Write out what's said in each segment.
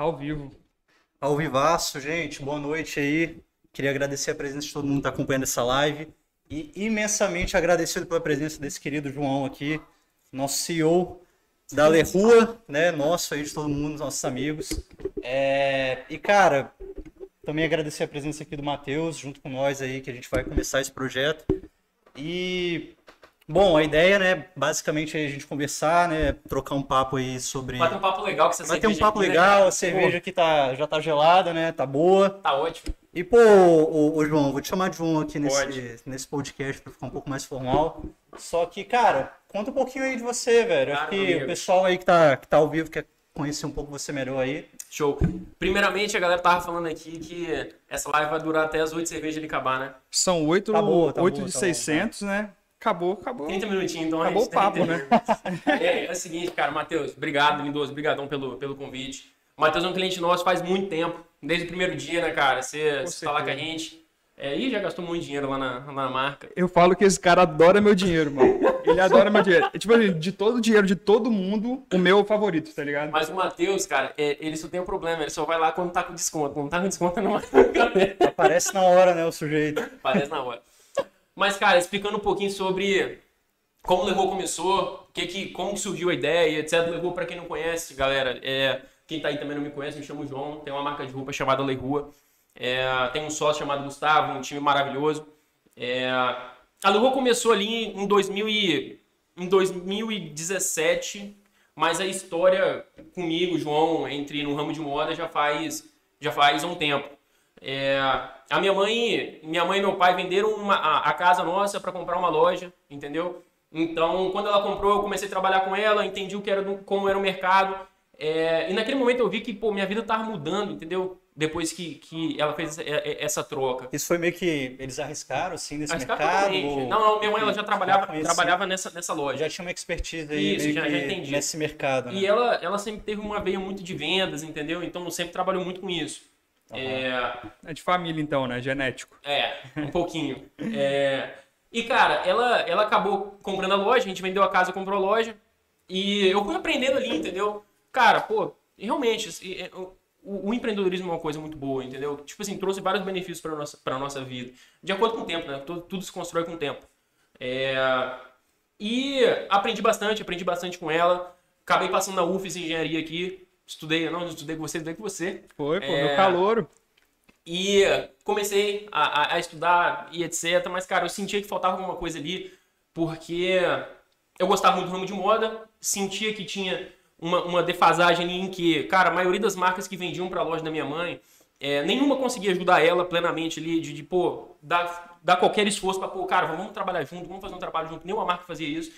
Ao vivo. Ao vivaço, gente. Boa noite aí. Queria agradecer a presença de todo mundo que está acompanhando essa live. E imensamente agradecido pela presença desse querido João aqui, nosso CEO da Lerrua, né? Nosso aí, de todo mundo, nossos amigos. É... E, cara, também agradecer a presença aqui do Matheus, junto com nós aí, que a gente vai começar esse projeto. E Bom, a ideia, né, basicamente é a gente conversar, né, trocar um papo aí sobre... Vai ter um papo legal que você Vai ter um papo aqui, né, legal, né? a cerveja aqui tá, já tá gelada, né, tá boa. Tá ótimo. E, pô, ô, ô João, vou te chamar de João aqui nesse, nesse podcast pra ficar um pouco mais formal. Só que, cara, conta um pouquinho aí de você, velho. Claro, Acho que o pessoal aí que tá, que tá ao vivo quer conhecer um pouco você melhor aí. Show. Primeiramente, a galera tava falando aqui que essa live vai durar até as 8 cervejas de acabar, né? São 8, tá boa, tá 8 boa, de tá 600, bom, né? Acabou, acabou. 30 minutinhos, então. Acabou o papo, né? é, é o seguinte, cara, Matheus, obrigado, lindoso, obrigadão pelo, pelo convite. O Matheus é um cliente nosso faz muito tempo, desde o primeiro dia, né, cara? Você, você tá lá com a gente. É, e já gastou muito dinheiro lá na, lá na marca. Eu falo que esse cara adora meu dinheiro, mano. Ele adora meu dinheiro. É, tipo assim, de todo o dinheiro de todo mundo, o meu favorito, tá ligado? Mas o Matheus, cara, é, ele só tem um problema, ele só vai lá quando tá com desconto. Quando tá com desconto, não vai. Aparece na hora, né, o sujeito. Aparece na hora. Mas, cara, explicando um pouquinho sobre como o Levou começou, que, que, como surgiu a ideia, etc. Levou, para quem não conhece, galera, é, quem tá aí também não me conhece, me chamo João, tem uma marca de roupa chamada Lei. É, tem um sócio chamado Gustavo, um time maravilhoso. É, a Lei começou ali em, 2000 e, em 2017, mas a história comigo, João, entre no ramo de moda já faz, já faz um tempo. É, a minha mãe, minha mãe e meu pai venderam uma, a, a casa nossa para comprar uma loja, entendeu? Então, quando ela comprou, eu comecei a trabalhar com ela, entendi o que era como era o mercado. É, e naquele momento eu vi que, pô, minha vida estava mudando, entendeu? Depois que, que ela fez essa troca. Isso foi meio que eles arriscaram, assim, nesse arriscaram mercado? Ou... Não, não, minha mãe ela já trabalhava, trabalhava nessa, nessa loja. Já tinha uma expertise aí Isso, já, já entendi. nesse mercado. Né? E ela, ela sempre teve uma veia muito de vendas, entendeu? Então sempre trabalhou muito com isso. Uhum. É... é de família, então, né? Genético. É, um pouquinho. é... E, cara, ela, ela acabou comprando a loja, a gente vendeu a casa, comprou a loja. E eu fui aprendendo ali, entendeu? Cara, pô, realmente, é, o, o, empreendedorismo é uma coisa muito boa, entendeu? Tipo assim, trouxe vários benefícios para nossa para nossa vida. De acordo com o tempo, né? Tudo, tudo se constrói com o tempo. É... E aprendi bastante, aprendi bastante com ela. Acabei passando na UFES Engenharia aqui. Estudei, não, estudei com você, estudei com você. Foi, pô, é... meu calouro. E comecei a, a, estudar e etc. Mas, cara, eu sentia que faltava alguma coisa ali, porque eu gostava muito do ramo de moda, sentia que tinha uma, uma defasagem ali em que, cara, a maioria das marcas que vendiam para a loja da minha mãe, é, nenhuma conseguia ajudar ela plenamente ali, de, de pô, dar, dar qualquer esforço para, pô, cara, vamos trabalhar junto, vamos fazer um trabalho junto. Nenhuma marca fazia isso.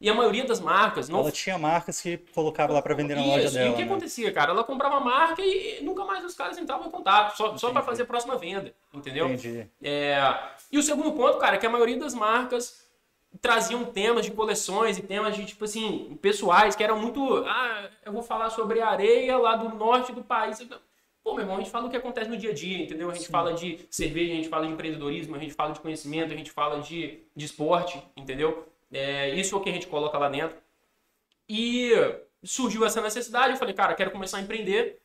E a maioria das marcas. Não... Ela tinha marcas que colocava lá para vender na Isso, loja dela. E o que né? acontecia, cara? Ela comprava a marca e nunca mais os caras entravam em contato, só, só para fazer a próxima venda, entendeu? Entendi. É... E o segundo ponto, cara, é que a maioria das marcas traziam temas de coleções e temas de, tipo assim, pessoais, que eram muito. Ah, eu vou falar sobre a areia lá do norte do país. Pô, meu irmão, a gente fala o que acontece no dia a dia, entendeu? A gente Sim. fala de cerveja, a gente fala de empreendedorismo, a gente fala de conhecimento, a gente fala de, de esporte, entendeu? É, isso é o que a gente coloca lá dentro. E surgiu essa necessidade, eu falei, cara, quero começar a empreender.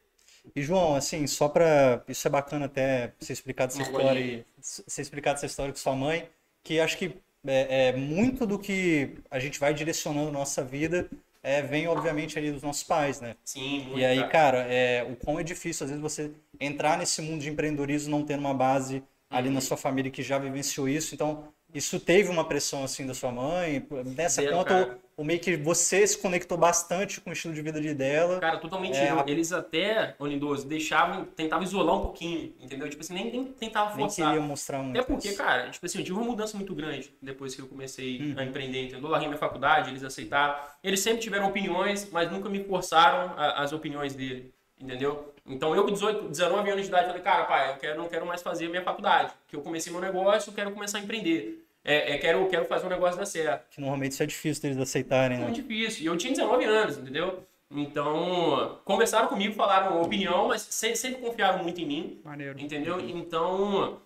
E João, assim, só para isso é bacana até você explicar dessa história, você explicar dessa história com sua mãe, que acho que é, é, muito do que a gente vai direcionando nossa vida é, vem obviamente ali dos nossos pais, né? Sim. Muito, e aí, cara, é, o quão é difícil às vezes você entrar nesse mundo de empreendedorismo não tendo uma base ali uhum. na sua família que já vivenciou isso. Então, isso teve uma pressão assim da sua mãe? Nessa conta, o, o, meio que você se conectou bastante com o estilo de vida de dela. Cara, totalmente. É, eles até, ô Lindoso, deixavam, tentavam isolar um pouquinho, entendeu? Tipo assim, nem, nem tentavam forçar. Nem queria mostrar muito. Até porque, cara, tipo assim, eu tive uma mudança muito grande depois que eu comecei hum. a empreender, entendeu? Eu larguei minha faculdade, eles aceitaram. Eles sempre tiveram opiniões, mas nunca me forçaram a, as opiniões dele, entendeu? Então eu com 18, 19 anos de idade falei, cara, pai, eu quero, não quero mais fazer minha faculdade, que eu comecei meu negócio, eu quero começar a empreender. É, é, quero, quero fazer um negócio dar certo. Que normalmente isso é difícil deles aceitarem, né? É muito difícil. E eu tinha 19 anos, entendeu? Então, conversaram comigo, falaram opinião, mas sempre, sempre confiaram muito em mim. Maneiro. Entendeu? Então,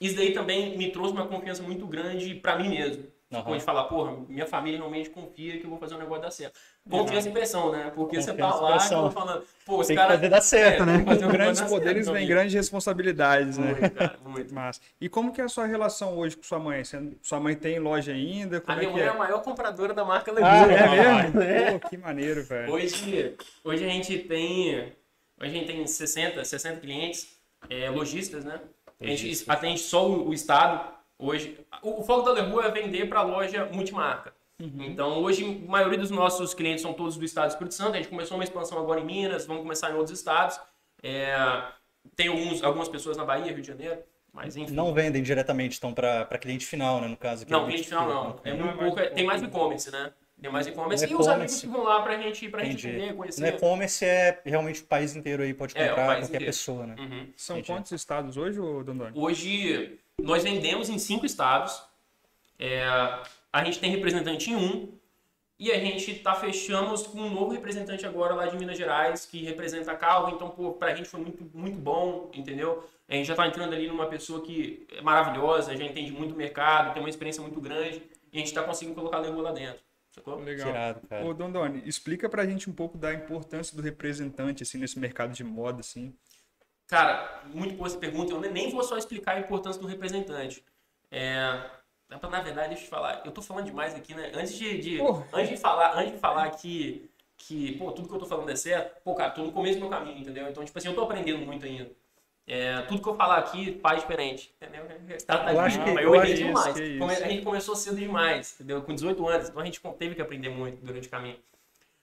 isso daí também me trouxe uma confiança muito grande para mim mesmo. Ficou de falar, porra, minha família realmente confia que eu vou fazer um negócio dar certo. Confiança e pressão, né? Porque Confiança você tá e lá pressão. e falando, pô, os Tem que caras. fazer dar certo, né? tem que fazer Com um grandes poderes vem grandes responsabilidades, né? Muito, cara, muito. Mas, e como que é a sua relação hoje com sua mãe? Você- Sua mãe tem loja ainda? A Como minha é que mãe é é? a maior compradora da marca Ah, Legura. É mesmo? Pô, que maneiro, velho. Hoje, hoje a gente tem. Hoje a gente tem 60, 60 clientes, é, lojistas, né? A gente atende só o, o estado hoje. O, o foco da Leroy é vender para loja multimarca. Então, hoje, a maioria dos nossos clientes são todos do estado do Espírito Santo. A gente começou uma expansão agora em Minas, vamos começar em outros estados. É, tem alguns, algumas pessoas na Bahia, Rio de Janeiro, mas enfim. Não vendem diretamente, então, para cliente final, né? No caso. aqui Não, é cliente final não. É Não muito é pouco. Tem mais e-commerce, né? Tem mais e-commerce. E os amigos que vão lá pra gente, pra gente entender, conhecer. No e-commerce é realmente o país inteiro aí pode É, comprar país qualquer inteiro. pessoa, né? Uhum. São Entendi. quantos estados hoje, ô Dondoni? Hoje, nós vendemos em cinco estados. É, a gente tem representante em um. E a gente tá fechamos com um novo representante agora lá de Minas Gerais, que representa a Calva. Então, pô, pra gente foi muito, muito bom, entendeu? A gente já tá entrando ali numa pessoa que é maravilhosa, já entende muito o mercado, tem uma experiência muito grande. E a gente tá conseguindo colocar a Leroy lá dentro. Sacou? Legal. Tirado, cara. Ô, Dondoni, explica pra gente um pouco da importância do representante, assim, nesse mercado de moda, assim. Cara, muito boa essa pergunta. Eu nem vou só explicar a importância do representante. É, na verdade, deixa eu te falar. Eu tô falando demais aqui, né? Antes de, de- antes de falar, antes de falar que, que, pô, tudo que eu tô falando é certo, pô, cara, tô no começo do meu caminho, entendeu? Então, tipo assim, eu tô aprendendo muito ainda. É, tudo que eu falar aqui faz diferente, entendeu? Tá, tá Eu acho que- eu eu errei demais. isso. A gente começou cedo demais, entendeu? Com 18 anos, então a gente teve que aprender muito durante o caminho.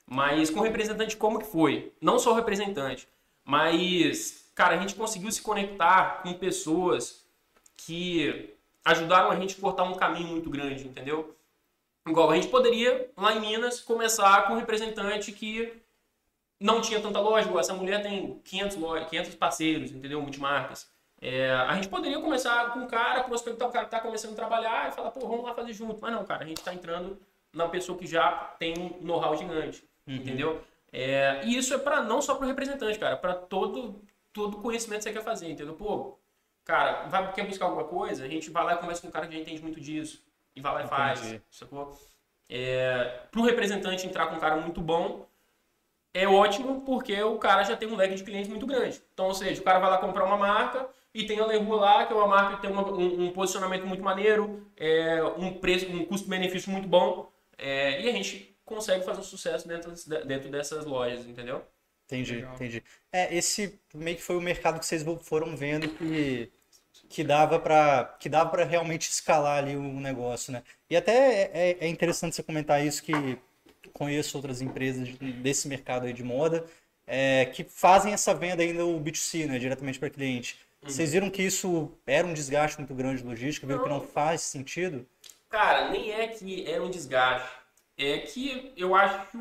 Mas com o representante, como que foi? Não só o representante, mas, cara, a gente conseguiu se conectar com pessoas que ajudaram a gente a cortar um caminho muito grande, entendeu? Igual a gente poderia, lá em Minas, começar com um representante que não tinha tanta loja. Essa mulher tem 500, lojas, 500 parceiros, entendeu? Multimarcas. É, a gente poderia começar com um cara, prospectar o cara que tá começando a trabalhar e falar, pô, vamos lá fazer junto. Mas não, cara, a gente tá entrando na pessoa que já tem um know-how gigante, entendeu? É, e isso é para não só para o representante, cara, para todo todo conhecimento que você quer fazer, entendeu? Pô, cara, vai, quer buscar alguma coisa, a gente vai lá e conversa com um cara que já entende muito disso e vai lá e faz, Entendi. sacou? É, para o representante entrar com um cara muito bom, é ótimo porque o cara já tem um leque de clientes muito grande. Então, ou seja, o cara vai lá comprar uma marca e tem a Leroy lá, que é uma marca que tem uma- um, um posicionamento muito maneiro, é, um preço, um custo-benefício muito bom, é, e a gente consegue fazer um sucesso dentro, dentro dessas lojas, entendeu? Entendi, Legal. entendi. É, esse meio que foi o mercado que vocês foram vendo que, que dava para que dava para realmente escalar ali o negócio, né? E até é, é interessante você comentar isso que conheço outras empresas de- desse mercado aí de moda é, que fazem essa venda ainda o B2C, né, diretamente para cliente. Vocês viram que isso era um desgaste muito grande de logística, viram que não faz sentido? Cara, nem é que era um desgaste. É que eu acho que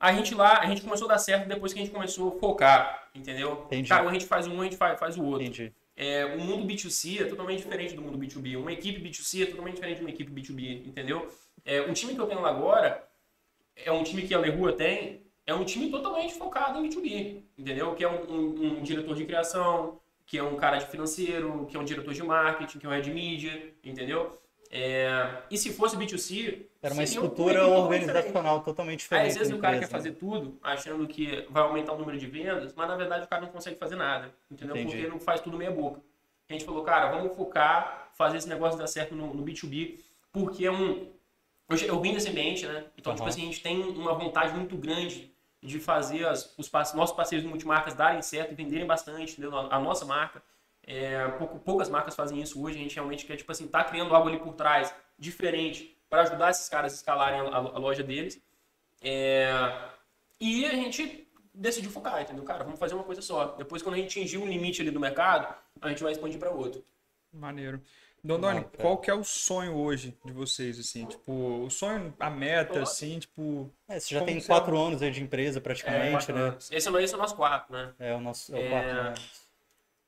a gente lá, a gente começou a dar certo depois que a gente começou a focar, entendeu? Entendi. Cara, a gente faz um, a gente faz, faz o outro. Entendi. É, o mundo B2C é totalmente diferente do mundo B2B. Uma equipe B2C é totalmente diferente de uma equipe B2B, entendeu? É, o time que eu tenho lá agora é um time que a Lerua tem, é um time totalmente focado em B2B, entendeu? Que é um, um- um diretor de criação, que é um cara de financeiro, que é um diretor de marketing, que é um head media, entendeu? É, e se fosse B2C, Era uma seria estrutura equipe totalmente diferente. organizacional totalmente Aí, às vezes o cara quer né? fazer tudo achando que vai aumentar o número de vendas, mas na verdade o cara não consegue fazer nada, entendeu? Entendi. Porque não faz tudo meia boca. A gente falou, cara, vamos focar, fazer esse negócio dar certo no, no B2B, porque é um. Eu, eu vim desse ambiente, né? Então, tipo Aham. assim, a gente tem uma vontade muito grande de fazer as, os nossos parceiros de multimarcas darem certo e venderem bastante, entendeu? A, a nossa marca. É, pouco- poucas marcas fazem isso hoje, a gente realmente quer, tipo assim, tá criando algo ali por trás, diferente, para ajudar esses caras a escalarem a, a- loja deles. É, e a gente decidiu focar, entendeu? Cara, vamos fazer uma coisa só. Depois, quando a gente atingir um limite ali do mercado, a gente vai expandir para outro. Maneiro. Dondoni, cara. qual que é o sonho hoje de vocês, assim? Tipo, o sonho, a meta, assim, tipo... É, você já tem você- quatro anos aí de empresa É, praticamente, quatro né? anos. esse, é, o- esse é o nosso quarto, né? É o nosso é o É. quarto ano.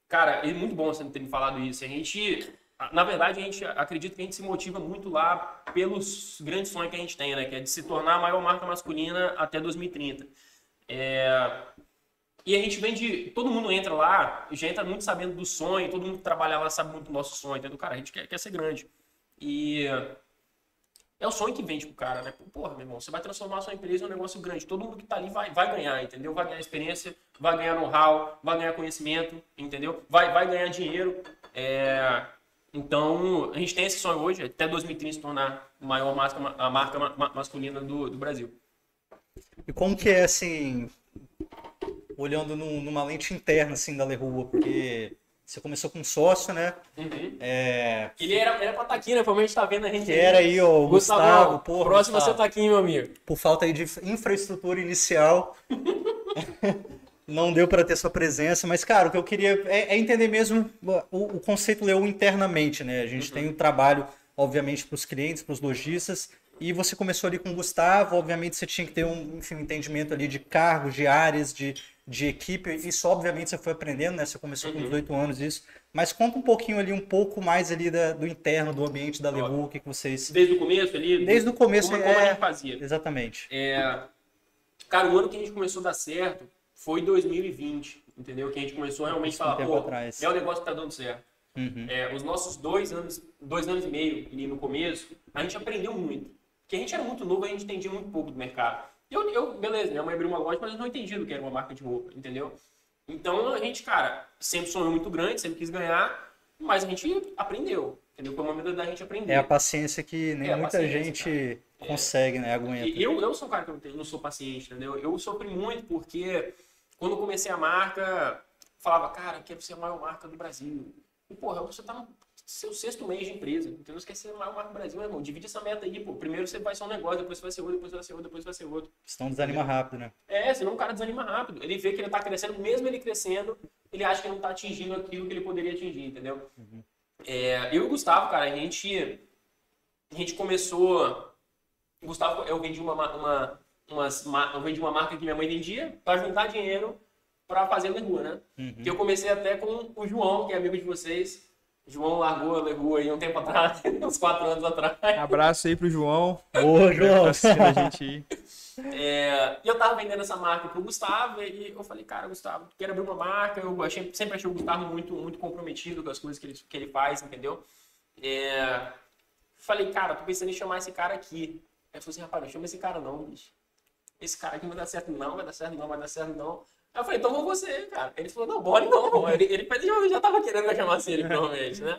Cara, é muito bom você ter me falado isso. A gente, na verdade, a gente acredita que a gente se motiva muito lá pelos grandes sonhos que a gente tem, né? Que é de se tornar a maior marca masculina até 2030. É, E a gente vem de. Todo mundo entra lá, já entra muito sabendo do sonho, todo mundo que trabalha lá sabe muito do nosso sonho, entendeu? Cara, a gente quer, quer ser grande. E é o sonho que vende pro cara, né? Porra, meu irmão, você vai transformar a sua empresa em um negócio grande. Todo mundo que tá ali vai, vai ganhar, entendeu? Vai ganhar experiência, vai ganhar know-how, vai ganhar conhecimento, entendeu? Vai, vai ganhar dinheiro. É... Então, a gente tem esse sonho hoje, até 2030 se tornar a maior marca, a marca masculina do, do Brasil. E como que é, assim, olhando numa lente interna, assim, da Lerua? Porque você começou com um sócio, né? Uhum. É... Ele era, era pra estar tá aqui, né? Provavelmente tá vendo a gente. Que era aí, ó, Gustavo, porra. Próximo Gustavo. você tá aqui, meu amigo. Por falta aí de infraestrutura inicial. não deu para ter sua presença, mas, cara, o que eu queria é, é entender mesmo o, o, conceito Leu internamente, né? A gente uhum. tem o trabalho, obviamente, para os clientes, para os lojistas, e você começou ali com o Gustavo, obviamente você tinha que ter um, enfim, um entendimento ali de cargos, de áreas, de, de equipe. Isso, obviamente, você foi aprendendo, né? Você começou uhum. com 18 anos isso. Mas conta um pouquinho ali, um pouco mais ali da, do interno, do ambiente da Lebu, o que, que vocês... Desde o começo ali? Desde o começo, como, é... como a gente fazia. Exatamente. É... Cara, o ano que a gente começou a dar certo foi 2020, entendeu? Que a gente começou realmente a falar, pô, atrás. é o negócio que tá dando certo. Uhum. É, os nossos dois anos, dois anos e meio ali no começo, a gente aprendeu muito. Porque a gente era muito novo, a gente entendia muito pouco do mercado. Eu, eu, beleza, minha mãe abriu uma loja, mas eu não entendia do que era uma marca de roupa, entendeu? Então a gente, cara, sempre sonhou muito grande, sempre quis ganhar, mas a gente aprendeu, entendeu? Foi uma medida da gente aprender. É a paciência que nem é muita gente cara. consegue, né, aguenta. Eu, eu sou um cara que eu não sou paciente, entendeu? Eu sofri muito porque quando eu comecei a marca, falava, cara, eu quero ser a maior marca do Brasil. E, porra, você tá no seu sexto mês de empresa. Então não esquece ser a maior marca do Brasil, meu irmão. Divide essa meta aí, pô. Primeiro você vai ser um negócio, depois você vai ser outro, depois você vai ser outro, depois você vai ser outro. Senão desanima rápido, né? É, senão o cara desanima rápido. Ele vê que ele tá crescendo, mesmo ele crescendo, ele acha que não tá atingindo aquilo que ele poderia atingir, entendeu? Uhum. É, eu e o Gustavo, cara, a gente, a gente começou. Gustavo, eu vendi uma, uma, umas, eu vendi uma marca que minha mãe vendia para juntar dinheiro para fazer a rua, né? Uhum. Que eu comecei até com o João, que é amigo de vocês. João largou a Leru aí um tempo atrás, uns quatro anos atrás. Abraço aí pro João. Boa, João. a gente. É, e eu tava vendendo essa marca pro Gustavo e eu falei, cara, Gustavo, quero abrir uma marca. Eu achei, sempre achei o Gustavo muito, muito comprometido com as coisas que ele, que ele faz, entendeu? É, falei, cara, tô pensando em chamar esse cara aqui. Aí eu falei assim, rapaz, não chama esse cara não, bicho. Esse cara aqui não vai dar certo não, vai dar certo não, vai dar certo não. Aí eu falei, então vou você, cara. Ele falou, não, bora não. Ele, ele, ele já tava querendo que eu chamasse ele, provavelmente, né?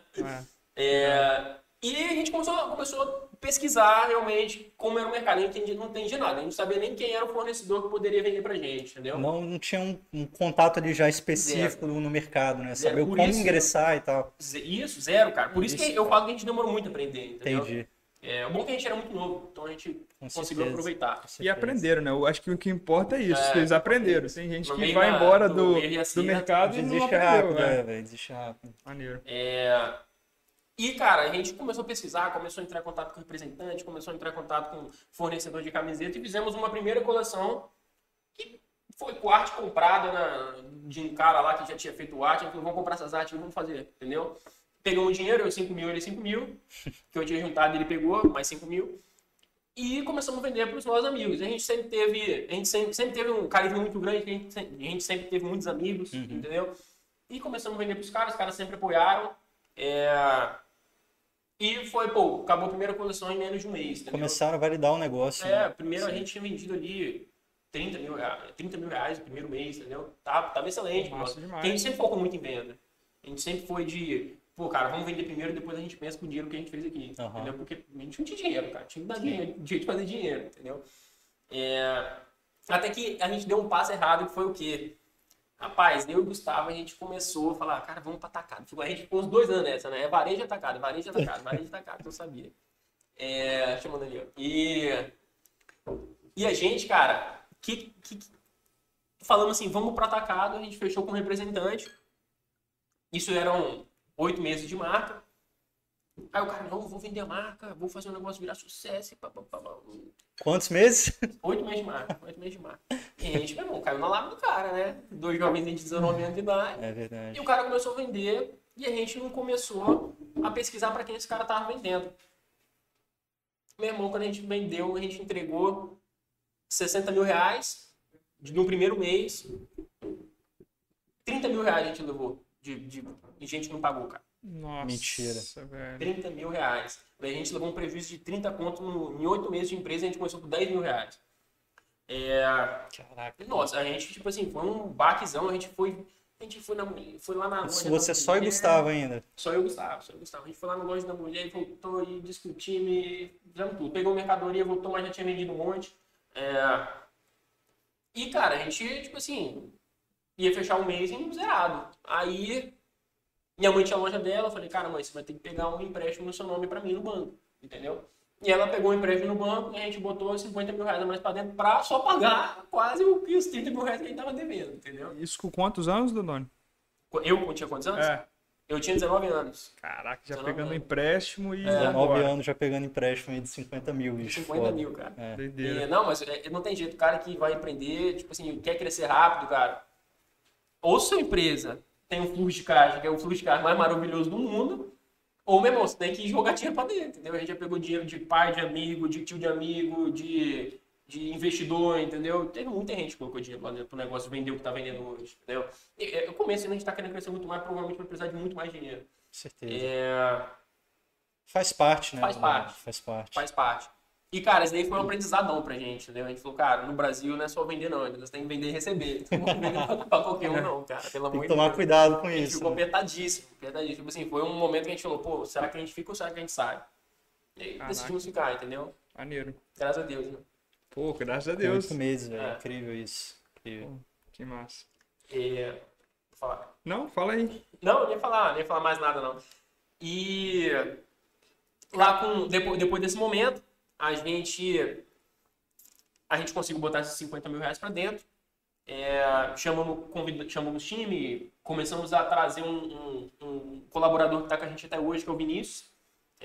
É. é, e a gente começou, começou a pesquisar realmente como era o mercado. A gente não entendia nada. A gente não sabia nem quem era o fornecedor que poderia vender pra gente, entendeu? Não, não tinha um, um contato ali já específico zero. no mercado, né? Saber como isso, ingressar e tal. Isso, zero, cara. Por isso, isso que eu falo que a gente demorou muito a aprender, entendeu? Entendi. É, o bom é que a gente era muito novo, então a gente Com conseguiu certeza. aproveitar. E aprenderam, né? Eu acho que o que importa é isso, é, eles aprenderam. Tem gente que vai embora do, do, assim, do mercado e não desiste aprendeu, rápido, é, desiste rápido. Maneiro. É... E, cara, a gente começou a pesquisar, começou a entrar em contato com representante, começou a entrar em contato com fornecedor de camiseta e fizemos uma primeira coleção que foi com arte comprada na, de um cara lá que já tinha feito o arte. Ele falou, vamos comprar essas artes, vamos fazer, entendeu? pegou um dinheiro, eu 5 mil, ele 5 mil, que eu tinha juntado, ele pegou mais 5 mil. E começamos a vender para os nossos amigos. A gente sempre teve, a gente sempre, sempre teve um carisma muito grande, a gente, a gente sempre teve muitos amigos, uhum. entendeu? E começamos a vender para os caras, os caras sempre apoiaram. É... E foi, pô, acabou a primeira coleção em menos de um mês. Entendeu? Começaram a validar o um negócio. É, né? primeiro Sim. a gente tinha vendido ali 30 mil, 30 mil reais no primeiro mês, entendeu? Tava, tava excelente. Nossa, a gente sempre focou muito em venda. A gente sempre foi de pô, cara, vamos vender primeiro e depois a gente pensa com o dinheiro que a gente fez aqui. Uhum. Entendeu? Porque a gente não tinha dinheiro, cara. Tinha que dar dinheiro, jeito de fazer dinheiro, entendeu? É... Até que a gente deu um passo errado, que foi o quê? Rapaz, eu e o Gustavo, a gente começou a falar, cara, vamos pra atacado. A gente ficou uns dois anos nessa, né? É varejo atacado, varejo atacado, varejo atacado, que eu sabia. É... Chamando ali, ó. E... E a gente, cara, que, que... falamos assim, vamos para atacado, a gente fechou com um representante. Isso eram oito meses de marca. Aí o cara, não, vou vender a marca, vou fazer um negócio virar sucesso. Pá, pá, pá, Quantos meses? Oito meses de marca, oito meses de marca. E a gente, meu irmão, caiu na lábia do cara, né? Dois jovens de 19 anos de idade. É verdade. E o cara começou a vender e a gente não começou a pesquisar para quem esse cara tava vendendo. Meu irmão, quando a gente vendeu, a gente entregou 60 mil reais no primeiro mês. 30 mil reais a gente levou de, de, de gente que não pagou, cara. Nossa, Mentira. velho. 30 mil reais. Daí a gente levou um prejuízo de 30 conto no- em 8 meses de empresa e a gente começou por 10 mil reais. É, Caraca. nossa, a gente, tipo assim, foi um baquezão, a gente foi. A gente foi, na, foi lá na loja. Você só e mulher. Gustavo ainda. Só eu e o Gustavo, só eu e Gustavo. A gente foi lá na loja da mulher e voltou e discutimos e fizemos tudo. Pegou mercadoria, voltou, mas já tinha vendido um monte. É, E, cara, a gente, tipo assim, ia fechar um mês em zerado. Aí, minha mãe tinha a loja dela, eu falei, cara, mãe, você vai ter que pegar um empréstimo no seu nome pra mim no banco, entendeu? E ela pegou um empréstimo no banco e a gente botou 50 mil reais a mais pra dentro pra só pagar quase o que os 30 mil reais que a gente tava devendo, entendeu? Isso com quantos anos, Dodoni? Eu tinha quantos anos? É. Eu tinha 19 anos. Caraca, já 19 pegando anos. empréstimo e. 19 agora? anos já pegando empréstimo aí de 50 mil, bicho. 50 foda. mil, cara. É. Doideira. E, não, mas é, não tem jeito. O cara que vai empreender, tipo assim, quer crescer rápido, cara. Ou sua empresa tem um fluxo de caixa, que é o fluxo de caixa mais maravilhoso do mundo, ou, meu irmão, você tem que jogar dinheiro pra dentro, entendeu? A gente já pegou dinheiro de pai de amigo, de tio de amigo, de, de investidor, entendeu? Teve muita gente que colocou dinheiro lá dentro pro negócio vender o que tá vendendo hoje, entendeu? E, é, o começo, a gente tá querendo crescer muito mais, provavelmente vai precisar de muito mais dinheiro. Certeza. É, Faz parte, né? Faz parte. Faz parte. faz parte. E, cara, isso daí foi um aprendizadão pra gente, entendeu? A gente falou, cara, no Brasil não é só vender, não. Você tem que vender e receber. Então, não vender pra, qualquer um, não, cara. Pelo Tem amor que tomar Deus. cuidado com A gente isso. ficou né? apertadíssimo, apertadíssimo. Tipo assim, foi um momento que a gente falou, pô, será que a gente fica ou será que a gente sai? E aí Caraca. decidimos ficar, entendeu? Maneiro. Graças a Deus, né? Pô, graças a Deus. Oito meses, velho. É. Incrível isso. Incrível. Que massa. E... Vou falar. Não, fala aí. Não, nem ia falar, nem ia falar mais nada, não. E lá com. Depois, depois desse momento, a gente. A gente conseguiu botar esses 50 mil reais pra dentro. É, chamamos, convida, chamamos time, começamos a trazer um, um- um colaborador que tá com a gente até hoje, que é o Vinícius.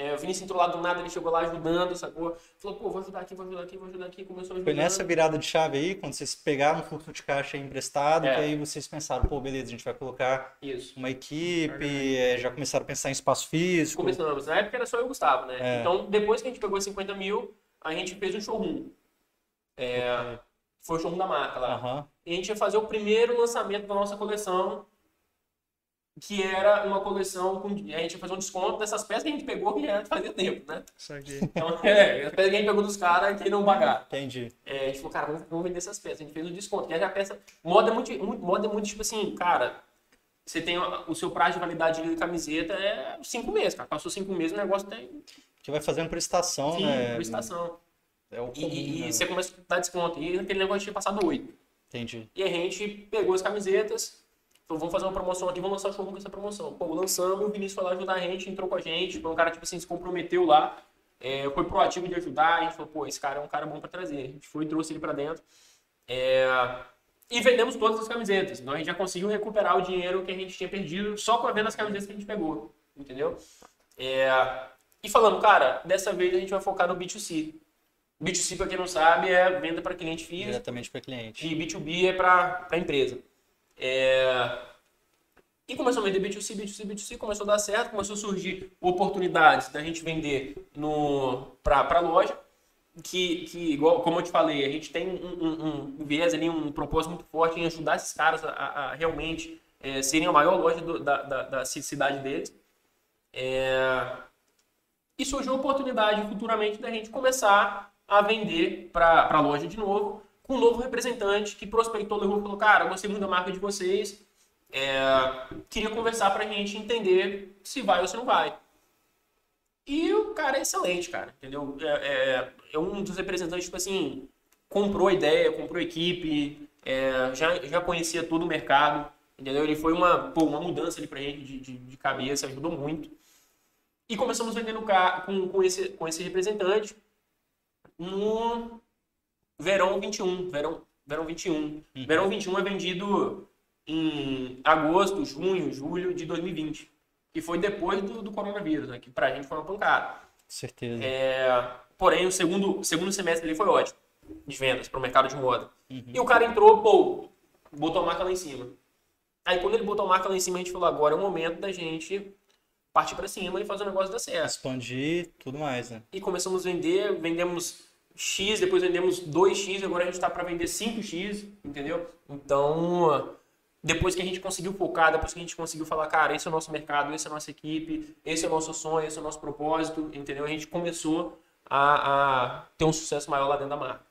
É, o Vinícius entrou lá do nada, ele chegou lá ajudando, sacou? Falou, pô, vou ajudar aqui, vou ajudar aqui, vou ajudar aqui. Começou a ajudar. Foi nessa virada de chave aí, quando vocês pegaram o fluxo de caixa emprestado, É. que aí vocês pensaram, pô, beleza, a gente vai colocar Isso. uma equipe, é, já começaram a pensar em espaço físico. Começamos. Na época era só eu e o Gustavo, né? É. Então, depois que a gente pegou 50 mil, a gente fez um showroom. É, foi o showroom da marca lá. Aham. E a gente ia fazer o primeiro lançamento da nossa coleção, que era uma coleção com. A gente ia fazer um desconto dessas peças que a gente pegou que já fazia tempo, né? Isso aqui. Então, é, as peças que a gente pegou dos caras que não pagaram. Entendi. É, a gente falou, cara, vamos, vamos vender essas peças. A gente fez o desconto. E aí a peça. Moda é muito, muito, moda é muito tipo assim, cara. Você tem o seu prazo de validade de camiseta é cinco meses, cara. Passou cinco meses, o negócio tem Que vai fazendo por estação, sim, né? por estação. É o E, comum, e- e né? você começa a dar desconto. E aquele negócio tinha passado oito. Entendi. E a gente pegou as camisetas, vamos fazer uma promoção aqui, vamos lançar o showroom com essa promoção. Pô, lançamos, o Vinícius foi lá ajudar a gente, entrou com a gente, foi um cara, tipo assim, se comprometeu lá, é, foi proativo de ajudar, a gente falou, pô, esse cara é um cara bom pra trazer. A gente foi e trouxe ele pra dentro. É, E vendemos todas as camisetas. Então a gente já conseguiu recuperar o dinheiro que a gente tinha perdido só com a venda das camisetas que a gente pegou. Entendeu? É, E falando, cara, dessa vez a gente vai focar no B2C. B2C, pra quem não sabe, é venda para cliente físico. Diretamente para cliente. E B2B é para empresa. É... E começou a vender B2C, B2C, B2C, começou a dar certo, começou a surgir oportunidades da gente vender para a loja, que, que, igual, como eu te falei, a gente tem um, um, um viés ali, um propósito muito forte em ajudar esses caras a, a- a realmente é, serem a maior loja do- da, da, da cidade deles. É... E surgiu a oportunidade futuramente da gente começar a vender para a loja de novo, com um novo representante que prospectou, levou e falou, cara, gostei muito da marca de vocês, é, queria conversar para a gente entender se vai ou se não vai. E o cara é excelente, cara, entendeu? É, é, é um dos representantes, tipo assim, comprou a ideia, comprou a equipe, é, já, já conhecia todo o mercado, entendeu? Ele foi uma, pô, uma mudança ali pra gente de, de, de cabeça, ajudou muito. E começamos vendendo com, com, esse, com esse representante no verão 21. Verão, verão 21. Verão 21 é vendido em agosto, junho, julho de 2020. Que foi depois do, do coronavírus, né? Que pra gente foi uma pancada. Certeza. É, porém, o segundo, segundo semestre dele foi ótimo de vendas para o mercado de moda. E o cara entrou, pô, botou a marca lá em cima. Aí quando ele botou a marca lá em cima, a gente falou, agora é o momento da gente partir para cima e fazer o negócio dar certo. Expandir tudo mais, né? E começamos a vender, vendemos X, depois vendemos 2X, agora a gente está para vender 5X, entendeu? Então, depois que a gente conseguiu focar, depois que a gente conseguiu falar, cara, esse é o nosso mercado, essa é a nossa equipe, esse é o nosso sonho, esse é o nosso propósito, entendeu? A gente começou a, a ter um sucesso maior lá dentro da marca.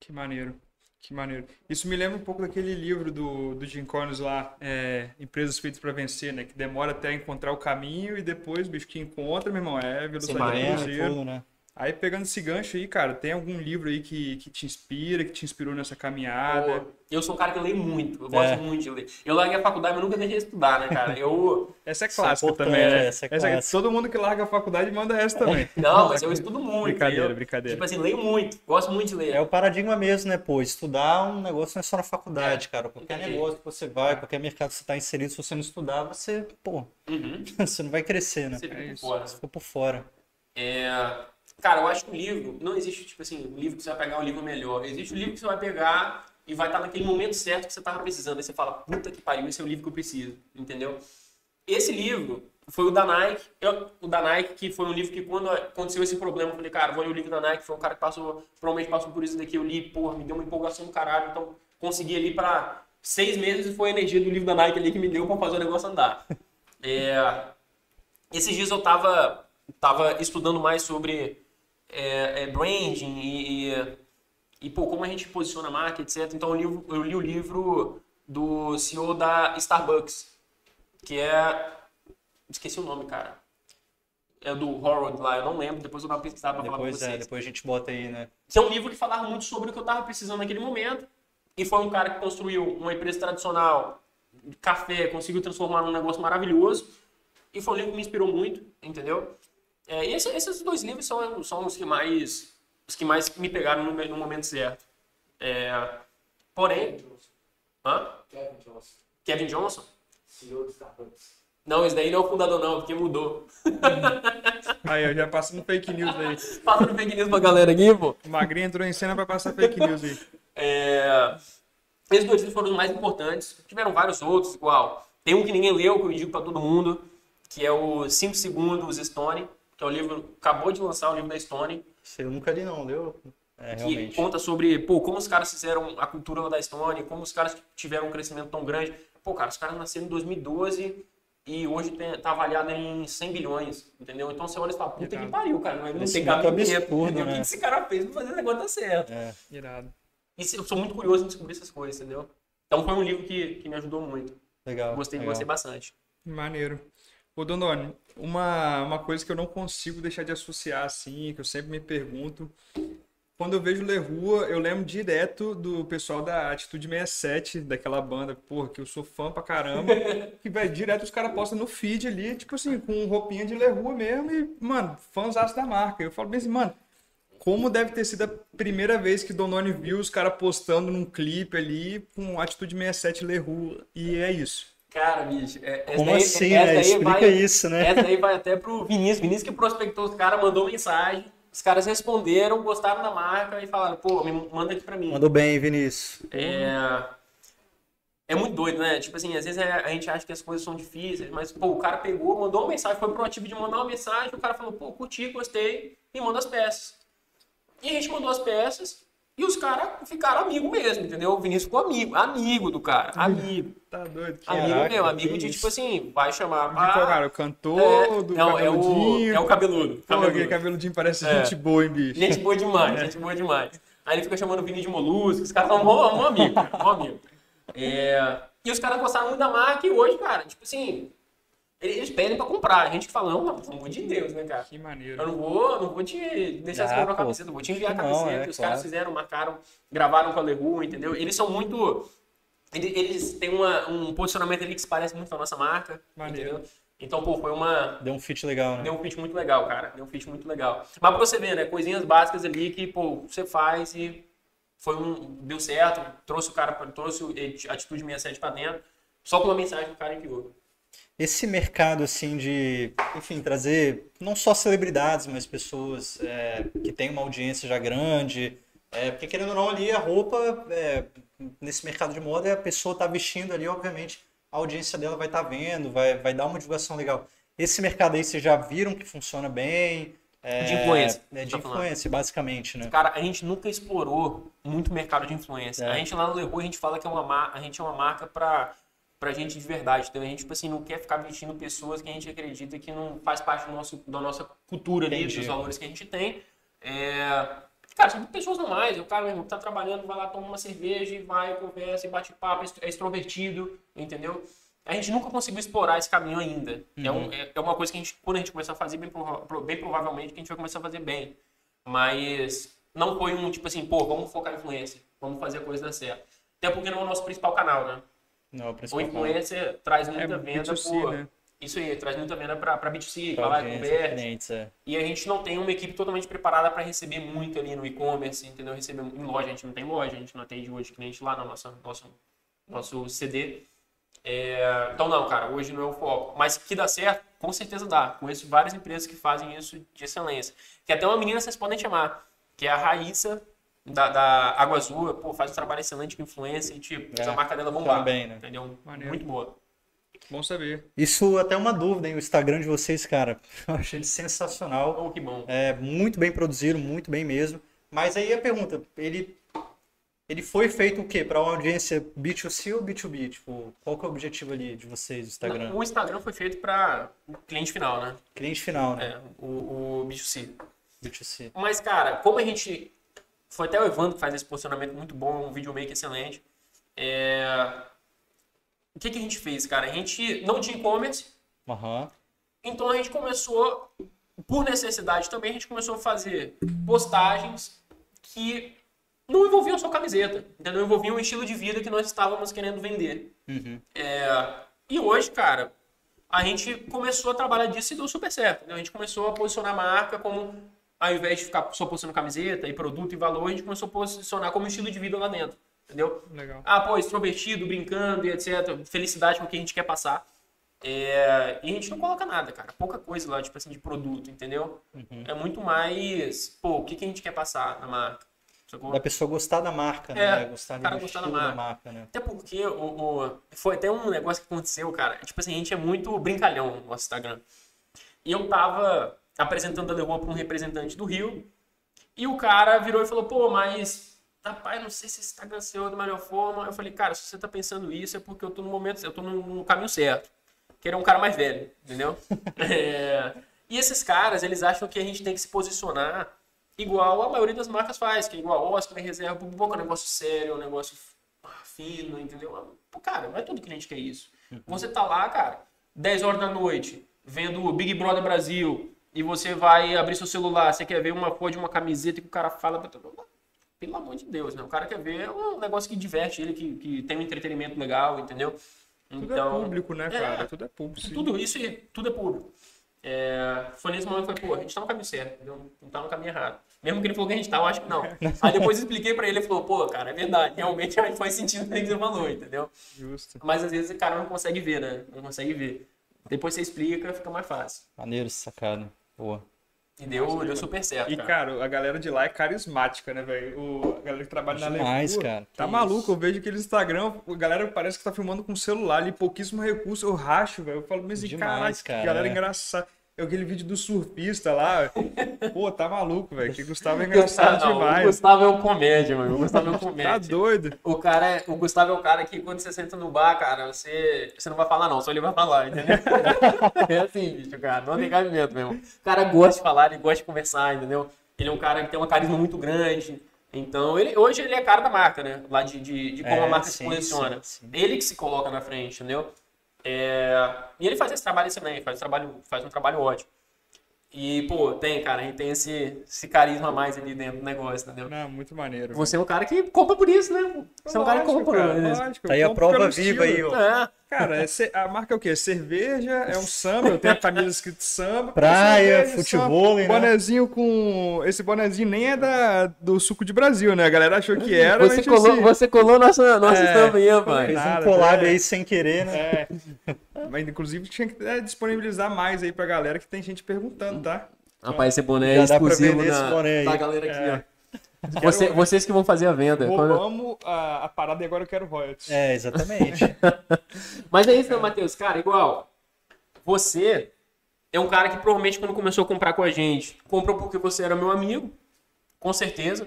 Que maneiro. Que maneiro. Isso me lembra um pouco daquele livro do, do Jim Collins lá, é, Empresas Feitas para Vencer, né? Que demora até encontrar o caminho e depois, bicho, que encontra, meu irmão, é velocidade Sim, cruzeiro. tudo, né? Aí pegando esse gancho aí, cara, tem algum livro aí que, que te inspira, que te inspirou nessa caminhada? Eu sou um cara que leio muito, eu gosto É. muito de ler. Eu larguei a faculdade, mas nunca deixei de estudar, né, cara? Eu. Essa é Essa é clássica importante, também, né? essa é clássica. Todo mundo que larga a faculdade manda essa também. Não, mas eu estudo muito. Brincadeira, entendeu? brincadeira. Tipo assim, leio muito, gosto muito de ler. É o paradigma mesmo, né, pô? Estudar um negócio não é só na faculdade, É. cara. Qualquer Entendi. negócio que você vai, qualquer mercado que você está inserido, se você não estudar, você, pô, Uhum. você não vai crescer, né? Você fica É por fora. Você fica por fora. É, Cara, eu acho que o livro, não existe, tipo assim, um livro que você vai pegar um livro melhor. Existe um livro que você vai pegar e vai estar naquele momento certo que você tava precisando. Aí você fala, puta que pariu, esse é o livro que eu preciso, entendeu? Esse livro foi o da Nike, eu- o da Nike, que foi um livro que quando aconteceu esse problema, eu falei, cara, vou ler o livro da Nike, foi um cara que passou, provavelmente passou por isso daqui, eu li, porra, me deu uma empolgação do caralho, então consegui ali pra seis meses e foi a energia do livro da Nike ali que me deu pra fazer o negócio andar. É, esses dias eu tava, tava estudando mais sobre é, é, branding e, e, e, pô, como a gente posiciona a marca, etc. Então eu li, eu li o livro do CEO da Starbucks, que é. Esqueci o nome, cara. É do Howard lá, eu não lembro, depois eu vou pesquisada pra falar pra Depois, vocês. é, depois a gente bota aí, né? Que é um livro que falava muito sobre o que eu estava precisando naquele momento. E foi um cara que construiu uma empresa tradicional de café, conseguiu transformar num negócio maravilhoso. E foi um livro que me inspirou muito, entendeu? É, e esse- esses dois livros são, são os que mais os que mais me pegaram no, no momento certo. É, porém, hã? Kevin Johnson, Kevin Johnson? CEO do Starbucks. Não, esse daí não é o fundador não, porque mudou. Aí, ó, já passando fake news aí. Passando fake news pra galera aqui, pô. O Magrinho entrou em cena pra passar fake news aí. É, Esses dois livros foram os mais importantes. Tiveram vários outros, igual. Tem um que ninguém leu, que eu indico pra todo mundo, que é o 5 Segundos Stone, que é o livro, acabou de lançar o livro da Stone, Isso eu nunca li, não, leu? É, que realmente. conta sobre, pô, como os caras fizeram a cultura da Stone, como os caras tiveram um crescimento tão grande. Pô, cara, os caras nasceram em 2012 e hoje tem, tá avaliado em 100 bilhões, entendeu? Então você olha e fala, puta que Irado. pariu, cara, não, não tem Crescimento cabimento. absurdo, entendeu? O né? que esse cara fez pra fazer o negócio dar certo? É. Irado. E eu sou muito curioso em descobrir essas coisas, entendeu? Então foi um livro que, que me ajudou muito. Legal. Gostei, legal. gostei bastante. Maneiro. Ô, Dondoni, uma, uma coisa que eu não consigo deixar de associar, assim, que eu sempre me pergunto. Quando eu vejo Le Rua, eu lembro direto do pessoal da Atitude 67, daquela banda, porra, que eu sou fã pra caramba. que, velho, direto os caras postam no feed ali, tipo assim, com roupinha de Le Rua mesmo e, mano, fãzaço da marca. Eu falo bem assim, mano, como deve ter sido a primeira vez que Dononi viu os caras postando num clipe ali com Atitude 67 Le Rua, e é isso. Cara, bicho, é, Como daí- assim, né? Explica vai- isso, né? Essa daí vai até pro Vinícius. Vinícius que prospectou os caras, mandou mensagem. Os caras responderam, gostaram da marca e falaram, pô, me manda aqui pra mim. Mandou bem, Vinícius. É... é muito doido, né? Tipo assim, às vezes é- a gente acha que as coisas são difíceis, mas, pô, o cara pegou, mandou uma mensagem, foi proativo de mandar uma mensagem, o cara falou, pô, curti, gostei, e manda as peças. E a gente mandou as peças e os caras ficaram amigos mesmo, entendeu? O Vinícius ficou amigo, amigo do cara, amigo. Tá doido? Que Amigo Caraca, meu, amigo de, isso. tipo assim, vai chamar. De qual cara? O cantor, do não, é o, cabeludinho? é o cabeludo. Pô, cabeludo. cabeludinho parece É. gente boa, hein, bicho? Gente boa demais, gente boa demais. Aí ele fica chamando o Vini de molusco, os caras são um, um amigo, cara, um amigo. É, E os caras gostaram muito da marca e hoje, cara, tipo assim, eles pedem pra comprar. A gente que fala, não, mas pelo amor de Deus, né, cara? Que maneiro. Eu não vou, não vou te deixar você Ah, comprar a camiseta, eu vou te enviar a Não, camiseta. é, e os claro. caras fizeram, marcaram, gravaram com a Leru, entendeu? Eles são muito. Eles, têm uma, um posicionamento ali que se parece muito com a nossa marca. Maneiro. Entendeu? Então, pô, foi uma. Deu um fit legal, né? Deu um fit muito legal, cara. Deu um fit muito legal. Mas pra você ver, né? Coisinhas básicas ali que, pô, você faz e foi um. Deu certo, trouxe o cara, pra- trouxe o Atitude 67 pra dentro, só com uma mensagem que o cara enviou. Esse mercado, assim, de, enfim, trazer não só celebridades, mas pessoas é, que têm uma audiência já grande. É, porque, querendo ou não, ali a roupa, é, nesse mercado de moda, a pessoa tá vestindo ali, obviamente, a audiência dela vai estar vendo, vai, vai dar uma divulgação legal. Esse mercado aí, vocês já viram que funciona bem? É, De influência, É de tá falando. influência, basicamente, né? Cara, a gente nunca explorou muito o mercado de influência. É. A gente lá no Leroy, a gente fala que é uma a gente é uma marca pra, pra gente de verdade. Então a gente, tipo assim, não quer ficar vestindo pessoas que a gente acredita que não faz parte do nosso, da nossa cultura ali, Entendi. dos valores que a gente tem. É... Cara, são pessoas normais. O cara mesmo tá trabalhando, vai lá, toma uma cerveja e vai, conversa e bate papo, é extrovertido, entendeu? A gente nunca conseguiu explorar esse caminho ainda. É, um- é- é uma coisa que a gente, quando a gente começar a fazer, bem, prova- bem provavelmente que a gente vai começar a fazer bem. Mas não foi um tipo assim, pô, vamos focar em influência, vamos fazer a coisa dar certo. Até porque não é o nosso principal canal, né? Não, o O influencer traz É muita venda B2C, por. né? Isso aí, traz muita venda pra, pra B2C, pra vai lá, converte. é. E a gente não tem uma equipe totalmente preparada para receber muito ali no e-commerce, entendeu? Receber em loja, a gente não tem loja, a gente não atende hoje cliente lá no nosso, nosso, nosso CD. É, então não, cara, hoje não é o foco. Mas que dá certo, com certeza dá. Conheço várias empresas que fazem isso de excelência. Que até uma menina vocês podem chamar, que é a Raíssa da, da Água Azul, pô, faz um trabalho excelente com influência e tipo, É, a marca dela bombar. também, né? Entendeu? Maneiro. Muito boa. Bom saber. Isso até uma dúvida, hein? O Instagram de vocês, cara, eu achei ele sensacional. Oh, que bom. É muito bem produzido, muito bem mesmo. Mas aí a pergunta, ele ele foi feito o quê? Para uma audiência B2C ou B2B? Tipo, qual que é o objetivo ali de vocês, do Instagram? O Instagram foi feito para cliente final, né? Cliente final, né? É, o, o B2C. B2C. Mas, cara, como a gente. Foi até o Evandro que faz esse posicionamento muito bom, um videomaker excelente. É, O que, que a gente fez, cara? A gente não tinha e-commerce, Aham. então a gente começou, por necessidade também, a gente começou a fazer postagens que não envolviam só camiseta, entendeu? Envolviam o estilo de vida que nós estávamos querendo vender. Uhum. É, e hoje, cara, a gente começou a trabalhar disso e deu super certo. entendeu? A gente começou a posicionar a marca como, ao invés de ficar só postando camiseta e produto e valor, a gente começou a posicionar como estilo de vida lá dentro. Entendeu? Legal. Ah, pô, extrovertido, brincando e etc. Felicidade com o que a gente quer passar. É, e a gente não coloca nada, cara. Pouca coisa lá, tipo assim, de produto, entendeu? Uhum. É muito mais, pô, o que, que a gente quer passar na marca. Sacou? Da pessoa gostar da marca, É, né? Gostar ali cara gostar da estilo da marca. marca, né? Até porque o, o- foi até um negócio que aconteceu, cara. Tipo assim, a gente é muito brincalhão no nosso Instagram. E eu tava apresentando a Leroy para um representante do Rio. E o cara virou e falou, pô, mas rapaz, não sei se Instagram seu é da melhor forma. Eu falei, cara, se você tá pensando isso é porque eu tô no momento, eu tô no, caminho certo. Que ele é um cara mais velho, entendeu? É, E esses caras, eles acham que a gente tem que se posicionar igual a maioria das marcas faz, que é igual Oscar e reserva, é um negócio sério, um negócio fino, entendeu? Cara, não é todo cliente que é isso. Você tá lá, cara, 10 horas da noite, vendo o Big Brother Brasil, e você vai abrir seu celular, você quer ver uma foto de uma camiseta que o cara fala. Pelo amor de Deus, né? O cara quer ver um negócio que diverte ele, que, que tem um entretenimento legal, entendeu? Tudo é público, né, cara? é. Tudo é público. sim. Tudo isso e tudo é público. É, foi nesse momento que eu falei, pô, a gente tá no caminho certo, entendeu? não tá no caminho errado. Mesmo que ele falou que a gente tá, eu acho que não. Aí depois eu expliquei pra ele, ele falou, pô, cara, é verdade, realmente faz sentido o que você falou, entendeu? Justo. Mas às vezes o cara não consegue ver, né? Não consegue ver. Depois você explica, fica mais fácil. Maneiro essa sacada. Boa. E deu, deu super certo, E, cara. cara, a galera de lá é carismática, né, velho? O- A galera que trabalha na Demais, cara. Tá Que maluco, eu vejo aquele Instagram, a galera parece que tá filmando com celular ali, pouquíssimo recurso, eu racho, velho. Eu falo, mas e Demais, caralho, cara, que galera é. engraçada. É aquele vídeo do surfista lá. Pô, tá maluco, velho. Que Gustavo é engraçado Não, O demais. Gustavo é um comédia, mano. O Gustavo é um Tá comédia. doido. O cara é, o Gustavo é o cara que quando você senta no bar, cara, você, você não vai falar não, só ele vai falar, entendeu? é assim, bicho, cara, não tem cabimento mesmo. O cara gosta de falar, ele gosta de conversar, entendeu? Ele é um cara que tem uma carisma muito grande. Então, ele, hoje ele é cara da marca, né? Lá de, de, de como É, a marca se sim, posiciona. sim, sim. Ele que se coloca na frente, entendeu? É, E ele faz esse trabalho também, faz um trabalho, faz um trabalho ótimo. E, pô, tem, cara, a gente tem esse, esse carisma a mais ali dentro do negócio, entendeu? Não, muito maneiro. Você é um cara que compra por isso, né? Você é um cara que compra por cara, isso. lógico, Tá aí a prova viva estilo. aí, ó. É. Cara, é ce- a marca é o quê? Cerveja, é um samba, eu tenho a camisa escrito samba. Praia, cerveja, futebol, samba, né? Bonezinho com. Esse bonezinho nem é da, do suco de Brasil, né? A galera achou que era. Você mas, colou, assim, você colou nossa, nossa É, estampa aí, Fez um collab é. aí sem querer, né? É. Mas inclusive tinha que é, disponibilizar mais aí pra galera que tem gente perguntando, tá? Rapaz, esse boné Já é dá pra exclusivo vender esse da, boné aí. da galera aqui, É. ó. Você- vocês que vão fazer a venda. Quando- Roubamos a, a parada e agora eu quero royalties. É, exatamente. Mas é isso, né, Matheus? Cara, igual. Você é um cara que provavelmente quando começou a comprar com a gente, comprou porque você era meu amigo, com certeza.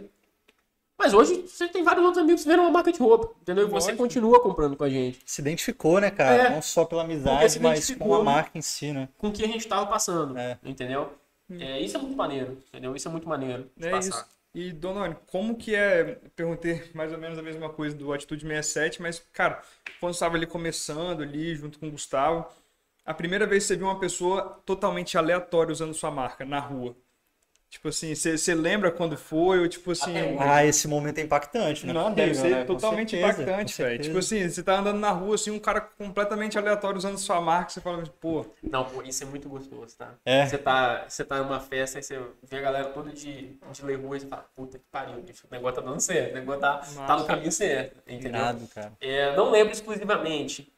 Mas hoje você tem vários outros amigos que viram uma marca de roupa, entendeu? E você Lógico. continua comprando com a gente. Se identificou, né, cara? É. Não só pela amizade, mas com a marca em si, né? Com o que a gente tava passando, É. entendeu? É, isso é muito maneiro, entendeu? Isso é muito maneiro de É passar. isso. E, Donone, como que é? Perguntei mais ou menos a mesma coisa do Atitude 67, mas, cara, quando estava ali começando, ali, junto com o Gustavo, a primeira vez que você viu uma pessoa totalmente aleatória usando sua marca na rua. Tipo assim, você, lembra quando foi? Ou tipo assim. Ah, esse momento é impactante, né? Não, deve ser né? Totalmente certeza, impactante, velho. Tipo assim, você tá andando na rua, assim, um cara completamente aleatório usando sua marca, você fala, pô, Não, pô, isso é muito gostoso, tá? É. Você tá, você tá numa festa e você vê a galera toda de, de ler rua e você fala, puta que pariu, bicho, o negócio tá dando certo, o negócio tá, tá no caminho certo, entendeu? Irado, cara. É, não lembro exclusivamente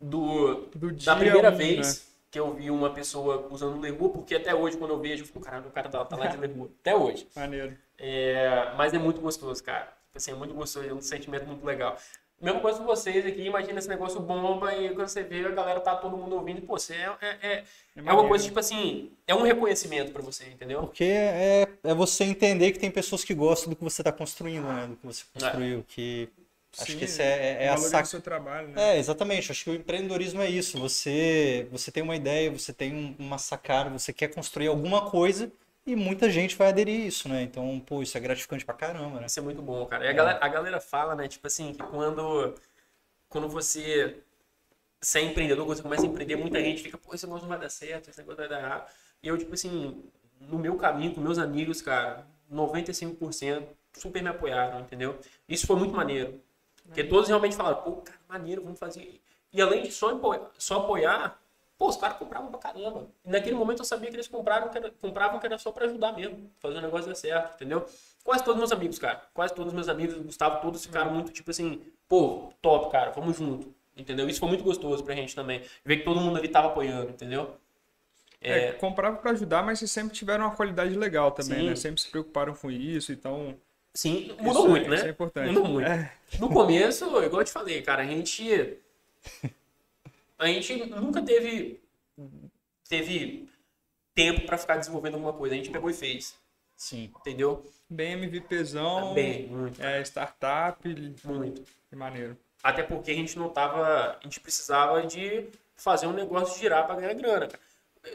do, do dia. da primeira um, vez né? Que eu vi uma pessoa usando o Lerua, porque até hoje, quando eu vejo, eu fico, caralho, o cara tá, tá lá de Lerua. Até hoje. Maneiro. É, mas é muito gostoso, cara. Tipo Assim, é muito gostoso, é um sentimento muito legal. Mesma coisa com vocês aqui, imagina esse negócio bomba e quando você vê a galera tá todo mundo ouvindo, pô, você é, é, é, é uma maneiro. coisa tipo assim, é um reconhecimento pra você, entendeu? Porque é, é você entender que tem pessoas que gostam do que você está construindo, né? Do que você construiu. Que acho Sim, que isso é, é a valoriza saca. o seu trabalho, né? É, exatamente. Acho que o empreendedorismo é isso. Você, você tem uma ideia, você tem um- uma sacada, você quer construir alguma coisa e muita gente vai aderir a isso, né? Então, pô, isso é gratificante pra caramba, né? Isso é muito bom, cara. E a, galera, a galera fala, né, tipo assim, que quando, quando você, você é empreendedor, quando você começa a empreender, muita gente fica, pô, esse negócio não vai dar certo, esse negócio vai dar errado. E eu, tipo assim, no meu caminho, com meus amigos, cara, 95% super me apoiaram, entendeu? Isso foi muito maneiro. Porque todos realmente falaram, pô, cara, maneiro, vamos fazer. E além de só apoiar, só apoiar pô, os caras compravam pra caramba. E naquele momento eu sabia que eles compraram, que era, compravam que era só pra ajudar mesmo, fazer o negócio dar certo, entendeu? Quase todos meus amigos, cara, quase todos meus amigos, Gustavo, todos ficaram muito tipo assim, pô, top, cara, vamos junto, entendeu? Isso foi muito gostoso pra gente também, ver que todo mundo ali tava apoiando, entendeu? É, comprava pra ajudar, mas vocês sempre tiveram uma qualidade legal também, Sim. né? Sempre se preocuparam com isso, então. Sim, mudou isso é- muito, né? Isso é importante. Mudou muito. É. No começo, igual eu te falei, cara, a gente. A gente nunca teve. Teve tempo pra ficar desenvolvendo alguma coisa. A gente pegou e fez. Sim. Entendeu? Bem MVPzão. Bem, muito. É, startup. Muito. Que maneiro. Até porque a gente não tava. A gente precisava de fazer um negócio girar pra ganhar grana, cara.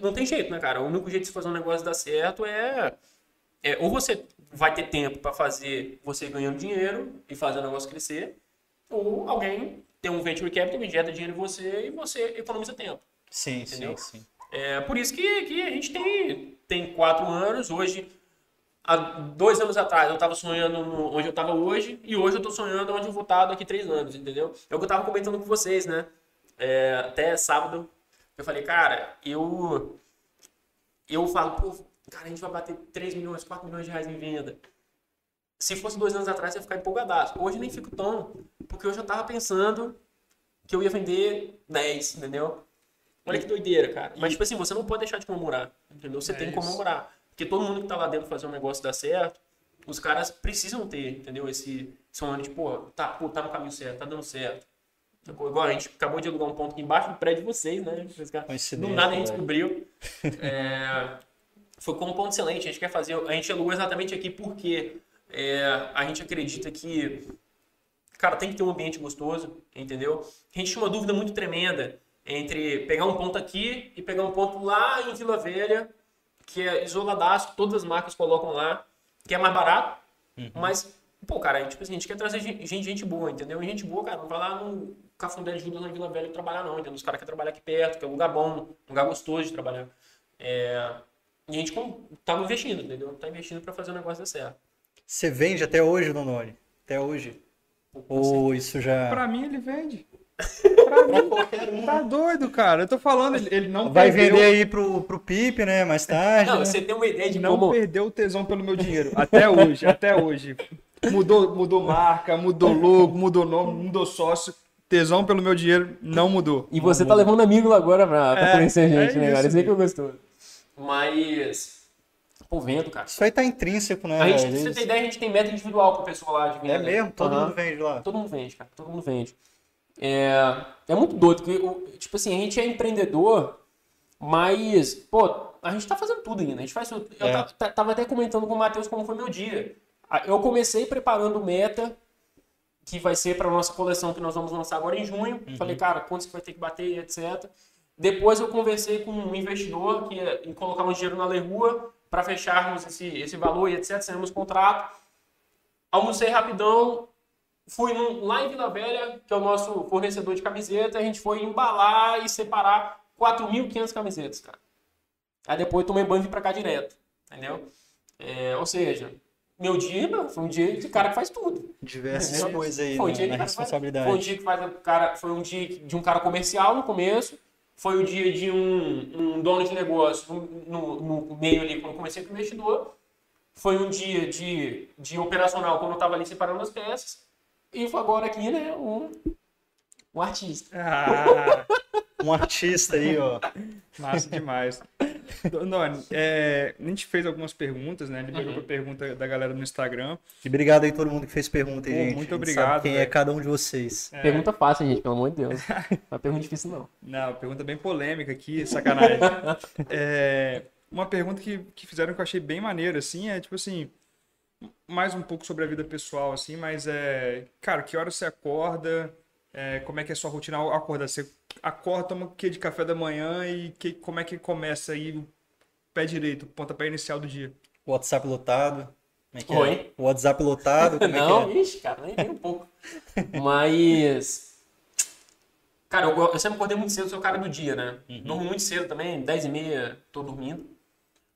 Não tem jeito, né, cara? O único jeito de fazer um negócio dar certo é. é ou você vai ter tempo pra fazer você ganhando dinheiro e fazer o negócio crescer, ou alguém tem um venture capital, injeta dinheiro em você e você economiza tempo. Sim, Entendeu? sim, sim. É por isso que, que a gente tem, tem quatro anos. Hoje, há dois anos atrás, eu estava sonhando onde eu estava hoje, e hoje eu estou sonhando onde eu vou estar daqui três anos, entendeu? É o que eu estava comentando com vocês, né? É, até sábado, eu falei, cara, eu. Eu falo, pô, cara, a gente vai bater 3 milhões, 4 milhões de reais em venda. Se fosse dois anos atrás, eu ia ficar empolgadaço. Hoje nem fico tão, porque eu já tava pensando que eu ia vender 10, entendeu? Olha que doideira, cara. Mas, tipo assim, você não pode deixar de comemorar, entendeu? Você É tem que isso. comemorar. Porque todo mundo que tá lá dentro fazer um negócio dar certo, os caras precisam ter, entendeu? Esse sonho de, pô, tá, pô, tá no caminho certo, tá dando certo. Igual a gente acabou de alugar um ponto aqui embaixo do prédio de vocês, né? Do nada a gente velho. descobriu. É, foi com um ponto excelente. A gente quer fazer. A gente alugou exatamente aqui porque é, a gente acredita que. Cara, tem que ter um ambiente gostoso, entendeu? A gente tinha uma dúvida muito tremenda entre pegar um ponto aqui e pegar um ponto lá em Vila Velha, que é isoladaço, que todas as marcas colocam lá, que é mais barato, mas, pô, cara, a gente, tipo assim, a gente quer trazer gente, gente, boa, entendeu? E gente boa, cara, não vai lá no Cafundé de Judas em Vila Velha trabalhar, não, entendeu? Os caras querem trabalhar aqui perto, que é um lugar bom, um lugar gostoso de trabalhar. É, E a gente com- tava investindo, entendeu? Tá investindo pra fazer o negócio dar certo. Você vende até hoje, Donori? Até hoje? Ou isso já. Pra mim, ele vende. Pra mim, tá doido, cara. Eu tô falando, ele, ele não Vai perdeu, vender aí pro, pro Pipe, né? Mais tarde. Não, né? você tem uma ideia de não como... perdeu o tesão pelo meu dinheiro. Até hoje, até hoje. Mudou, mudou marca, mudou logo, mudou nome, mudou sócio. Tesão pelo meu dinheiro não mudou. E você tá levando amigo agora pra, pra É, conhecer a gente, é né, cara? isso. Isso aí que eu gostoso. Mas... Pô, vento, cara. Isso aí tá intrínseco, né? A gente, pra você ter ideia, a gente tem meta individual pro pessoal lá de venda. É mesmo? Todo Aham. mundo vende lá. Todo mundo vende, cara. Todo mundo vende. É, é muito doido, porque, tipo assim, a gente é empreendedor, Mas, pô, a gente tá fazendo tudo ainda. A gente faz tudo. Eu É. ta- ta- tava até comentando com o Matheus como foi meu dia. Ah, Eu comecei preparando meta, que vai ser para nossa coleção que nós vamos lançar agora em junho. Falei, cara, quantos que vai ter que bater etc. Depois eu conversei com um investidor que ia em colocar um dinheiro na Lerrua para fecharmos esse, esse valor e etc. Saímos contrato. Almocei rapidão, fui num- lá em Vila Velha, que é o nosso fornecedor de camiseta, a gente foi embalar e separar 4.500 camisetas, cara. Aí depois tomei banho e vim pra cá direto, entendeu? É, ou seja, meu dia foi um dia de cara que faz tudo. Diversas coisas aí Foi um na, dia na que cara faz- responsabilidade. Foi um dia que faz cara, foi um dia de um cara comercial no começo, foi o dia de um, um dono de negócio no, no- meio ali quando comecei com o investidor, foi um dia de, de operacional quando eu estava ali separando as peças. E foi agora aqui, né, um, um artista. Ah, Um artista aí, ó. massa demais. Doni, é, a gente fez algumas perguntas, né? Liberou Uhum. pra pergunta da galera no Instagram. E obrigado aí todo mundo que fez pergunta aí, Pô, gente. muito obrigado, sabe quem é velho. cada um de vocês. É, Pergunta fácil, gente, pelo amor de Deus. Não é pergunta difícil, não. Não, pergunta bem polêmica aqui, sacanagem. É, uma pergunta que, que fizeram que eu achei bem maneira, assim, é tipo assim, mais um pouco sobre a vida pessoal, assim, mas é, cara, que hora você acorda? É, como é que é a sua rotina ao acordar? Você acorda, toma o que de café da manhã e que, como é que começa aí o pé direito, o pontapé inicial do dia? WhatsApp lotado. Como é que Oi? é? WhatsApp lotado, como não, é que ixi, cara, nem, nem um pouco. Mas. Cara, eu, eu sempre acordei muito cedo, sou o cara do dia, né? Durmo muito cedo também, 10 e meia, tô dormindo.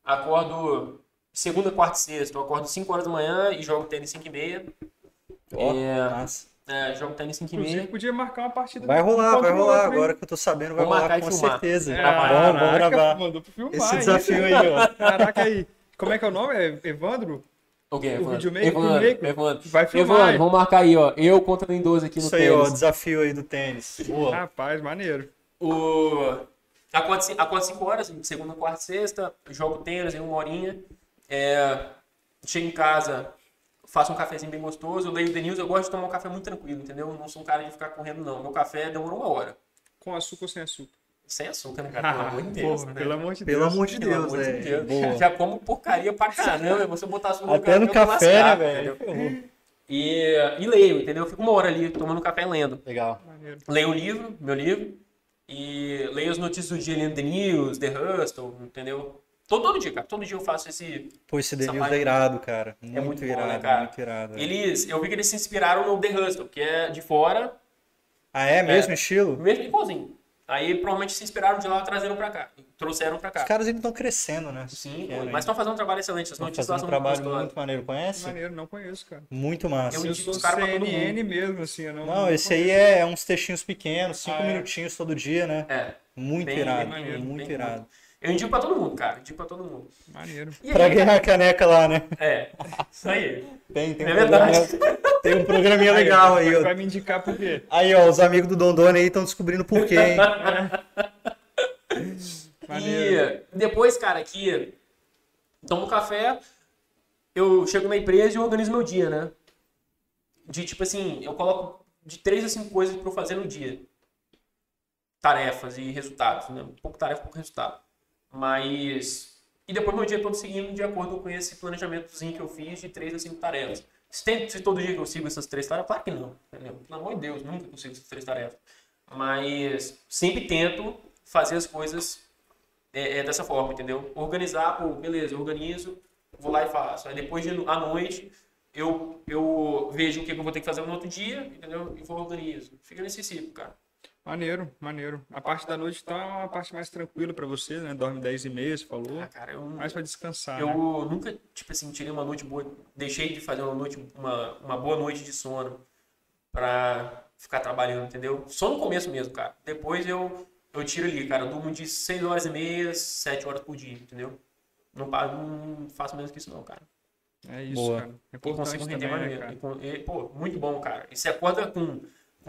Acordo segunda, quarta e sexta, eu acordo 5 horas da manhã e jogo tênis 5 e meia. é? Ó, É. massa. É, jogo tênis 5 e Inclusive, meia. podia marcar uma partida. Vai rolar, vai o rolar. outro? Agora que eu tô sabendo, vai rolar com filmar. certeza. É, vamos, vamos gravar. Mandou pra filmar, Esse desafio aí, ó. Caraca aí. Como é que é o nome? É Evandro? O quê, Evandro? videomaker, Evandro, videomaker. Evandro. Vai filmar. Evandro, vamos marcar aí, ó. Eu contra o 12 aqui no Isso aí, ó, tênis. desafio aí do tênis. Boa. Rapaz, maneiro. O... Acordo 5 horas, segunda, quarta e sexta, jogo tênis em uma horinha. É... Chego em casa, faço um cafezinho bem gostoso, eu leio The News, eu gosto de tomar um café muito tranquilo, entendeu? Eu não sou um cara de ficar correndo, não. Meu café demora uma hora. Com açúcar ou sem açúcar? Sem açúcar, né, cara? Pelo amor de Deus. Porra, né? pelo amor de Pelo Deus. amor de Pelo Deus, amor de né? Deus. Boa. Já como porcaria pra caramba. Você botar açúcar Até no eu tô café, né, velho? E, e leio, entendeu? Eu fico uma hora ali tomando café e lendo. Legal. Maneiro. leio o livro, meu livro, e leio as notícias do dia ali no The News, The Hustle, entendeu? Todo, todo dia, cara. Todo dia eu faço esse. Pô, esse Denilson é irado, cara. Muito, muito bom, irado, né, cara? muito irado. velho. Eles, eu vi que eles se inspiraram no The Hustle, que é de fora, Ah, é? Mesmo estilo? mesmo igualzinho. Aí provavelmente se inspiraram de lá, trazeram pra cá, trouxeram pra cá. Os caras ainda estão crescendo, né? Sim, mas estão fazendo um trabalho excelente. As Estão notícias fazendo um muito trabalho gostosas. muito maneiro. Conhece? Maneiro, não conheço, cara. Muito massa. Eu Eu sou os caras pra todo CNN mesmo, assim, eu não... Não, esse aí conheço. é uns textinhos pequenos, cinco Ah, é? minutinhos todo dia, né? É. Muito Bem- irado, bem maneiro, muito bem irado. Eu indico pra todo mundo, cara. Indico pra todo mundo. Maneiro. E Pra aí, ganhar a caneca lá, né? É, isso aí. Tem, tem um É verdade. programinha, tem um programinha legal aí, Vai, ó. vai me indicar por quê? Aí, ó, os amigos do Dondone aí estão descobrindo por quê, hein? Maneiro. E depois, cara, que tomo café, eu chego na empresa e organizo meu dia, né? De tipo assim, eu coloco de três a cinco coisas pra eu fazer no dia. Tarefas e resultados, né? Pouco tarefa, pouco resultado. Mas. E depois meu dia todo seguindo de acordo com esse planejamentozinho que eu fiz de três a cinco tarefas. Se, se todo dia que eu sigo essas três tarefas, claro que não. Entendeu? Pelo amor de Deus, nunca consigo essas três tarefas. Mas sempre tento fazer as coisas é, é dessa forma, entendeu? Organizar, pô, beleza, eu organizo, vou lá e faço. Aí depois de, à noite eu, eu vejo o que eu vou ter que fazer no outro dia, entendeu? E vou organizo. Fica nesse ciclo, cara. Maneiro, maneiro. A parte da noite então é uma parte mais tranquila pra você, né? Dorme 10 e meia, você falou. Ah, cara, eu, Mais pra descansar, eu né? nunca, tipo assim, tirei uma noite boa, deixei de fazer uma noite, uma, uma boa noite de sono pra ficar trabalhando, entendeu? Só no começo mesmo, cara. Depois eu, eu tiro ali, cara. Eu durmo de 6 horas e meia, 7 horas por dia, entendeu? Não, não faço menos que isso não, cara. É isso, Boa. cara. É importante também, render né, cara? E e, pô, muito bom, cara. E você acorda com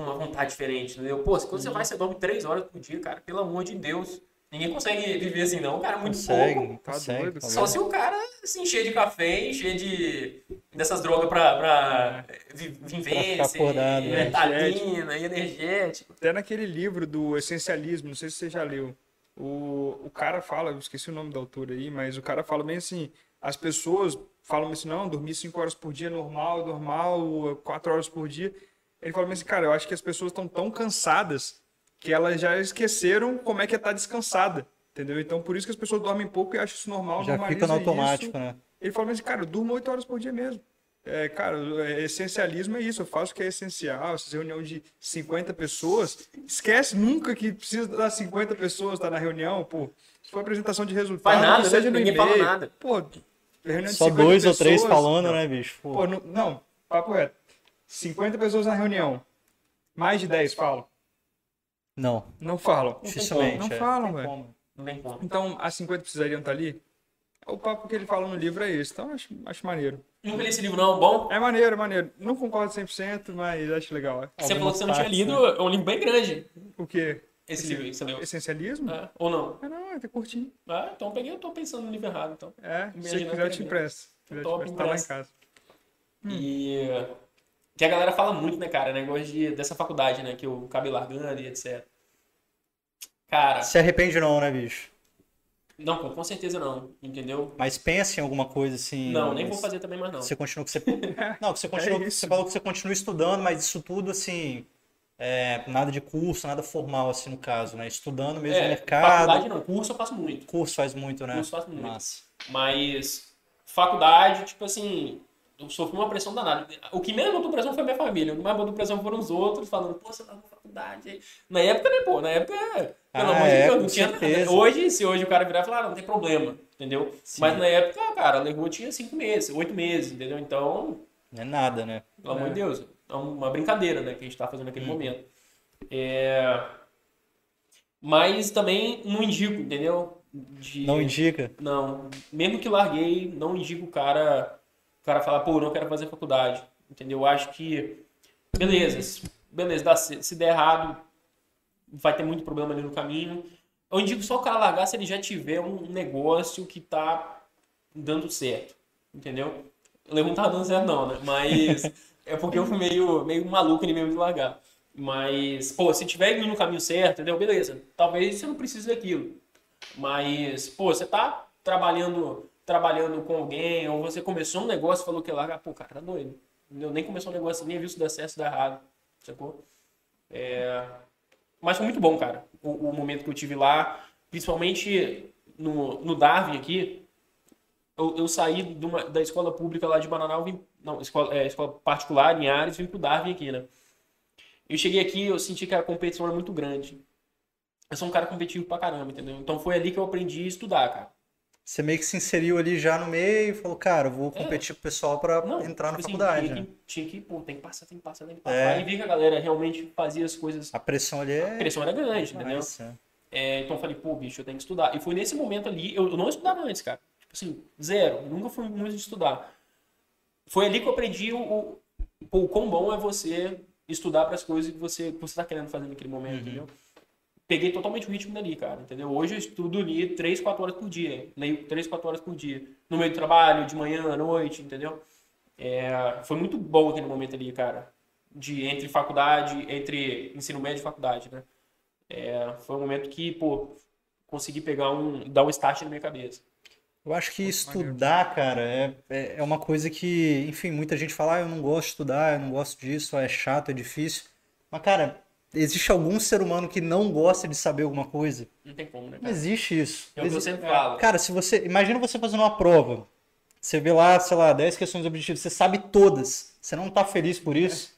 uma vontade diferente, entendeu? Pô, quando você vai, você dorme três horas por dia, cara. Pelo amor de Deus. Ninguém consegue viver assim, não. Cara, é muito Consegue, pouco. Tá consegue. doido. tá Só louco. se o cara se encher de café, encher de dessas drogas pra, pra vi- vivência, acordado, e né? metalina e energético. Até naquele livro do Essencialismo, não sei se você já leu. O, o cara fala, eu esqueci o nome do autor aí, mas o cara fala bem assim, as pessoas falam assim, não, dormir 5 horas por dia é normal, normal, 4 horas por dia. Ele fala assim, cara, eu acho que as pessoas estão tão cansadas que elas já esqueceram como é que é estar descansada, entendeu? Então, por isso que as pessoas dormem pouco e acham isso normal, Já fica no automático, isso. né? Ele falou assim, cara, eu durmo 8 horas por dia mesmo. É, cara, é, essencialismo é isso, eu faço o que é essencial, essas reuniões de 50 pessoas, esquece nunca que precisa das 50 pessoas estar na reunião, pô. Se for apresentação de resultado, Faz nada, que seja né? no Ninguém fala nada. Pô, reunião de Só 50 dois ou três falando, né, bicho? Pô. Pô, não, não, papo reto. 50 pessoas na reunião, mais de 10 falam. Não, Não falam. dificilmente. Não é. falam, Tem velho. como. Não tem como. Então, as 50 precisariam estar ali? O papo que ele fala no livro é esse, então acho, acho maneiro. Nunca li esse livro, não. Bom, É maneiro, é maneiro. Não concordo 100%, mas acho legal. é. você falou que você não tinha lido, é um livro bem grande. O quê? Esse livro aí que você leu. Essencialismo? É, ou não? Ah, não, é até curtinho. Ah, então eu peguei, eu tô pensando no livro errado, então. É, se quiser eu te é te Top, tá lá em casa. E que a galera fala muito, né, cara, negócio de, dessa faculdade, né, que eu acabei largando e etc. Cara, Se arrepende não, né, bicho? não, com, com certeza não, entendeu? Mas pensa em alguma coisa assim. Não, nem vou fazer também mais não. Você continua que você. Não, que você continua. É você falou que você continua estudando, mas isso tudo assim. é, nada de curso, nada formal, assim, no caso, né? Estudando mesmo no É, mercado. faculdade não, curso eu faço muito. Curso faz muito, né? Curso faz muito. Massa. Mas faculdade, tipo assim, eu sofri uma pressão danada. O que menos botou pressão foi minha família. O que mais botou pressão foram os outros, falando, pô, você tá na faculdade. Na época, né, pô? Na época, pelo Ah, amor de é, Deus, não tinha nada. certeza. Hoje, se hoje o cara virar e falar, ah, não tem problema, entendeu? Sim. Mas na época, cara, a Lego tinha cinco meses, oito meses, entendeu? Então, Não é nada, né? pelo amor É. de Deus, é uma brincadeira, né, que a gente tá fazendo naquele Hum. momento. É... Mas também não indico, entendeu? De... Não indica. Não, mesmo que larguei, não indico o cara, cara falar, pô, não quero fazer faculdade, entendeu? Eu acho que, beleza, beleza, dá, se se der errado, vai ter muito problema ali no caminho. Eu indico só o cara largar se ele já tiver um negócio que tá dando certo, entendeu? Eu não dando certo não, né? Mas é porque eu fui meio, meio maluco ali mesmo de largar. Mas, pô, se tiver indo no caminho certo, entendeu? Beleza, talvez você não precise daquilo. Mas, pô, você tá trabalhando, trabalhando com alguém, ou você começou um negócio e falou que ia largar, pô, cara, tá doido. Entendeu? Nem começou um negócio, nem viu se dá certo, se dá errado. Sacou? É... Mas foi muito bom, cara, o, o momento que eu tive lá, principalmente no, no Darwin aqui. Eu, eu saí uma- da escola pública lá de Bananal, vim, não, escola, é, escola particular em Ares, vim pro Darwin aqui, né? Eu cheguei aqui, eu senti que a competição era muito grande. Eu sou um cara competitivo pra caramba, entendeu? Então foi ali que eu aprendi a estudar, cara. Você meio que se inseriu ali já no meio e falou, cara, eu vou competir com o pessoal pra Não, entrar na tipo assim, faculdade, tinha né? que, tinha que, pô, tem que passar, tem que passar, tem que passar. É. Aí vi que a galera realmente fazia as coisas. A pressão ali é. A pressão era grande, entendeu? É. É, então eu falei, pô, bicho, eu tenho que estudar. E foi nesse momento ali, eu, eu não estudava antes, cara. Tipo assim, zero. Nunca fui muito de estudar. Foi ali que eu aprendi o, o, o quão bom é você estudar para as coisas que você, que você tá querendo fazer naquele momento, Uhum. entendeu? Peguei totalmente o ritmo dali, cara, entendeu? Hoje eu estudo ali 3, 4 horas por dia. Leio 3, 4 horas por dia. No meio do trabalho, de manhã, à noite, entendeu? É, foi muito bom aquele momento ali, cara. De, entre faculdade, entre ensino médio e faculdade, né? É, foi um momento que, pô, consegui pegar um, dar um start na minha cabeça. Eu acho que estudar, cara, é, é é uma coisa que, enfim, muita gente fala, ah, eu não gosto de estudar, eu não gosto disso, é chato, é difícil. Mas, cara, existe algum ser humano que não gosta de saber alguma coisa? Não tem como, né, Não cara? existe isso. É o que eu sempre falo. Cara, se você. Imagina você fazendo uma prova. Você vê lá, sei lá, 10 questões objetivas, você sabe todas. Você não tá feliz por isso.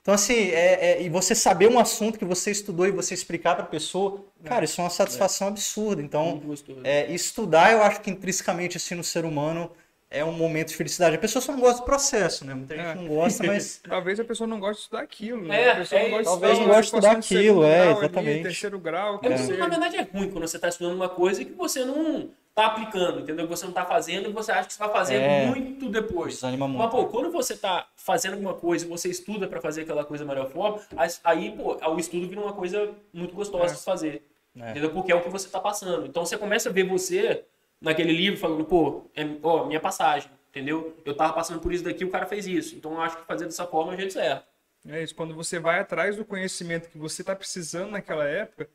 Então, assim, é, é- e você saber um assunto que você estudou e você explicar pra pessoa, cara, isso é uma satisfação absurda. Então, é, estudar, eu acho que intrinsecamente, assim, no ser humano, é um momento de felicidade. A pessoa só não gosta do processo, né? Muita gente É. não gosta, mas. Talvez a pessoa não goste de estudar aquilo, né? É, a pessoa é não gosta isso. Talvez não goste de estudar aquilo, é, grau ali, exatamente. terceiro grau, que É, você... Na verdade é ruim quando você está estudando uma coisa que você não tá aplicando, entendeu? Que você não tá fazendo e você acha que você vai fazer É. muito depois. Desanima Mas, muito. pô, quando você tá fazendo alguma coisa e você estuda para fazer aquela coisa da melhor forma, aí- aí, pô, o estudo vira uma coisa muito gostosa É. de se fazer. É. Entendeu? Porque é o que você tá passando. Então você começa a ver você naquele livro falando, pô, é, ó, minha passagem, entendeu? Eu tava passando por isso daqui, o cara fez isso. Então eu acho que fazer dessa forma é o jeito certo. É isso, quando você vai atrás do conhecimento que você está precisando naquela época,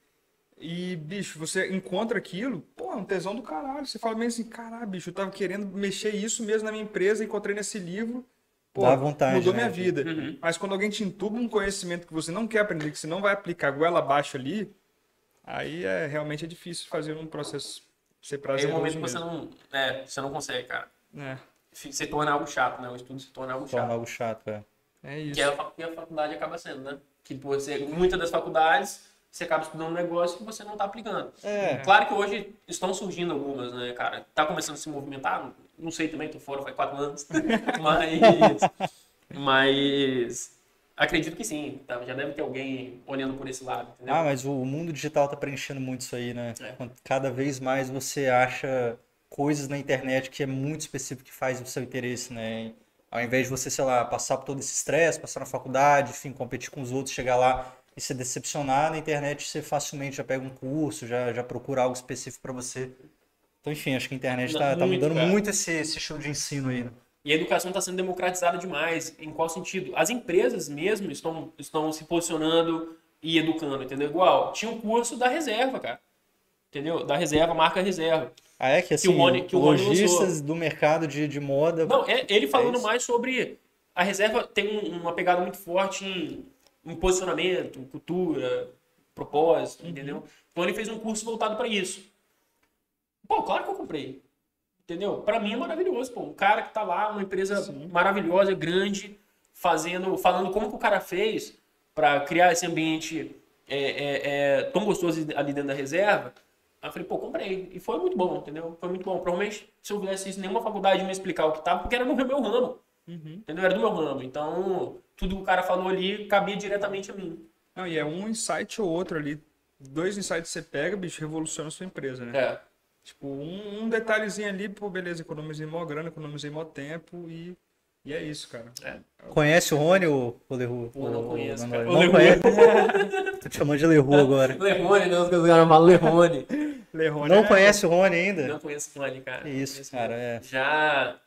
E, bicho, você encontra aquilo, pô, é um tesão do caralho. Você fala mesmo assim, caralho, bicho, eu tava querendo mexer isso mesmo na minha empresa, encontrei nesse livro. Pô, Dá vontade, mudou né, minha vida. Uhum. Mas quando alguém te entuba um conhecimento que você não quer aprender, que você não vai aplicar goela abaixo ali, aí é realmente é difícil fazer um processo ser é prazeroso um momento que você mesmo. não, é, você não consegue, cara. É, Se torna algo chato, né? O estudo se torna algo Torna chato. algo chato, é. é isso. Que é a, que a faculdade acaba sendo, né? Que você, muitas das faculdades, você acaba estudando um negócio que você não tá aplicando. É. Claro que hoje estão surgindo algumas, né, cara? Tá começando a se movimentar, não sei também, tô fora faz quatro anos. mas. Mas. Acredito que sim, tá? já deve ter alguém olhando por esse lado, entendeu? Ah, mas o mundo digital tá preenchendo muito isso aí, né? É. Cada vez mais você acha coisas na internet que é muito específico que faz o seu interesse, né? Ao invés de você, sei lá, passar por todo esse estresse, passar na faculdade, enfim, competir com os outros, chegar lá e se decepcionar na internet, você facilmente já pega um curso, já, já procura algo específico para você. Então, enfim, acho que a internet Não, tá, tá muito, mudando cara. muito esse, esse estilo de ensino aí, né? E a educação está sendo democratizada demais. Em qual sentido? As empresas mesmo estão, estão se posicionando e educando, entendeu? Igual, tinha um curso da reserva, cara. Entendeu? Da reserva, marca reserva. Ah, é que assim, o Rony- que o lojistas do mercado de, de moda. Não, é ele falando isso. mais sobre. A reserva tem um- uma pegada muito forte em, em posicionamento, cultura, propósito, entendeu? Então ele fez um curso voltado para isso. Pô, claro que eu comprei. Entendeu? Para mim é maravilhoso, pô. Um cara que tá lá, uma empresa maravilhosa, grande, fazendo, falando como que o cara fez para criar esse ambiente é, é, é, tão gostoso ali dentro da reserva. Aí eu falei, pô, comprei. E foi muito bom, entendeu? Foi muito bom. Provavelmente, se eu fizesse isso, nenhuma faculdade me explicar o que tava, porque era no meu ramo. Entendeu? Era do meu ramo. Então, tudo que o cara falou ali cabia diretamente a mim. Não, e é um insight ou outro ali. Dois insights que você pega, bicho, revoluciona a sua empresa, né? É. Tipo, um, um detalhezinho ali, pô, beleza, economizei mó grana, economizei mó tempo e, e é isso, cara. Conhece o Rony, o, o Leru? Pô, não conheço, o- cara. Não, O conhece? Tô te chamando de Leru agora. Lerone, não, os caras falam Lerone. Lerone Não é- conhece o Rony ainda? Não conheço o Rony, cara. Isso, cara, é. Já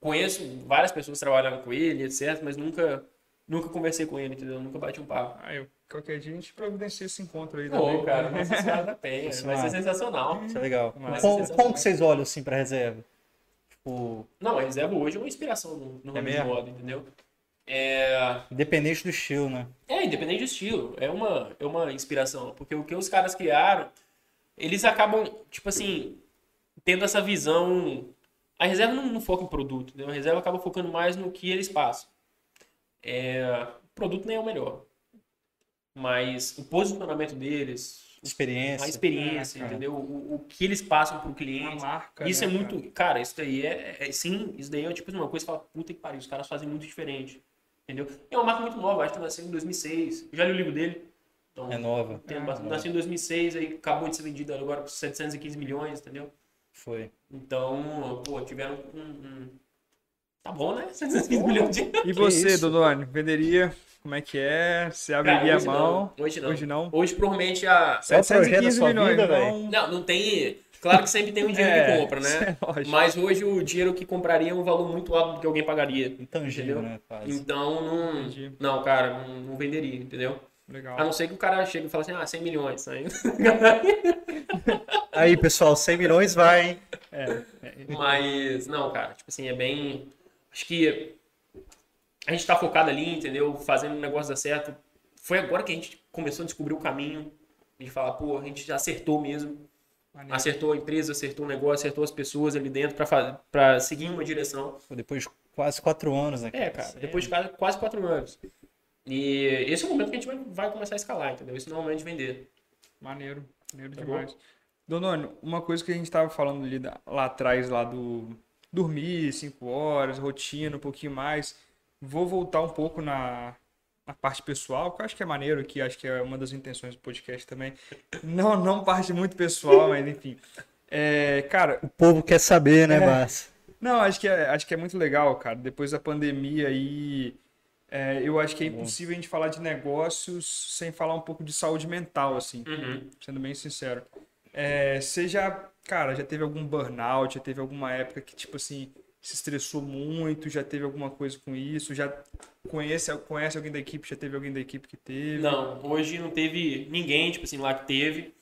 conheço várias pessoas que trabalham com ele, etc, mas nunca, nunca conversei com ele, entendeu? Nunca bati um papo. Ah, eu, qualquer dia a gente providencia esse encontro aí Pô, também. cara, Nossa Senhora da Penha. Vai ser sensacional. Isso é legal. Mas Como, é que vocês olham assim pra reserva? Tipo, Não, a reserva hoje é uma inspiração no, no É ramo de mesmo? moda, entendeu? É, independente do estilo, né? É, independente do estilo. É uma, é uma inspiração. Porque o que os caras criaram, eles acabam, tipo assim, tendo essa visão. A reserva não, não foca em produto, entendeu? A reserva acaba focando mais no que eles passam. É, o produto nem é o melhor. Mas o posicionamento deles, Experiência. a experiência, É, entendeu? O, o que eles passam pro Uma cliente. marca, Isso né, é muito. cara? Cara, isso daí é, é- Sim, isso daí é tipo uma coisa que fala, puta que pariu, os caras fazem muito diferente. Entendeu? É uma marca muito nova, acho que nasceu em 2006. Eu já li o livro dele. Então, É nova. tem bastante- nova. nasceu em 2006, aí acabou de ser vendido agora por 715 milhões, entendeu? Foi. Então, pô, tiveram um. um- Tá bom, né? 715 milhões de. E você? Dodone, venderia? Como é que é? Você abriria a mão? não. Hoje não. Hoje não? Hoje, provavelmente, a. É o projeto da sua vida, não... Não, não tem. Claro que sempre tem um dinheiro que É, compra, isso né? é. Mas hoje o dinheiro que compraria é um valor muito alto do que alguém pagaria. Intangível, Entendeu? né? Quase. Então, não. Entendi. Não, cara, não, não venderia, entendeu? Legal. A não ser que o cara chegue e fale assim, ah, 100 milhões. Aí... Aí, pessoal, 100 milhões vai, hein? É, Mas, não, cara, tipo assim, é bem. Acho que a gente tá focado ali, entendeu? Fazendo o negócio dar certo. Foi agora que a gente começou a descobrir o caminho de falar, pô, a gente já acertou mesmo. maneiro. Acertou a empresa, acertou o negócio, acertou as pessoas ali dentro pra seguir uma direção. Depois de quase quatro anos, né? É, cara, depois de quase, quase quatro anos. E esse é o momento que a gente vai, vai começar a escalar, entendeu? Esse não é o momento de vender. Maneiro, maneiro Tá demais. Dodone, uma coisa que a gente tava falando ali da- lá atrás, lá do dormir cinco horas, rotina, um pouquinho mais. Vou voltar um pouco na, na parte pessoal, que eu acho que é maneiro aqui, acho que é uma das intenções do podcast também. Não, não parte muito pessoal, mas enfim. É, cara, O povo quer saber, né, É. Não, acho que é, acho que é muito legal, cara. Depois da pandemia aí, é, eu acho que é impossível a gente falar de negócios sem falar um pouco de saúde mental, assim, Uhum. sendo bem sincero. É, você já, cara, já teve algum burnout, já teve alguma época que, tipo assim, se estressou muito, já teve alguma coisa com isso, já conhece, conhece alguém da equipe, já teve alguém da equipe que teve? Não, hoje não teve ninguém, tipo assim, lá que teve.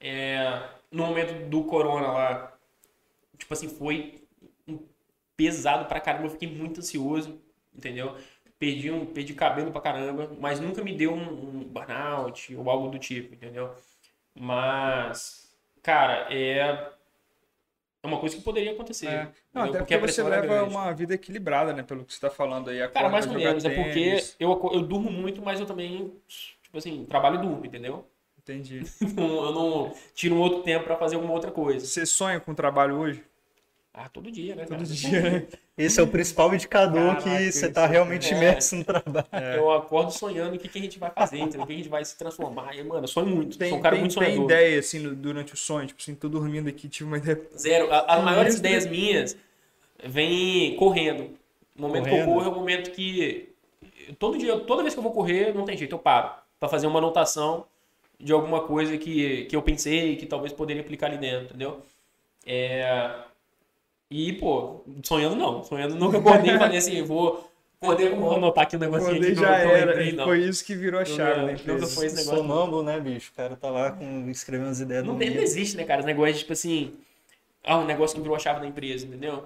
É, no momento do corona lá, tipo assim, foi pesado pra caramba. Eu fiquei muito ansioso, entendeu? Perdi, um, perdi cabelo pra caramba, mas nunca me deu um, um burnout ou algo do tipo, entendeu? Mas, cara, é. É uma coisa que poderia acontecer. É. Não, até porque, a você leva grande. uma vida equilibrada, né? Pelo que você tá falando aí. Cara, mais ou menos. É porque tênis. eu, eu durmo muito, mas eu também, tipo assim, trabalho e durmo, entendeu? Entendi. Não- eu não tiro um outro tempo pra fazer alguma outra coisa. Você sonha com o trabalho hoje? Ah, todo dia, né, cara? Todo dia, né? Esse é o principal indicador Caraca, que você isso tá realmente é- imerso no trabalho. Eu acordo sonhando o que, que a gente vai fazer, entendeu? O que a gente vai se transformar. E, mano, eu sonho muito. Tem, Sou um cara tem, muito tem sonhador. ideia, assim, durante o sonho? Tipo assim, tô dormindo aqui, tive uma ideia. Zero. A- As maiores ideias minhas vêm correndo. O momento que eu Correndo? corro é o momento que. Todo dia, toda vez que eu vou correr, não tem jeito, eu paro. Pra fazer uma anotação de alguma coisa que, que eu pensei que talvez poderia aplicar ali dentro, entendeu? É... E, pô, sonhando não. Sonhando nunca acordei e falei assim, vou. Vou anotar aqui um negocinho Acordei aqui já que eu era. lembrei, não. Foi isso que virou a chave da Nunca- empresa. nunca foi esse negócio. Sonâmbulo, né, bicho? O cara tá lá com, escrevendo as ideias Não, tem- não existe, né, cara? Esse negócio de, tipo assim. Ah, um negócio que virou a chave da empresa, entendeu?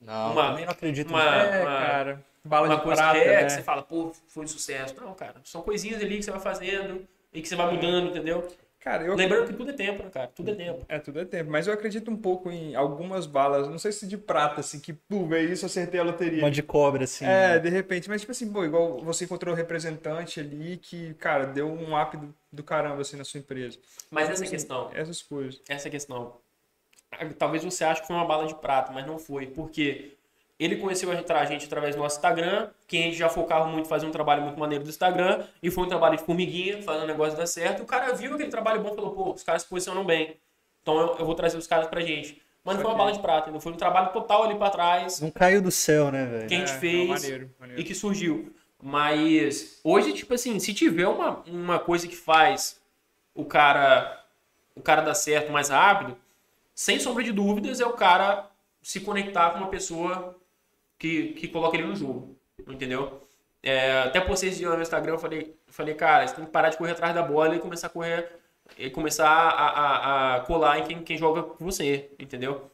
Não, Uma- também não acredito uma-. É, uma- cara. Bala uma de coisa prata, que, é, né? que você fala, pô, foi um sucesso. Não, cara. São coisinhas ali que você vai fazendo e que você vai mudando, entendeu? Cara, eu... Lembrando que tudo é tempo, né, cara? Tudo é tempo. É, tudo é tempo. Mas eu acredito um pouco em algumas balas, não sei se de prata, assim, que, pô, veio isso, acertei a loteria. Uma de cobra, assim. É, de repente, mas tipo assim, pô, igual você encontrou um representante ali que, cara, deu um up do, do caramba, assim, na sua empresa. Mas essa Assim, questão, Essas coisas. essa questão. Ah, Talvez você ache que foi uma bala de prata, mas não foi. Porque ele conheceu a gente a gente através do nosso Instagram, que a gente já focava muito em fazer um trabalho muito maneiro do Instagram, e foi um trabalho de formiguinha, fazendo o negócio dar certo. E o cara viu aquele trabalho bom e falou, pô, os caras se posicionam bem. Então eu, eu vou trazer os caras pra gente. Mas não foi uma bala de prata, ainda foi um trabalho total ali pra trás. Não caiu do céu, né, velho? que a gente É, fez não, maneiro, maneiro. e que surgiu. Mas hoje, tipo assim, se tiver uma, uma coisa que faz o cara o cara dar certo mais rápido, sem sombra de dúvidas, é o cara se conectar com uma pessoa que, que coloca ele no jogo. Entendeu? É, até postei esse dia no Instagram, eu falei, falei, cara, você tem que parar de correr atrás da bola e começar a correr e começar a, a, a colar em quem, quem joga com você, entendeu?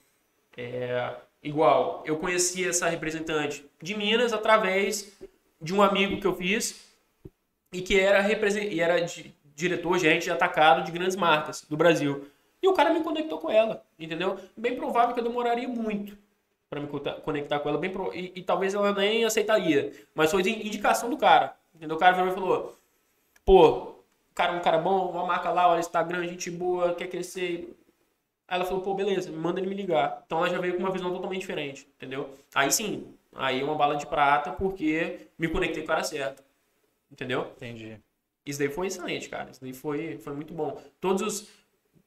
É, igual, eu conheci essa representante de Minas através de um amigo que eu fiz e que era, represen- e era di- diretor, gerente de atacado de grandes marcas do Brasil. E o cara me conectou com ela, entendeu? Bem provável que eu demoraria muito para me conectar com ela, bem pro- e, e talvez ela nem aceitaria. Mas foi de indicação do cara, entendeu? O cara virou e falou, pô, cara é um cara bom, uma marca lá, olha, Instagram, gente boa, quer crescer. Aí ela falou, pô, beleza, manda ele me ligar. Então ela já veio com uma visão totalmente diferente, entendeu? Aí sim, aí é uma bala de prata porque me conectei com o cara certo, entendeu? Entendi. Isso daí foi excelente, cara. Isso daí foi, foi muito bom. Todos os,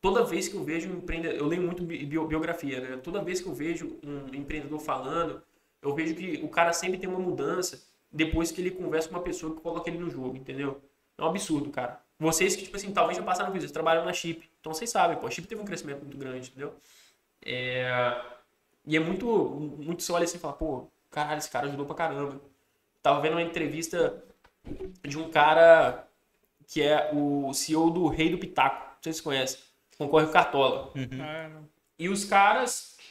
toda vez que eu vejo um empreendedor, eu leio muito bi- bio- biografia, né? Toda vez que eu vejo um empreendedor falando, eu vejo que o cara sempre tem uma mudança depois que ele conversa com uma pessoa que coloca ele no jogo, entendeu? É um absurdo, cara. Vocês que, tipo assim, talvez já passaram por isso, vocês trabalham na Chip, então vocês sabem, pô, a Chip teve um crescimento muito grande, entendeu? É... E é muito, muito você olha assim e fala, pô, caralho, esse cara ajudou pra caramba. Tava vendo uma entrevista de um cara que é o CEO do Rei do Pitaco. Não sei se você conhece. Concorre com o Cartola. Ah, não. E os caras É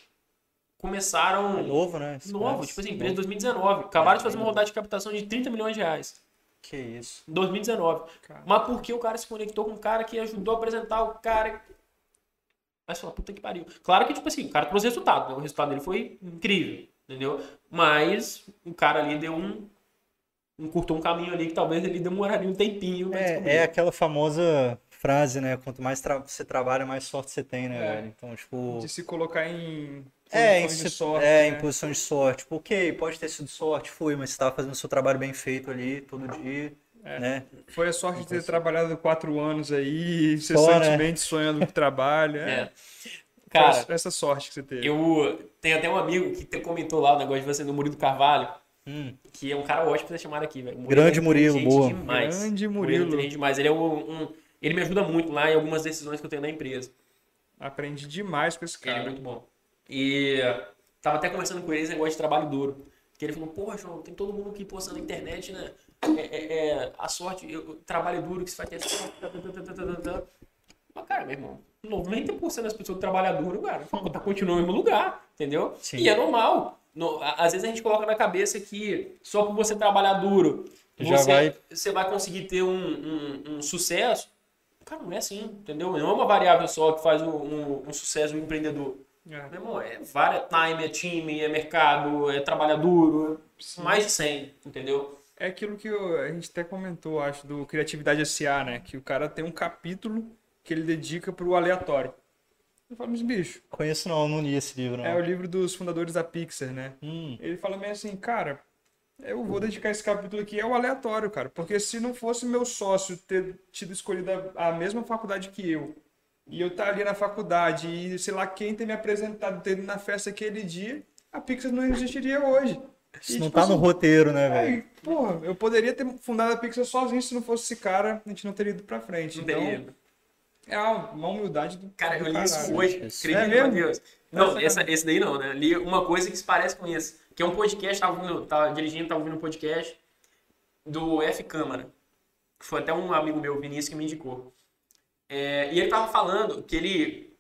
começaram novo, né? esse novo, cara? tipo assim, empresa em 2019. Acabaram de fazer uma rodada de captação de 30 milhões de reais. Que isso. Em 2019. Cara. Mas porque o cara se conectou com um cara que ajudou a apresentar o cara. Aí você fala, puta que pariu. Claro que, tipo assim, o cara trouxe resultado, né? O resultado dele foi incrível, entendeu? Mas o cara ali deu um. Encurtou um caminho ali que talvez ele demoraria um tempinho. É, é aquela famosa frase, né? Quanto mais tra- você trabalha, mais sorte você tem, né, É. velho? Então, tipo. De se colocar em É, em, de sorte, é, né? em posição de sorte. Tipo, ok, pode ter sido sorte, foi, mas você tava fazendo o seu trabalho bem feito ali, todo dia, É. né? Foi a sorte de ter trabalhado quatro anos aí, incessantemente sonhando com o trabalho. É. É. Cara, Foi essa sorte que você teve. eu tenho até um amigo que te- comentou lá o negócio de você no Murilo Carvalho, Hum, que é um cara ótimo pra ser chamado aqui, velho. Grande é Murilo, boa. Demais. Grande é Murilo. inteligente demais. Ele é um, um- ele me ajuda muito lá em algumas decisões que eu tenho na empresa. Aprendi demais com esse Ele é cara. muito bom. E tava até conversando com ele esse negócio de trabalho duro. Que ele falou, porra, João, tem todo mundo aqui postando na internet, né? É, é- é, a sorte, eu, trabalho duro, que você vai ter sorte. Mas, cara, meu irmão, 90% das pessoas que trabalham duro, cara, tá continuando no mesmo lugar, entendeu? Sim. E é normal. No- às vezes a gente coloca na cabeça que só por você trabalhar duro, Já você vai- você vai conseguir ter um, um- um sucesso. Cara, não é assim, entendeu? Não é uma variável só que faz um, um- um sucesso do empreendedor. É. Meu irmão, é várias time, é time, é mercado, é trabalhar duro, é mais de 100, entendeu? É aquilo que eu- a gente até comentou, acho, do Criatividade SA, né? Que o cara tem um capítulo que ele dedica pro aleatório. Eu falo, mas bicho, Conheço não, não li esse livro, não. é o livro dos fundadores da Pixar, né? Hum, Ele fala meio assim, cara, eu vou dedicar esse capítulo aqui ao aleatório, cara. Porque se não fosse meu sócio ter tido escolhido a, a mesma faculdade que eu, e eu estar ali na faculdade, e sei lá quem ter me apresentado, ter ido na festa aquele dia, a Pixar não existiria hoje. isso E, não tipo tá no assim, roteiro, né, velho? Aí, porra, eu poderia ter fundado a Pixar sozinho se não fosse esse cara, a gente não teria ido pra frente. Não então, teria. é uma humildade do Cara, do eu li isso hoje, Isso. acredita, É mesmo? Matheus? Não, Essa esse daí não, né? Li uma coisa que se parece com isso. Que é um podcast, tava, ouvindo, tava dirigindo, tava ouvindo um podcast do F Câmara. Foi até um amigo meu, Vinícius, que me indicou. É, e ele tava falando que ele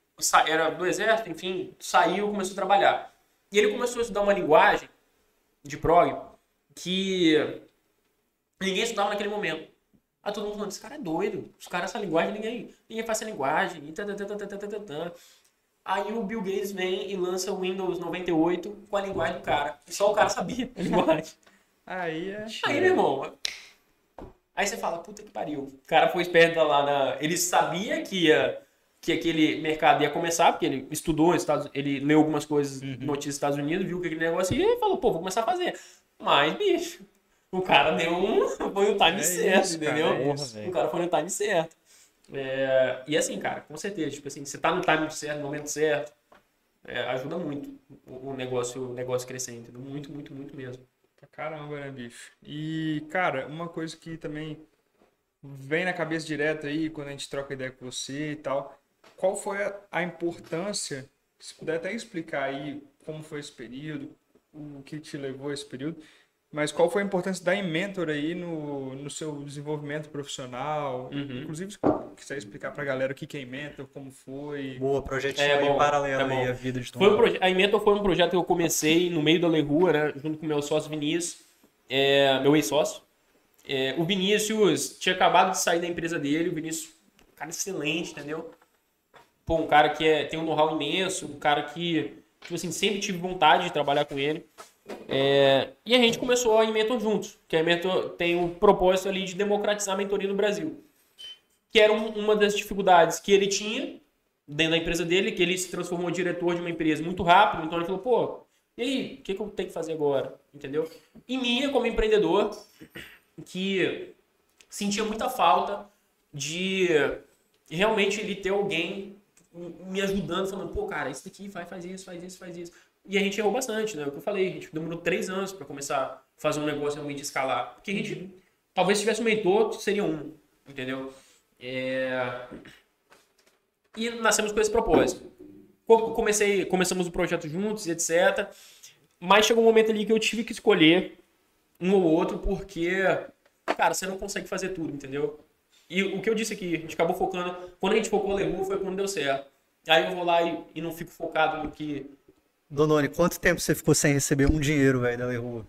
era do exército, enfim, saiu e começou a trabalhar. E ele começou a estudar uma linguagem de prog que ninguém estudava naquele momento. Aí todo mundo falando, esse cara é doido. Os caras, essa linguagem, ninguém, ninguém faz essa linguagem. E tá, tá, tá, Aí o Bill Gates vem e lança o Windows 98 com a linguagem do cara. E só o cara sabia a linguagem. Aí é. Aí, meu irmão. Aí você fala, puta que pariu. O cara foi esperto lá na. Ele sabia que ia. Que aquele mercado ia começar, porque ele estudou, Estados- ele leu algumas coisas, notícias dos Estados Unidos, viu que aquele negócio ia e falou, pô, vou começar a fazer. Mas, bicho, o cara deu um. Foi no time É certo, isso, cara, entendeu? é Porra, isso. O cara foi no time certo. É, e assim, cara, com certeza, tipo assim, você tá no time certo, no momento certo, é, ajuda muito o, o negócio, o negócio crescer, entendeu? Muito, muito, muito mesmo. Caramba, né, bicho? E, cara, uma coisa que também vem na cabeça direto aí, quando a gente troca ideia com você e tal, qual foi a, a importância, se puder até explicar aí como foi esse período, o que te levou a esse período, mas qual foi a importância da Inmentor aí no, no seu desenvolvimento profissional? Uhum. Inclusive, se quiser explicar pra galera o que que é Inmentor, como foi. Boa, projetinho É aí bom, paralelo é bom. aí, a vida de todo Foi um proje- a Inmentor foi um projeto que eu comecei no meio da Lei Rua, né, junto com meu sócio Vinícius, é, meu ex-sócio. É, o Vinícius tinha acabado de sair da empresa dele, o Vinícius, um cara excelente, entendeu? Pô, um cara que é, tem um know-how imenso, um cara que, tipo assim, sempre tive vontade de trabalhar com ele. É, e a gente começou a Inventor juntos, que a Inventor tem o propósito ali de democratizar a mentoria no Brasil. Que era um- uma das dificuldades que ele tinha dentro da empresa dele, que ele se transformou em diretor de uma empresa muito rápido, então ele falou, pô, e aí, o que, que eu tenho que fazer agora? Entendeu? E minha, como empreendedor, que sentia muita falta de realmente ele ter alguém me ajudando, falando, pô, cara, isso daqui vai, faz isso, faz isso, faz isso. E a gente errou bastante, né? É o que eu falei, a gente demorou três anos para começar a fazer um negócio realmente escalar. Porque a gente, talvez se tivesse um mentor, seria um, entendeu? É... E nascemos com esse propósito. Co- Comecei, começamos o projeto juntos, etc. Mas chegou um momento ali que eu tive que escolher um ou outro, porque, cara, você não consegue fazer tudo, entendeu? E o que eu disse aqui, a gente acabou focando. Quando a gente focou no Leru, foi quando deu certo. Aí eu vou lá e, e não fico focado no que. Dononi, quanto tempo você ficou sem receber um dinheiro, velho, da Lei Rua?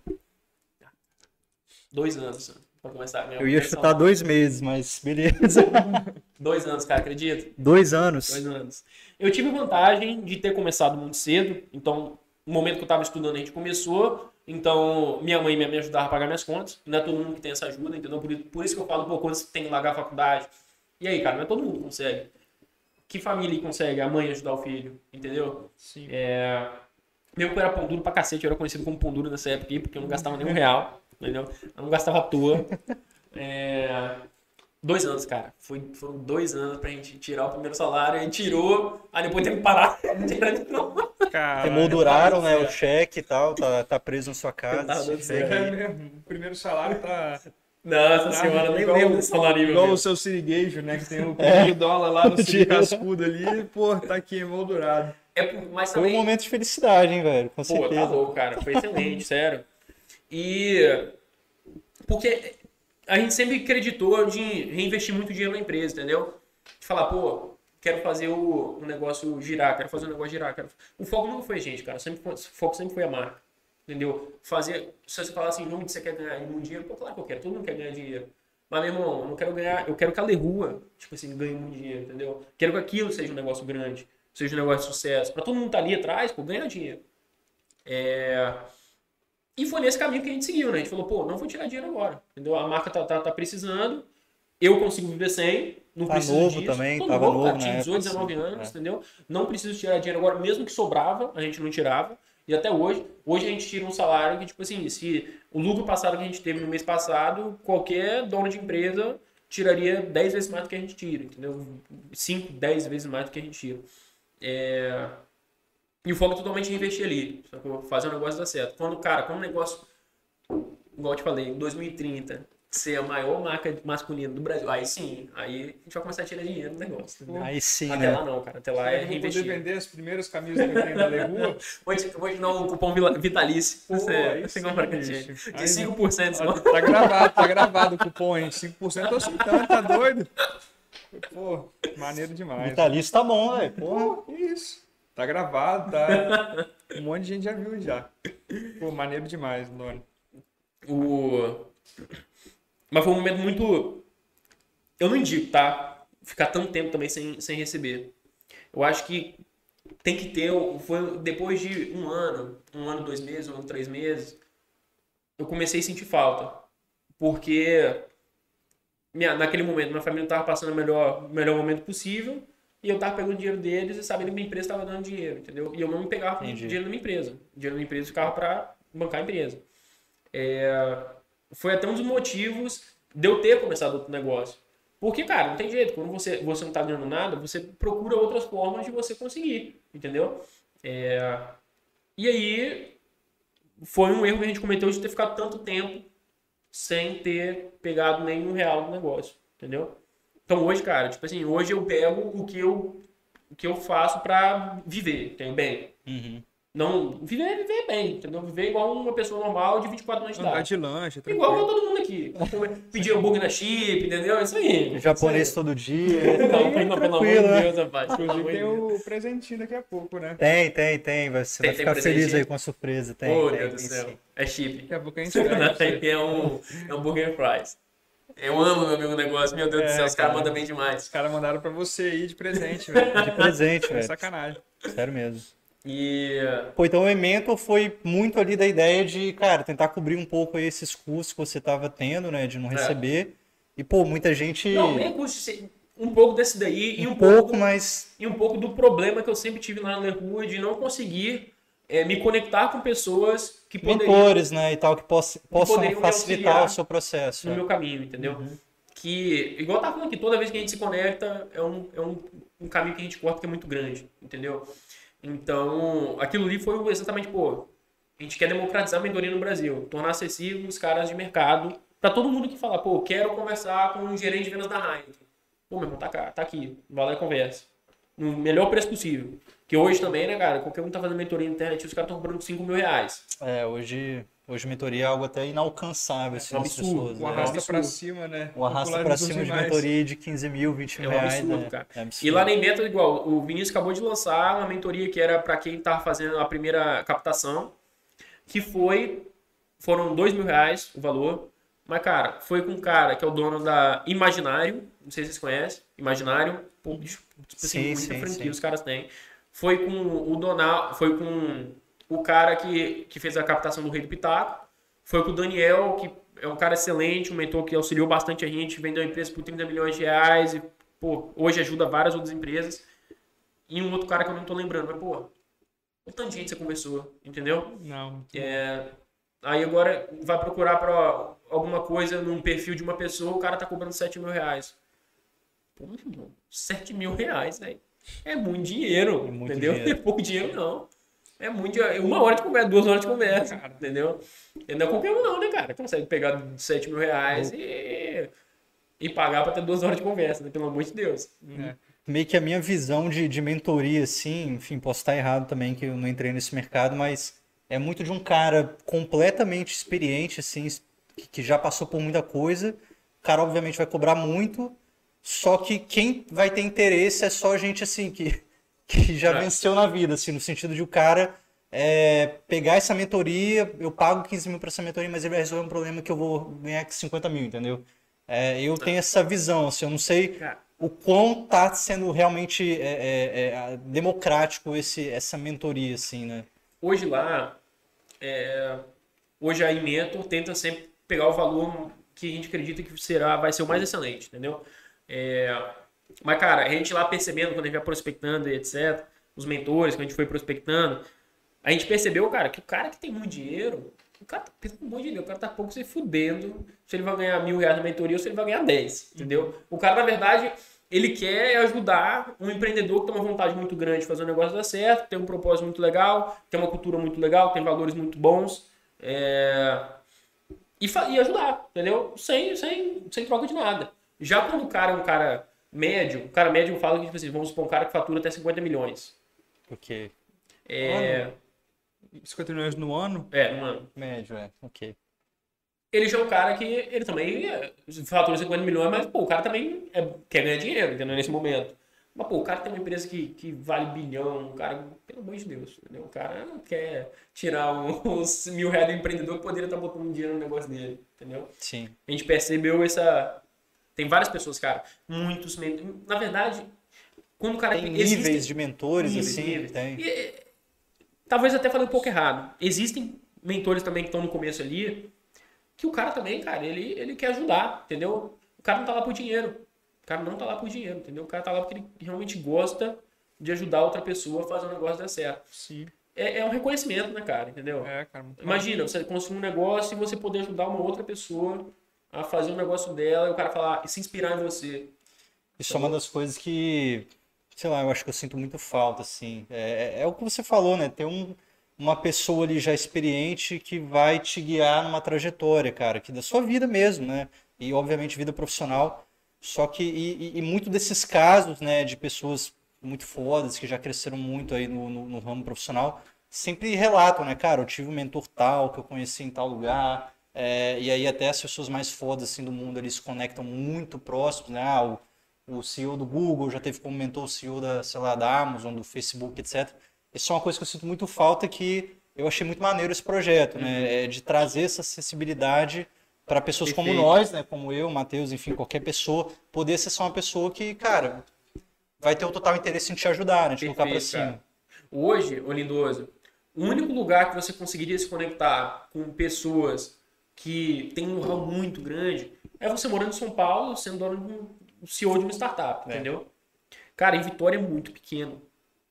Dois anos pra começar a ganhar Eu ia chutar dois meses, mas beleza. Dois anos, cara, acredita? dois anos. Dois anos. Eu tive vantagem de ter começado muito cedo, então, no momento que eu estava estudando, a gente começou, então minha mãe me me ajudava a pagar minhas contas, não é todo mundo que tem essa ajuda, entendeu? Por, por isso que eu falo, pô, quando você tem que largar a faculdade. E aí, cara, não é todo mundo que consegue. Que família consegue a mãe ajudar o filho, entendeu? Sim. É... Mesmo que eu era pão duro pra cacete, eu era conhecido como pão duro nessa época aí, porque eu não gastava nenhum real, entendeu? Eu não gastava à toa. É... Dois anos, cara. Foi, foram dois anos pra gente tirar o primeiro salário, aí tirou, aí depois teve que parar. tirar de novo. Caralho. Emolduraram, né, o cheque e tal, tá, tá preso na sua casa. Tá É. O primeiro salário tá. Nossa senhora, nem lembro desse salário. Igual meu. o seu siriguejo, né? Que tem o primeiro dólar lá no Dinheiro. siri cascudo ali. Pô, tá aqui emoldurado. É, por- mas Foi um também... momento de felicidade, hein, velho, com Pô, tá certeza. louco, cara. Foi excelente, sério. E. Porque a gente sempre acreditou de reinvestir muito dinheiro na empresa, entendeu? De falar, pô, quero fazer o, negócio girar, quero fazer o negócio girar. Quero... O foco nunca foi a gente, cara. Sempre o foco sempre foi a marca. Entendeu? Fazer. Se você falar assim, não, você quer ganhar muito dinheiro, pô, claro que eu quero, todo mundo quer ganhar dinheiro. Mas, meu irmão, eu não quero ganhar, eu quero que a Lerrua, tipo assim, ganhe muito dinheiro, entendeu? Quero que aquilo seja um negócio grande, seja um negócio de sucesso. Pra todo mundo estar ali atrás, pô, ganhar dinheiro. É... E foi nesse caminho que a gente seguiu, né? A gente falou, pô, não vou tirar dinheiro agora, entendeu? A marca tá, tá, tá precisando, eu consigo viver sem, não Tá preciso novo disso. também, Tô tava novo, cara, novo tinha na 18, época, 19 assim, anos, é. entendeu? Não preciso tirar dinheiro agora, mesmo que sobrava, a gente não tirava. E até hoje, hoje a gente tira um salário que, tipo assim, se o lucro passado que a gente teve no mês passado, qualquer dono de empresa tiraria 10 vezes mais do que a gente tira, entendeu? 5, 10 vezes mais do que a gente tira. É... E o foco é totalmente em investir ali, sacou? fazer o negócio dar certo. Quando, cara, quando o negócio, igual eu te falei, em 2030, ser a maior marca masculina do Brasil, aí sim, aí a gente vai começar a tirar dinheiro do negócio. entendeu? Aí sim, Até né? lá não, cara. Até lá é vou poder reinvestir. vender as primeiras camisas que eu tenho da Lerrua? Vou te, vou te dar um cupom vitalício. Pô, Você, você sim, compra com a gente. De Aí- 5% só. Ó, Tá gravado, tá gravado o cupom, hein? 5% eu tô aceitando, tá doido? Pô, maneiro demais. Vitalício tá bom, velho. Porra. Pô, isso. Tá gravado, tá. Um monte de gente já viu já. Pô, maneiro demais, Doni. O... Mas foi um momento muito. Eu não indico, tá? Ficar tanto tempo também sem, sem receber. Eu acho que tem que ter. Foi depois de um ano, um ano, dois meses, um ano, três meses, eu comecei a sentir falta. Porque minha, naquele momento minha família estava passando o melhor, melhor momento possível. E eu tava pegando dinheiro deles e sabendo que minha empresa estava dando dinheiro, entendeu? E eu não me pegava Entendi. dinheiro da minha empresa. O dinheiro da minha empresa ficava para bancar a empresa. É, foi até um dos motivos de eu ter começado outro negócio. Porque, cara, não tem jeito. Quando você, você não tá ganhando nada, você procura outras formas de você conseguir, entendeu? É, e aí, foi um erro que a gente cometeu de ter ficado tanto tempo sem ter pegado nenhum real do negócio, entendeu? Então hoje, cara, tipo assim, hoje eu pego o que eu, o que eu faço pra viver, entendeu? Bem. Uhum. Não, viver, viver bem, entendeu? Viver igual uma pessoa normal de 24 anos de Andar idade. de Igual tranquilo. todo mundo aqui. Pedir hambúrguer na chip, entendeu? Isso aí. Japonês todo dia. Não, não, pelo amor tranquilo, de né? Deus, rapaz. Inclusive amor de tem o presentinho daqui a pouco, né? Tem, tem, tem. Você Tem- vai tem ficar feliz aí? com a surpresa. Tem, tem, Deus do céu. É chip. Daqui a pouco a gente é um hambúrguer fries. Eu amo meu amigo negócio, meu Deus do É, céu, os caras cara. mandam bem demais. Os caras mandaram pra você aí de presente, velho. De presente, É velho. sacanagem. Sério mesmo. E Pô, então o Emento foi muito ali da ideia de, cara, tentar cobrir um pouco esses custos que você tava tendo, né, de não É. receber. E, pô, muita gente. não, nem custo um pouco desse daí e um, um pouco, pouco mas. e um pouco do problema que eu sempre tive lá na rua de não conseguir é, me conectar com pessoas que poderiam Mentores, né, e tal, que poss- possam facilitar o seu processo. no né? meu caminho, entendeu? Uhum. Que, igual tava falando aqui, toda vez que a gente se conecta, é um, é um, um caminho que a gente corta que é muito grande, entendeu? Então, aquilo ali foi exatamente, pô, a gente quer democratizar a mentoria no Brasil, tornar acessível os caras de mercado, pra todo mundo que fala, pô, quero conversar com o gerente de vendas da Heineken. Pô, meu irmão, tá, cá, tá aqui, vai lá e conversa. No melhor preço possível. Que hoje também, né, cara, qualquer um tá fazendo mentoria na internet, os caras estão cobrando 5 mil reais. É, hoje, hoje mentoria é algo até inalcançável, assim, É um das absurdo. pessoas. O né? arrasta absurdo. pra cima, né? O arrasta pra cima de demais. mentoria de 15 mil, 20 mil É um reais. absurdo, né? cara. É absurdo. E lá na Inventa, igual, o Vinícius acabou de lançar uma mentoria que era para quem tava fazendo a primeira captação, que foi, foram dois mil reais o valor, mas, cara, foi com um cara que é o dono da Imaginário, não sei se vocês conhecem, Imaginário, pô, bicho, tipo assim, Sim, muita sim, franquia sim. os caras têm. Foi com o Donal, foi com o cara que, que fez a captação do Rei do Pitaco, foi com o Daniel, que é um cara excelente, um mentor que auxiliou bastante a gente, vendeu a empresa por 30 milhões de reais e, pô, hoje ajuda várias outras empresas. E um outro cara que eu não tô lembrando, mas, pô, o tanto de gente você conversou, entendeu? Não. É, aí agora vai procurar para alguma coisa num perfil de uma pessoa, o cara tá cobrando 7 mil reais. Pô, meu irmão, 7 mil reais, velho. É muito dinheiro, É muito entendeu? dinheiro. Não é pouco dinheiro, não. É muito. Uma hora de conversa, duas horas de conversa, Cara. entendeu? E não é qualquer um, não, né, cara? Consegue pegar 7 mil reais e, e pagar pra ter duas horas de conversa, né? Pelo amor de Deus. É. meio que a minha visão de, de mentoria, assim, enfim, posso estar errado também, que eu não entrei nesse mercado, mas é muito de um cara completamente experiente, assim, que, que já passou por muita coisa. O cara, obviamente, vai cobrar muito, Só que quem vai ter interesse é só gente assim que, que já É. venceu na vida, assim, no sentido de o cara é, pegar essa mentoria, eu pago 15 mil para essa mentoria, mas ele vai resolver um problema que eu vou ganhar 50 mil, entendeu? É, eu tenho essa visão, assim, eu não sei o quão tá sendo realmente é, é, é, democrático esse, essa mentoria, assim, né? Hoje lá, é, hoje a Inmentor tenta sempre pegar o valor que a gente acredita que será, vai ser o mais excelente, entendeu? É, mas, cara, a gente lá percebendo, quando a gente vai prospectando e etc., os mentores que a gente foi prospectando, a gente percebeu, cara, que o cara que tem muito dinheiro, o cara tá pelo amor de Deus, o cara tá pouco se fudendo se ele vai ganhar mil reais na mentoria ou se ele vai ganhar 10, entendeu? O cara, na verdade, ele quer ajudar um empreendedor que tem uma vontade muito grande de fazer o negócio dar certo, tem um propósito muito legal, tem uma cultura muito legal, tem valores muito bons, é, e, e ajudar, entendeu? Sem, sem, sem troca de nada. Já quando o cara é um cara médio, o cara médio fala que, tipo assim, vamos supor um cara que fatura até 50 milhões. Porque É, 50 milhões no ano? é, num ano. médio, é, ok. ele já é um cara que ele também é, fatura 50 milhões, mas pô, o cara também é- quer ganhar dinheiro, entendeu? Nesse momento. Mas pô, o cara tem uma empresa que, que vale bilhão, o cara, pelo amor de Deus, entendeu? O cara não quer tirar os mil reais do empreendedor que poderia estar botando dinheiro no negócio dele, entendeu? Sim. A gente percebeu essa. Tem várias pessoas, cara, muitos. men- Na verdade, quando o cara Tem existem- níveis de mentores, níveis, assim, níveis. tem. e, talvez até falei um pouco errado. Existem mentores também que estão no começo ali, que o cara também, cara, ele, ele quer ajudar, entendeu? O cara não tá lá por dinheiro. O cara não tá lá por dinheiro, entendeu? O cara tá lá porque ele realmente gosta de ajudar outra pessoa a fazer o negócio dar certo. Sim. É, é um reconhecimento, né, cara? Entendeu? É, cara. muito Imagina, você construir um negócio e você poder ajudar uma outra pessoa a fazer um negócio dela e o cara falar e se inspirar em você. Isso é uma das coisas que, sei lá, eu acho que eu sinto muito falta, assim. É, é o que você falou, né? Ter um, uma pessoa ali já experiente que vai te guiar numa trajetória, cara, que da sua vida mesmo, né? E, obviamente, vida profissional. Só que, e- e muito desses casos, né, de pessoas muito fodas, que já cresceram muito aí no, no, no ramo profissional, sempre relatam, né, cara, eu tive um mentor tal, que eu conheci em tal lugar, é, e aí até as pessoas mais fodas, assim, do mundo, eles se conectam muito próximos, né, ah, o, o CEO do Google já teve como mentor o CEO da, sei lá, da Amazon, do Facebook, etc. Isso é uma coisa que eu sinto muito falta que eu achei muito maneiro esse projeto, né? É de trazer essa acessibilidade para pessoas como Perfeito. nós, né? Como eu, Matheus, enfim, qualquer pessoa, poder ser só uma pessoa que, cara, vai ter o total interesse em te ajudar, né? Te colocar para cima. cara. Hoje, ô Lindoso, o único lugar que você conseguiria se conectar com pessoas que têm um know muito grande é você morando em São Paulo, sendo dono de um CEO de uma startup, É. entendeu? Cara, em Vitória é muito pequeno.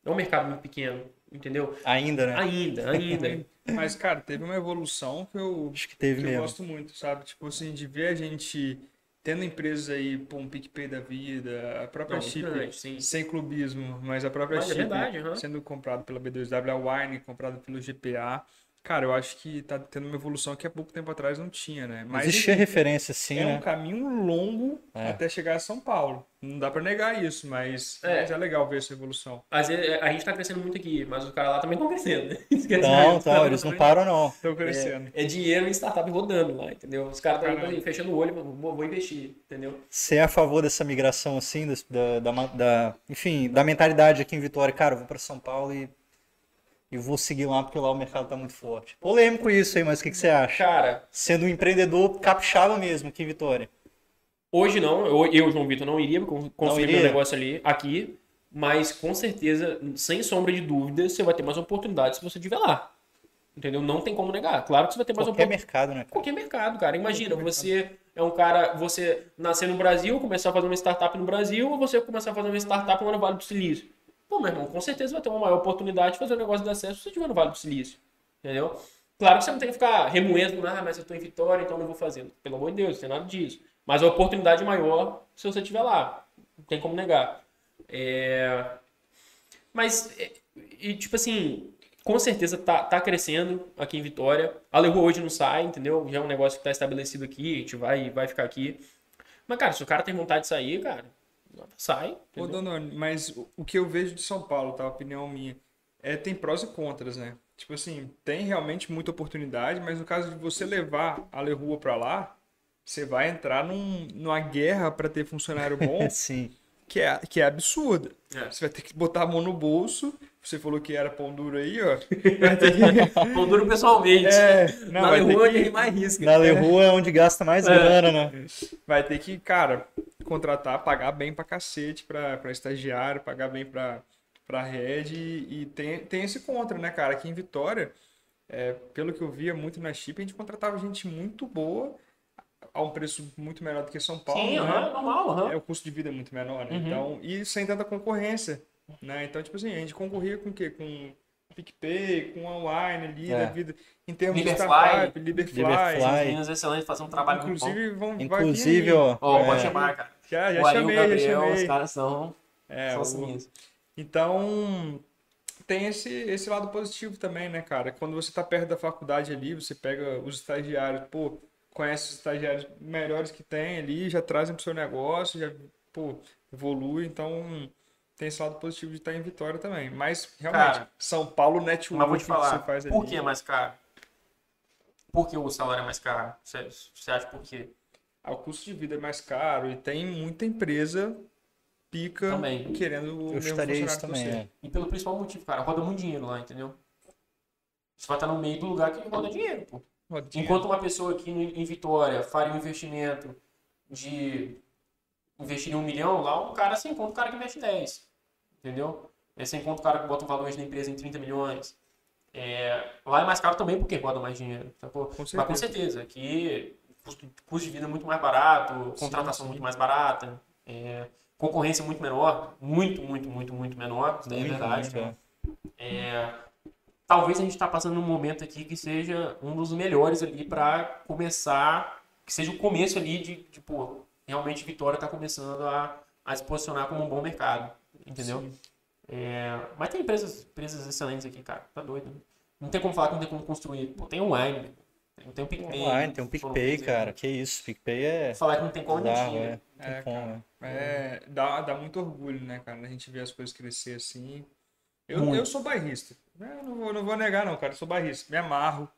É um mercado muito pequeno, entendeu? Ainda, né? Ainda, ainda. Mas, cara, teve uma evolução que eu, Acho que teve que eu mesmo. gosto muito, sabe? Tipo assim, de ver a gente tendo empresas aí, pô, um PicPay da vida, a própria Não, Chip, grande, sem clubismo, mas a própria Mas é Chip verdade, aham. sendo comprado pela B2W, a Wine comprada pelo GPA. Cara, eu acho que tá tendo uma evolução que há pouco tempo atrás não tinha, né? Mas Existia enfim, referência, sim, é um né? caminho longo É. até chegar a São Paulo. Não dá pra negar isso, mas É. mas é legal ver essa evolução. Às vezes, a gente tá crescendo muito aqui, mas os caras lá também estão crescendo, né? Esquece Não, não, eles não param, não. Tô crescendo. É, é dinheiro em startup rodando lá, entendeu? Os caras estão Caramba. fechando o olho, vou, vou investir, entendeu? Você é a favor dessa migração, assim, da, da, da- enfim, da mentalidade aqui em Vitória? Cara, eu vou para São Paulo e, e vou seguir lá porque lá o mercado tá muito forte. Polêmico isso aí, mas o que, que você acha? Cara, Sendo um empreendedor capixaba mesmo aqui em Vitória. hoje não, eu, eu João Vitor, não iria con- construir meu negócio ali, aqui, mas com certeza, sem sombra de dúvida, você vai ter mais oportunidades se você estiver lá. Entendeu? Não tem como negar. Claro que você vai ter mais Qualquer oportunidades. mercado, né? cara? Qualquer mercado, cara. Imagina, você é um cara, você nascer no Brasil, começar a fazer uma startup no Brasil, ou você começar a fazer uma startup lá no Vale do Silício. Pô, meu irmão, com certeza vai ter uma maior oportunidade de fazer um negócio de acesso se você estiver no Vale do Silício. Entendeu? Claro que você não tem que ficar remoendo, ah, mas eu tô em Vitória, então não vou fazer. Pelo amor de Deus, não tem nada disso. Mas a oportunidade maior se você estiver lá. Não tem como negar. É... Mas, é, e, tipo assim, com certeza tá, tá crescendo aqui em Vitória. A Leroy hoje não sai, entendeu? Já é um negócio que tá estabelecido aqui, a gente vai, vai ficar aqui. Mas, cara, se o cara tem vontade de sair, cara, sai. Ô, entendeu? Dononi, mas o- que eu vejo de São Paulo, tá? Opinião minha, é tem prós e contras, né? Tipo assim, tem realmente muita oportunidade, mas no caso de você levar a Lerrua pra lá, você vai entrar num, numa guerra para ter funcionário bom Sim. Que é, que é absurda. É. Você vai ter que botar a mão no bolso. Você falou que era pão duro aí, ó. Vai ter que. Pão duro pessoalmente. É, não, Na rua que- ele mais risca. Na Leroy é onde gasta mais É. grana, né? vai ter que, cara, contratar, pagar bem pra cacete pra, pra estagiário, pagar bem pra, pra rede e, e tem, tem esse contra, né, cara? Aqui em Vitória, é, pelo que eu via muito na Chip, a gente contratava gente muito boa a um preço muito menor do que São Paulo, Sim, né? aham, normal, aham. É, o custo de vida é muito menor, né? Uhum. Então, e sem tanta concorrência, né? Então, tipo assim, a gente concorria com o quê? Com PicPay, com a Wine ali, É. da vida, em termos Liberfly. de startup, Liberfly. Liberfly. Os meninos excelentes fazem um trabalho muito bom. Inclusive, vão, Inclusive, ó. Ó, é, pode chamar, cara. Já, já o chamei, já Gabriel, os chamei. caras são, É, são o- sinistros. Então, tem esse, esse lado positivo também, né, cara? Quando você tá perto da faculdade ali, você pega os estagiários, pô, conhece os estagiários melhores que tem ali, já trazem pro seu negócio, já, pô, evolui. Então, tem esse lado positivo de estar em Vitória também. Mas, realmente, Cara, São Paulo Network Mas vou te que falar, você faz ali. por que é mais caro? Por que o salário é mais caro? Você, você acha por quê? Ah, O custo de vida é mais caro e tem muita empresa pica Também. querendo o Eu mesmo estaria isso funcionário que também, você. é. E pelo principal motivo, cara, roda muito dinheiro lá, entendeu? Você vai estar no meio do lugar que roda dinheiro, pô. Roda dinheiro. Enquanto uma pessoa aqui em Vitória faria um investimento de investir em um milhão, lá um cara se encontra o cara que investe 10. Entendeu? Aí você encontra o cara que bota o valor da empresa em 30 milhões. É, lá é mais caro também porque roda mais dinheiro. Sacou? Com Mas com certeza. certeza, aqui custo, custo de vida é muito mais barato, contratação sim. muito mais barata, é, concorrência muito menor, muito, muito, muito, muito menor, isso daí é verdade. muito, é. É, talvez a gente está passando num momento aqui que seja um dos melhores ali para começar, que seja o começo ali de, de pô, realmente Vitória está começando a, a se posicionar como um bom mercado, entendeu? É, mas tem empresas, empresas excelentes aqui, cara, tá doido. Não tem como falar que não tem como construir. Pô, tem online, tem, tem o PicPay. Online, tem um PicPay, cara. Que isso, PicPay é. Falar que não tem como bizarro, tinha. é. Tem É, como, cara. é. É, dá, dá muito orgulho, né, cara? A gente vê as coisas crescer assim. Eu, Muito. eu sou bairrista. Eu não vou, não vou negar, não, cara. Eu sou bairrista. Me amarro.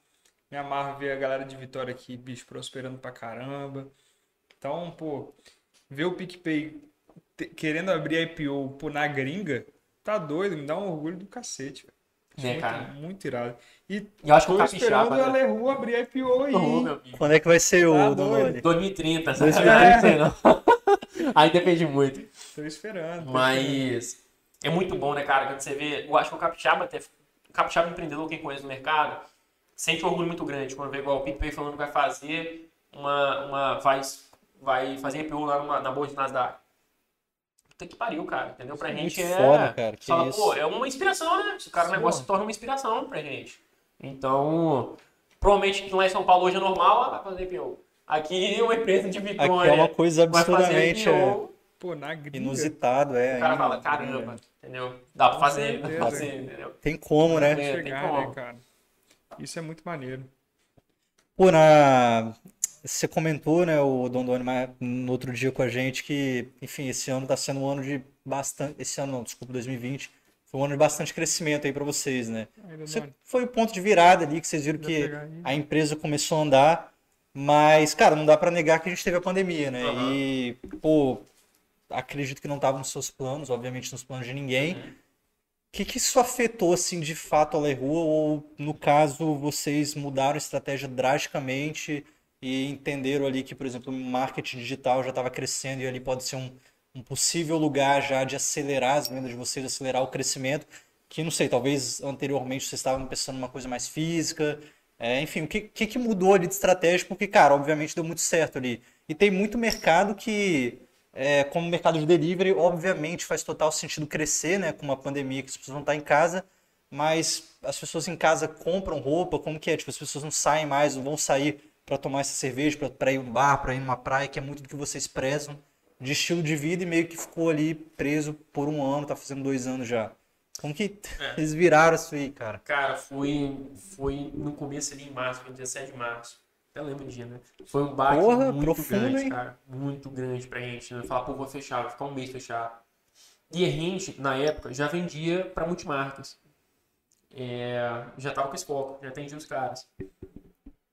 Me amarro ver a galera de Vitória aqui, bicho, prosperando pra caramba. Então, pô, ver o PicPay te- querendo abrir IPO pô, na gringa, tá doido, me dá um orgulho do cacete, velho. É, muito, cara. muito irado. E eu acho que o tô esperando a? Leru abrir IPO aí. Quando é que vai ser o Tá Donoli? 2030, sabe? 2030. Não sei não. Aí depende muito. Tô esperando. tô esperando. Mas é muito bom, né, cara? Quando você vê. Eu acho que o Capixaba, até, Capixaba empreendedor, quem conhece no mercado, sente um orgulho muito grande quando vê igual o PicPay falando que vai fazer uma. uma vai, vai fazer IPO lá numa, na Bolsa de Nasdaq. Puta que pariu, cara. Entendeu? Pra Muito gente é. foda, cara, que fala, isso. pô, é uma inspiração, né? Esse cara, o negócio se torna uma inspiração pra gente. Então, provavelmente lá em São Paulo hoje é normal, ah, vai fazer IPO. Aqui uma empresa de Vitória Aqui é uma coisa vai fazer absurdamente é, IPO, Pô, na gringa. inusitado, é. o cara ainda. fala, caramba, entendeu? Dá pra fazer, dá pra fazer, entendeu? Tem como, né? É, tem chegar, como. né, cara? Isso é muito maneiro. Pô, na... você comentou, né, o Dondoni, no outro dia com a gente, que, enfim, esse ano tá sendo um ano de bastante. Esse ano não, desculpa, 2020. Foi um ano de bastante crescimento aí pra vocês, né? Ainda Você foi o ponto de virada ali que vocês viram que a empresa começou a andar, mas, cara, não dá pra negar que a gente teve a pandemia, né? Aham. E, pô, acredito que não estava nos seus planos, obviamente nos planos de ninguém. Uhum. O que que isso afetou, assim, de fato a Leroy? Ou, no caso, vocês mudaram a estratégia drasticamente e entenderam ali que, por exemplo, o marketing digital já estava crescendo e ali pode ser um, um possível lugar já de acelerar as vendas de vocês, acelerar o crescimento? Que, não sei, talvez anteriormente vocês estavam pensando numa coisa mais física. É, enfim, o que, que, que mudou ali de estratégia? Porque, cara, obviamente deu muito certo ali. E tem muito mercado que é, como o mercado de delivery, obviamente faz total sentido crescer, né? Com uma pandemia que as pessoas vão estar em casa, mas as pessoas em casa compram roupa, como que é? Tipo, as pessoas não saem mais, não vão sair para tomar essa cerveja, para ir no bar, para ir numa praia, que é muito do que vocês prezam de estilo de vida e meio que ficou ali preso por um ano, tá fazendo dois anos já. Como que É. eles viraram isso aí, cara? Cara, foi, foi no começo ali em março, foi 17 de março. Até lembro o dia, né? Foi um baque Porra, muito profundo, grande, hein? cara. Muito grande pra gente. Né? Falar, pô, vou fechar, vai ficar um mês fechado. E a gente, na época, já vendia pra multimarcas. É, já tava com foco, já atendia os caras.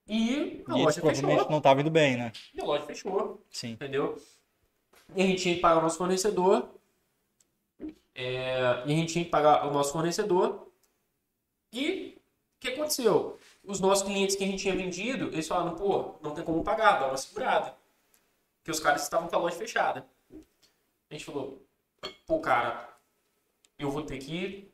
E a E loja fechou. não estavam indo bem, né? E a loja fechou. Sim. entendeu? E a gente tinha que pagar o nosso fornecedor. é, e a gente tinha que pagar o nosso fornecedor. E o que aconteceu? Os nossos clientes que a gente tinha vendido, eles falaram, pô, não tem como pagar, dá uma segurada. Porque os caras estavam com a loja fechada. A gente falou, pô, cara, eu vou ter que.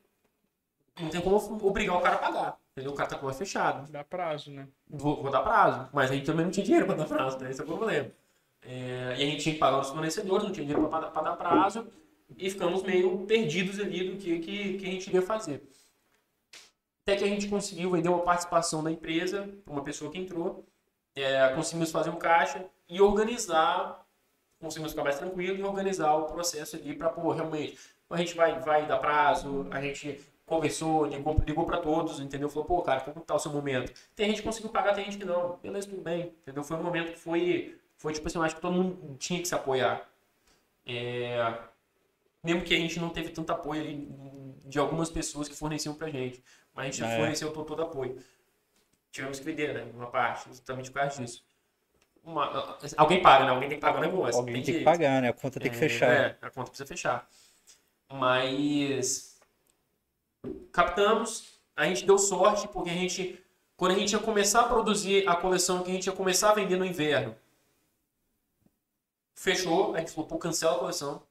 Não tem como obrigar o cara a pagar. Entendeu? O cara tá com a loja fechada Dá prazo, né? vou, vou dar prazo. Mas a gente também não tinha dinheiro para dar prazo, né? Esse é o problema. É, e a gente tinha que pagar os fornecedores, não tinha dinheiro para dar prazo. E ficamos meio perdidos ali do que, que, que a gente iria fazer. Até que a gente conseguiu vender uma participação da empresa uma pessoa que entrou. É, conseguimos fazer um caixa e organizar, conseguimos ficar mais tranquilo e organizar o processo ali para, pô, realmente, a gente vai, vai dar prazo, a gente conversou, ligou, ligou para todos, entendeu? Falou, pô, cara, como tá o seu momento? Tem gente que conseguiu pagar, tem gente que não. Beleza, tudo bem, entendeu? Foi um momento que foi, foi tipo assim, acho que todo mundo tinha que se apoiar. É, mesmo que a gente não teve tanto apoio ali de algumas pessoas que forneciam pra gente. Mas a gente É. forneceu todo, todo apoio. Tivemos que vender, né? Uma parte, justamente por causa disso. Uma- alguém paga, né? Alguém tem que pagar o negócio. Alguém tem que jeito. pagar, né? A conta tem que É, fechar. É, a conta precisa fechar. Mas captamos, a gente deu sorte porque a gente, quando a gente ia começar a produzir a coleção que a gente ia começar a vender no inverno, fechou, a gente falou, pô, cancela a coleção.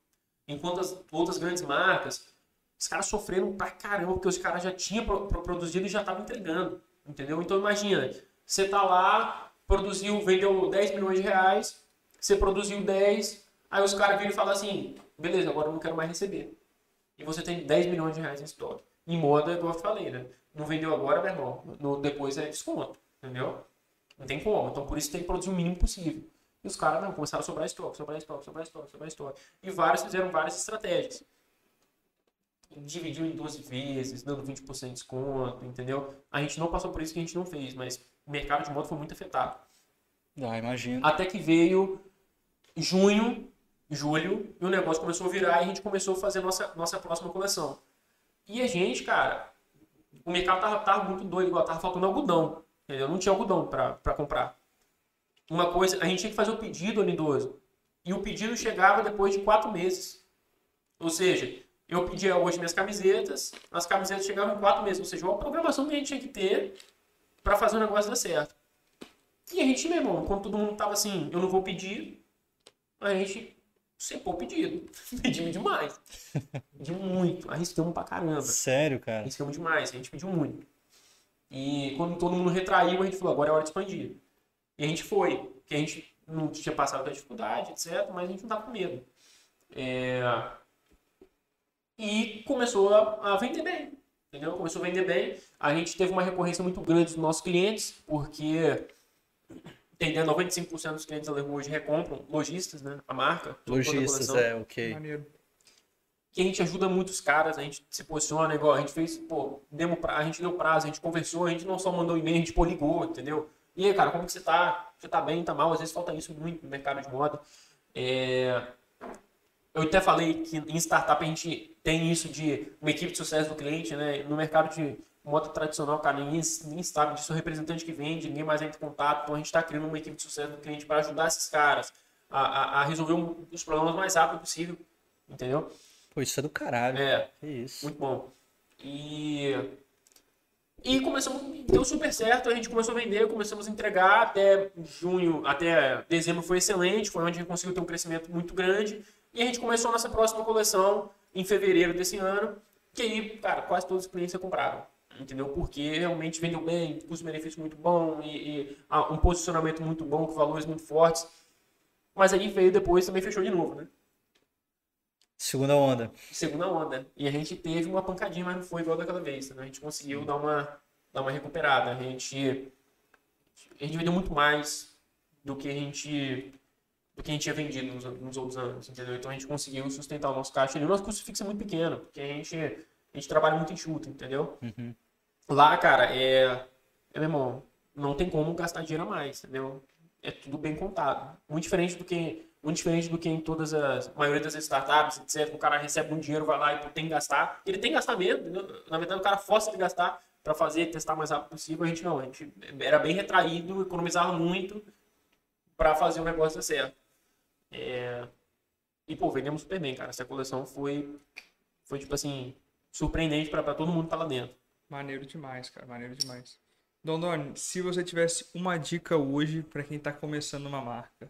Enquanto as outras grandes marcas, os caras sofreram pra caramba, porque os caras já tinham pro- pro- produzido e já estavam entregando, entendeu? Então imagina, você tá lá, produziu, vendeu 10 milhões de reais, você produziu 10, aí os caras viram e falam assim, beleza, agora eu não quero mais receber. E você tem 10 milhões de reais em estoque. Em moda, igual eu falei, né? Não vendeu agora, meu irmão, no, depois é desconto, entendeu? Não tem como, então por isso tem que produzir o mínimo possível. E os caras, não, começaram a sobrar estoque, sobrar estoque, sobrar estoque, sobrar estoque. E vários fizeram várias estratégias. Dividiu em 12 vezes, dando 20% de desconto, entendeu? A gente não passou por isso que a gente não fez, mas o mercado de moda foi muito afetado. Ah, imagino. Até que veio junho, julho, e o negócio começou a virar e a gente começou a fazer nossa, nossa próxima coleção. E a gente, cara, o mercado tava, tava muito doido, igual tava faltando algodão. Entendeu? Não tinha algodão pra comprar. Uma coisa, a gente tinha que fazer o pedido, Anidoso. E o pedido chegava depois de quatro meses. Ou seja, eu pedia hoje minhas camisetas, as camisetas chegavam em quatro meses. Ou seja, uma programação que a gente tinha que ter pra fazer o negócio dar certo. E a gente, meu irmão, quando todo mundo tava assim, eu não vou pedir, a gente sepou o pedido. Pedimos demais. Pedimos muito, arriscamos pra caramba. Sério, cara. Arriscamos demais, a gente pediu muito. E quando todo mundo retraiu, a gente falou, agora é hora de expandir. E a gente foi, porque a gente não tinha passado pela dificuldade, etc., mas a gente não tava com medo. É, E começou a, a vender bem, entendeu? Começou a vender bem. A gente teve uma recorrência muito grande dos nossos clientes, porque entendendo 95% dos clientes da Leroy hoje recompram lojistas, né? A marca. Lojistas, é, ok. Maneiro. que a gente ajuda muito os caras, a gente se posiciona, igual a gente fez, pô, demo pra, a gente deu prazo, a gente conversou, a gente não só mandou e-mail, a gente pô, ligou, entendeu? E aí, cara, como que você tá? Você tá bem, tá mal? Às vezes falta isso muito no mercado de moda. É, Eu até falei que em startup a gente tem isso de uma equipe de sucesso do cliente, né? No mercado de moda tradicional, cara, ninguém, ninguém sabe disso, o representante que vende, ninguém mais entra em contato, então a gente está criando uma equipe de sucesso do cliente para ajudar esses caras a, a, a resolver um- os problemas o mais rápido possível, entendeu? Pô, isso é do caralho. É, Que isso. muito bom. E. E começamos, deu super certo, a gente começou a vender, começamos a entregar até junho, até dezembro foi excelente, foi onde a gente conseguiu ter um crescimento muito grande. E a gente começou a nossa próxima coleção em fevereiro desse ano, que aí, cara, quase todos os clientes compraram. Entendeu? Porque realmente vendeu bem, custo-benefício muito bom e, e, ah, um posicionamento muito bom, com valores muito fortes. Mas aí veio depois também fechou de novo, né? Segunda onda. segunda onda. E a gente teve uma pancadinha, mas não foi igual daquela vez. Né? A gente conseguiu dar uma, dar uma recuperada. A gente, a gente vendeu muito mais do que a gente do que a gente tinha vendido nos, nos outros anos, entendeu? Então a gente conseguiu sustentar o nosso caixa ali. O nosso custo fixo é muito pequeno, porque a gente, a gente trabalha muito enxuto, entendeu? Uhum. Lá, cara, é, é, meu irmão, não tem como gastar dinheiro a mais, entendeu? É tudo bem contado. Muito diferente do que muito diferente do que em todas as a maioria das startups, etc. O cara recebe um dinheiro, vai lá e tem que gastar. Ele tem que gastar mesmo, na verdade o cara força ele gastar para fazer, testar o mais rápido possível. A gente não, a gente era bem retraído, economizava muito para fazer o negócio dar certo. É... E pô, vendemos super bem, cara. Essa coleção foi foi tipo assim, surpreendente para todo mundo que tá lá dentro. Maneiro demais, cara, maneiro demais. Dondoni, se você tivesse uma dica hoje para quem tá começando uma marca,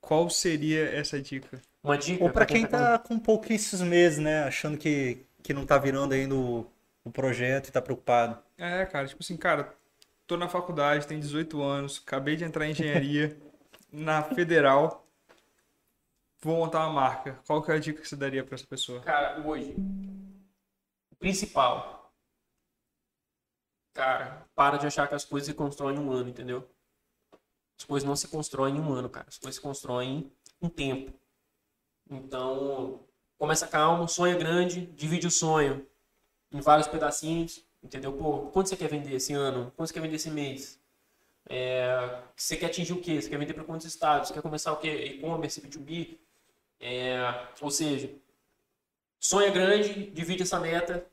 qual seria essa dica? Uma dica Ou pra quem tá tá com pouquíssimos meses, né? Achando que, que não tá virando ainda o, o projeto e tá preocupado. É, cara, tipo assim, cara, tô na faculdade, tenho 18 anos, acabei de entrar em engenharia na federal, vou montar uma marca. Qual que é a dica que você daria para essa pessoa? Cara, hoje, o principal, cara, para de achar que as coisas se constroem em um ano, entendeu? As coisas não se constroem em um ano, cara. As coisas se constroem em um tempo. Então, começa calmo, sonha grande, divide o sonho em vários pedacinhos, entendeu? Pô, quanto você quer vender esse ano? Quanto você quer vender esse mês? É, você quer atingir o quê? Você quer vender para quantos estados? Você quer começar o quê? E-commerce, B2B? É, ou seja, sonha grande, divide essa meta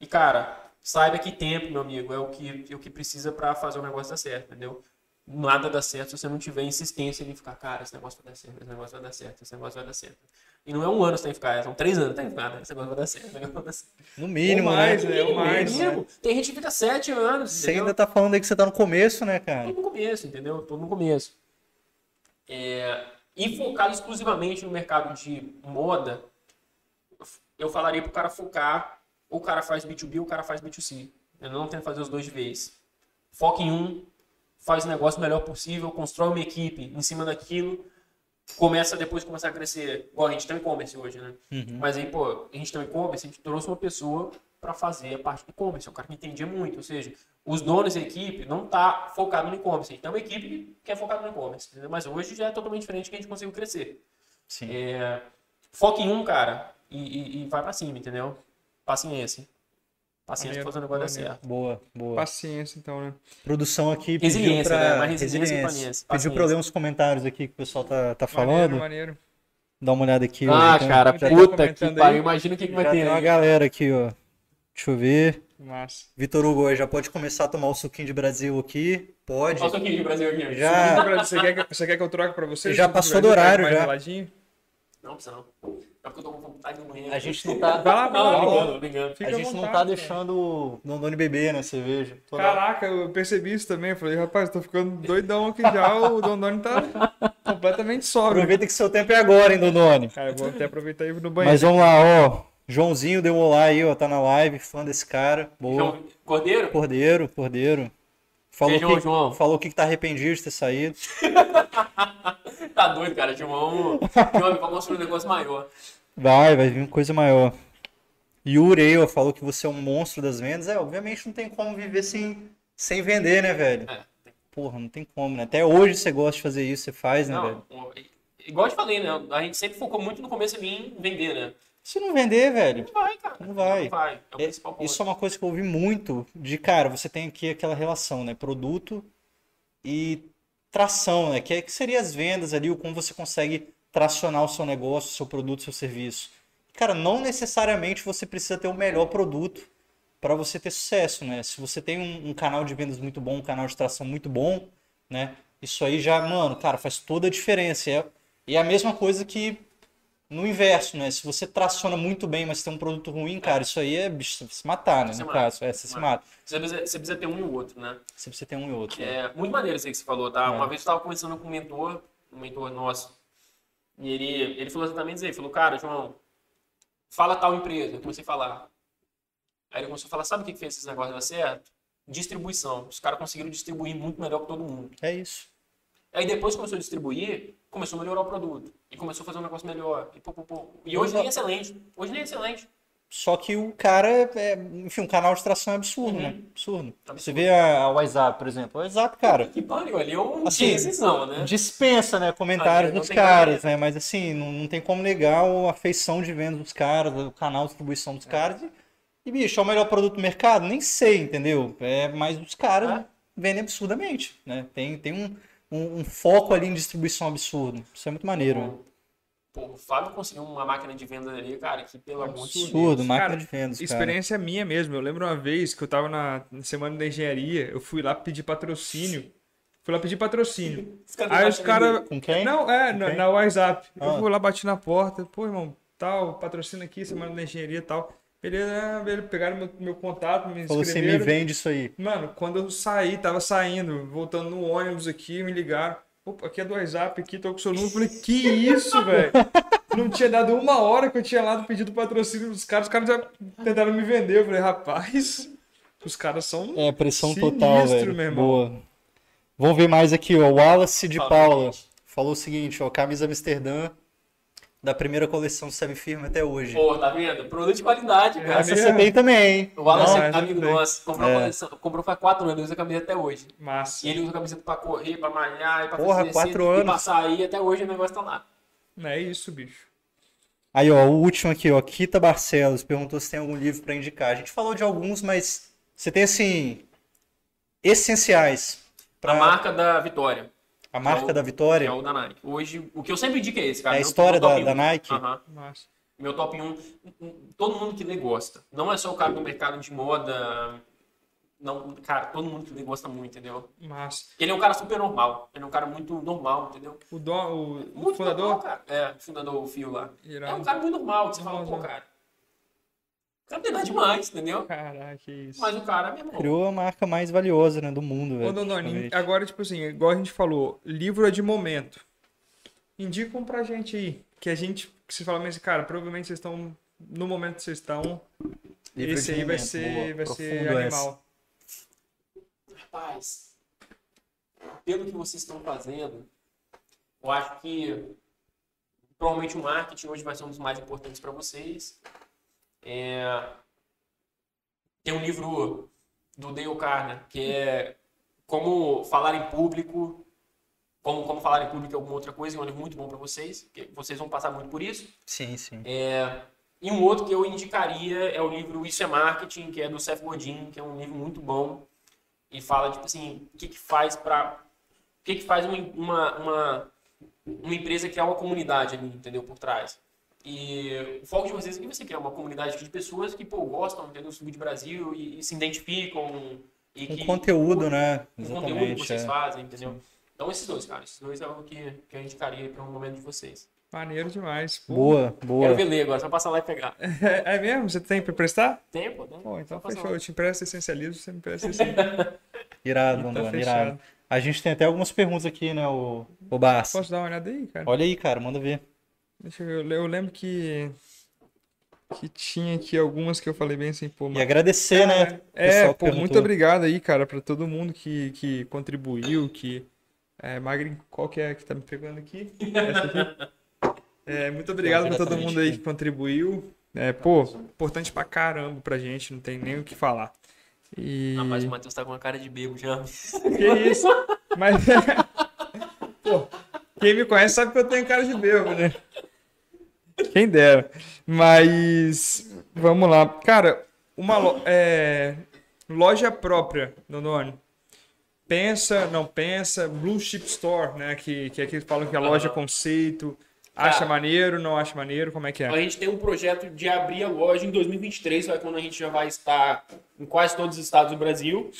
e, cara, saiba que tempo, meu amigo, é o que, é o que precisa para fazer o negócio dar certo, entendeu? Nada dá certo se você não tiver insistência em ficar, cara, esse negócio vai dar certo, esse negócio vai dar certo, esse negócio vai dar certo. E não é um ano que você tem que ficar, são três anos que tem que ficar, né? esse negócio vai dar certo, vai dar certo. No mínimo, Ou mais, né? né? Ou mais, Mínimo. né? Tem gente que fica sete anos, Você entendeu? ainda tá falando aí que você tá no começo, né, cara? Tô no começo, entendeu? Tô no começo. É, e focado exclusivamente no mercado de moda, eu falaria pro cara focar, ou o cara faz B2B ou o cara faz B2C. Eu não tento fazer os dois de vez. Foca em um, faz o negócio o melhor possível, constrói uma equipe em cima daquilo, começa depois começar a crescer. Igual a gente tem um e-commerce hoje, né? Mas aí, pô, a gente tem um e-commerce, a gente trouxe uma pessoa para fazer a parte do e-commerce, um cara que entendia muito, ou seja, os donos da equipe não tá focado no e-commerce, a gente tem uma equipe que é focada no e-commerce, mas hoje já é totalmente diferente que a gente conseguiu crescer. Sim. É, foca em um, cara, e, e- e vai para cima, entendeu? Paciência. Paciência fazer o negócio dar certo. Boa, boa. Paciência, então, né? Produção aqui pediu Resiliência, pra... né? Mais resiliência e Resiliência. paciência. Pediu pra eu ler uns comentários aqui que o pessoal tá, tá falando. Maneiro, maneiro. Dá uma olhada aqui. Ah, já cara, já, puta que pariu. Imagina o que, que vai ter tem uma galera aqui, ó. Deixa eu ver. Massa. Vitor Hugo, já pode começar a tomar o suquinho de Brasil aqui? Pode. Olha o soquinho de Brasil aqui. ó. Já. Você quer, que, você quer que eu troque pra você? Já passou do horário, já. geladinho? Não, precisa não. É porque eu tô com vontade no banheiro. A gente não tá. Vai lá, vai lá. não, a gente não tá deixando o Dondoni beber na cerveja. Toda- Caraca, eu percebi isso também. Eu falei, rapaz, tô ficando doidão aqui já. O Dondoni tá completamente sóbrio. Aproveita que seu tempo é agora, hein, Dondoni. Cara, eu vou até aproveitar e ir no banheiro. Mas vamos lá, ó. Joãozinho deu um olá aí, ó. Tá na live, fã desse cara. Boa. João Cordeiro? Cordeiro, Cordeiro. Falou Feijão, que, João. falou que tá arrependido de ter saído. Tá doido, cara. João, João vai construir um negócio maior. Vai, vai vir coisa maior. Yuri ó, falou que você é um monstro das vendas. É, obviamente não tem como viver sem, sem vender, né, velho? É. Porra, não tem como, né? Até hoje você gosta de fazer isso, você faz, né, velho? Não, um, igual eu te falei, né? A gente sempre focou muito no começo ali em vender, né? Se não vender, velho, Não vai, cara. Não vai. Não vai. É o É, principal ponto. Isso é uma coisa que eu ouvi muito de, cara, você tem aqui aquela relação, né? Produto e tração, né? Que, é, que seria as vendas ali, o como você consegue tracionar o seu negócio, o seu produto, o seu serviço. Cara, não necessariamente você precisa ter o melhor produto para você ter sucesso, né? Se você tem um, um canal de vendas muito bom, um canal de tração muito bom, né? Isso aí já, mano, cara, faz toda a diferença. É, e é a mesma coisa que no inverso, né? Se você traciona muito bem, mas tem um produto ruim, cara, isso aí é bicho, se matar, né? Você No mata. caso, é, você se mata. Você precisa, você precisa ter um e o outro, né? Você precisa ter um e outro. né? É muito maneiro isso aí que você falou, tá? É. Uma vez eu estava conversando com um mentor, um mentor nosso, e ele, ele falou exatamente isso aí. Falou, cara, João, fala tal empresa. Eu comecei a falar. Aí ele começou a falar, sabe o que que fez esses negócios dar certo? Distribuição. Os caras conseguiram distribuir muito melhor que todo mundo. É isso. Aí depois começou a distribuir, começou a melhorar o produto. E começou a fazer um negócio melhor. E, pô, pô, pô. e hoje nem é excelente. Hoje nem é excelente. Só que o cara é, é, enfim, um canal de tração é absurdo, Uhum. né? Absurdo. Absurdo. Você vê a, a WhatsApp, por exemplo. O WhatsApp, cara, Que pariu, ali é um Assim, decisão, né? dispensa, né, comentários dos caras, né? Mas assim, não, não tem como negar a feição de venda dos caras, o canal de distribuição É. dos caras. E, bicho, é o melhor produto do mercado? Nem sei, entendeu? É, mas os caras É. vendem absurdamente, né? Tem, tem um, um, um foco ali em distribuição absurdo. Isso é muito maneiro. né? Pô, o Fábio conseguiu uma máquina de venda ali, cara, que pelo amor de Deus. Absurdo, máquina Cara, de vendas, cara. Experiência minha mesmo. Eu lembro uma vez que eu tava na na semana da engenharia, eu fui lá pedir patrocínio. Fui lá pedir patrocínio. Aí os caras. Com quem? Não, é, na, quem? na WhatsApp. Ah. Eu fui lá, bati na porta. Pô, irmão, tal, patrocínio aqui, semana da engenharia e tal. Beleza, ah, beleza, pegaram meu, meu contato, me Falou assim, me vende isso aí. Mano, quando eu saí, tava saindo, voltando no ônibus aqui, me ligaram. Opa, aqui é do WhatsApp, aqui, tô com o seu número. Eu falei, que isso, velho? Não tinha dado uma hora que eu tinha lá do pedido patrocínio dos caras, os caras já tentaram me vender. Eu falei, rapaz, os caras são. É, pressão total, velho. meu irmão. Boa. Vamos ver mais aqui, ó. Wallace de Fala, Paula. Falou o seguinte, ó. Camisa Amsterdã da primeira coleção serve firme até hoje. Pô, tá vendo? Produto de qualidade, cara. Essa você tem também, hein? O Wallace Não, é amigo nosso. Comprou, É. coleção- comprou faz quatro anos, usa a camisa até hoje. Massa. E ele usa a camiseta pra correr, pra malhar, e pra Porra, fazer quatro anos. E pra sair, até hoje o negócio tá lá. Não é isso, bicho. Aí, ó, o último aqui, ó. Kita Barcelos perguntou se tem algum livro pra indicar. A gente falou de alguns, mas você tem, assim, essenciais pra A marca da Vitória. A marca é o- da Vitória. É o da Nike. Hoje, o que eu sempre indico é esse, cara. É a história da- da. Nike? Aham. Massa. Meu top 1. Todo mundo que lê gosta. Não é só o cara do mercado de moda. Não, cara, todo mundo que lê gosta muito, entendeu? Massa. Ele é um cara super normal. Ele é um cara muito normal, entendeu? O, do, o, o Muito fundador? normal, cara. É, o fundador, o Fio lá. É Irado. um cara muito normal, que você fala, pô, cara. Não tem nada demais, entendeu? Caraca, que isso. Mas o cara, meu irmão. Criou a marca mais valiosa, né, do mundo, velho. Ô, Dondoni, praticamente. agora, tipo assim, igual a gente falou, livro é de momento. Indica um pra gente aí. Que a gente, que você fala, mas, cara, provavelmente vocês estão, no momento que vocês estão, Livro esse aí vai momento, ser, boa, vai ser essa. animal. Rapaz, pelo que vocês estão fazendo, eu acho que provavelmente o marketing hoje vai ser um dos mais importantes para vocês. É, Tem um livro do Dale Carner que é Como Falar em Público. Como, como falar em público é alguma outra coisa, é um livro muito bom para vocês, que vocês vão passar muito por isso. Sim, sim. É, e um outro que eu indicaria é o livro Isso é Marketing, que é do Seth Godin, que é um livro muito bom. E fala, tipo assim, o que, que faz para O que, que faz uma, uma, uma, uma empresa criar uma comunidade ali, entendeu? Por trás. E o foco de vocês é que você criar uma comunidade de pessoas que, pô, gostam, entendeu? Do Sul de Brasil e, e se identificam. E Com que, conteúdo, né? com o conteúdo que Exatamente. vocês é. fazem, entendeu? Então esses dois, cara, esses dois é o que, que eu indicaria para um momento de vocês. Maneiro demais. Pô. Boa, boa. Quero ver ler agora, só passar lá e pegar. É, é mesmo? Você tem pra emprestar? Tempo, né? Pô, então fechou. lá. Eu te empresto essencialismo, você me empresta esse. Irado, Tá Dondona, fechado. irado. A gente tem até algumas perguntas aqui, né, o, o Barça. Posso dar uma olhada aí, cara? Olha aí, cara, manda ver. Deixa eu ver. Eu lembro que. Que tinha aqui algumas que eu falei bem assim, pô, E mas- agradecer, né? o É, pessoal que pô, muito obrigado aí, cara, pra todo mundo que, que contribuiu, que... É, Magri, qual que é que tá me pegando aqui? Aqui? É, muito obrigado pra todo mundo aí que contribuiu. É, pô, importante pra caramba pra gente, não tem nem o que falar. E... Rapaz, o Matheus tá com uma cara de bebo já. Que isso? Mas... pô, quem me conhece sabe que eu tenho cara de bêbado, né? Quem dera. Mas... Vamos lá. Cara, uma lo- é, loja própria, Dondoni. Pensa, não pensa, Blue Chip Store, né? Que, que é que falam que é loja Aham. conceito. Acha Cara. maneiro, não acha maneiro? Como é que A é? gente tem um projeto de abrir a loja em 2023, vai quando a gente já vai estar em quase todos os estados do Brasil.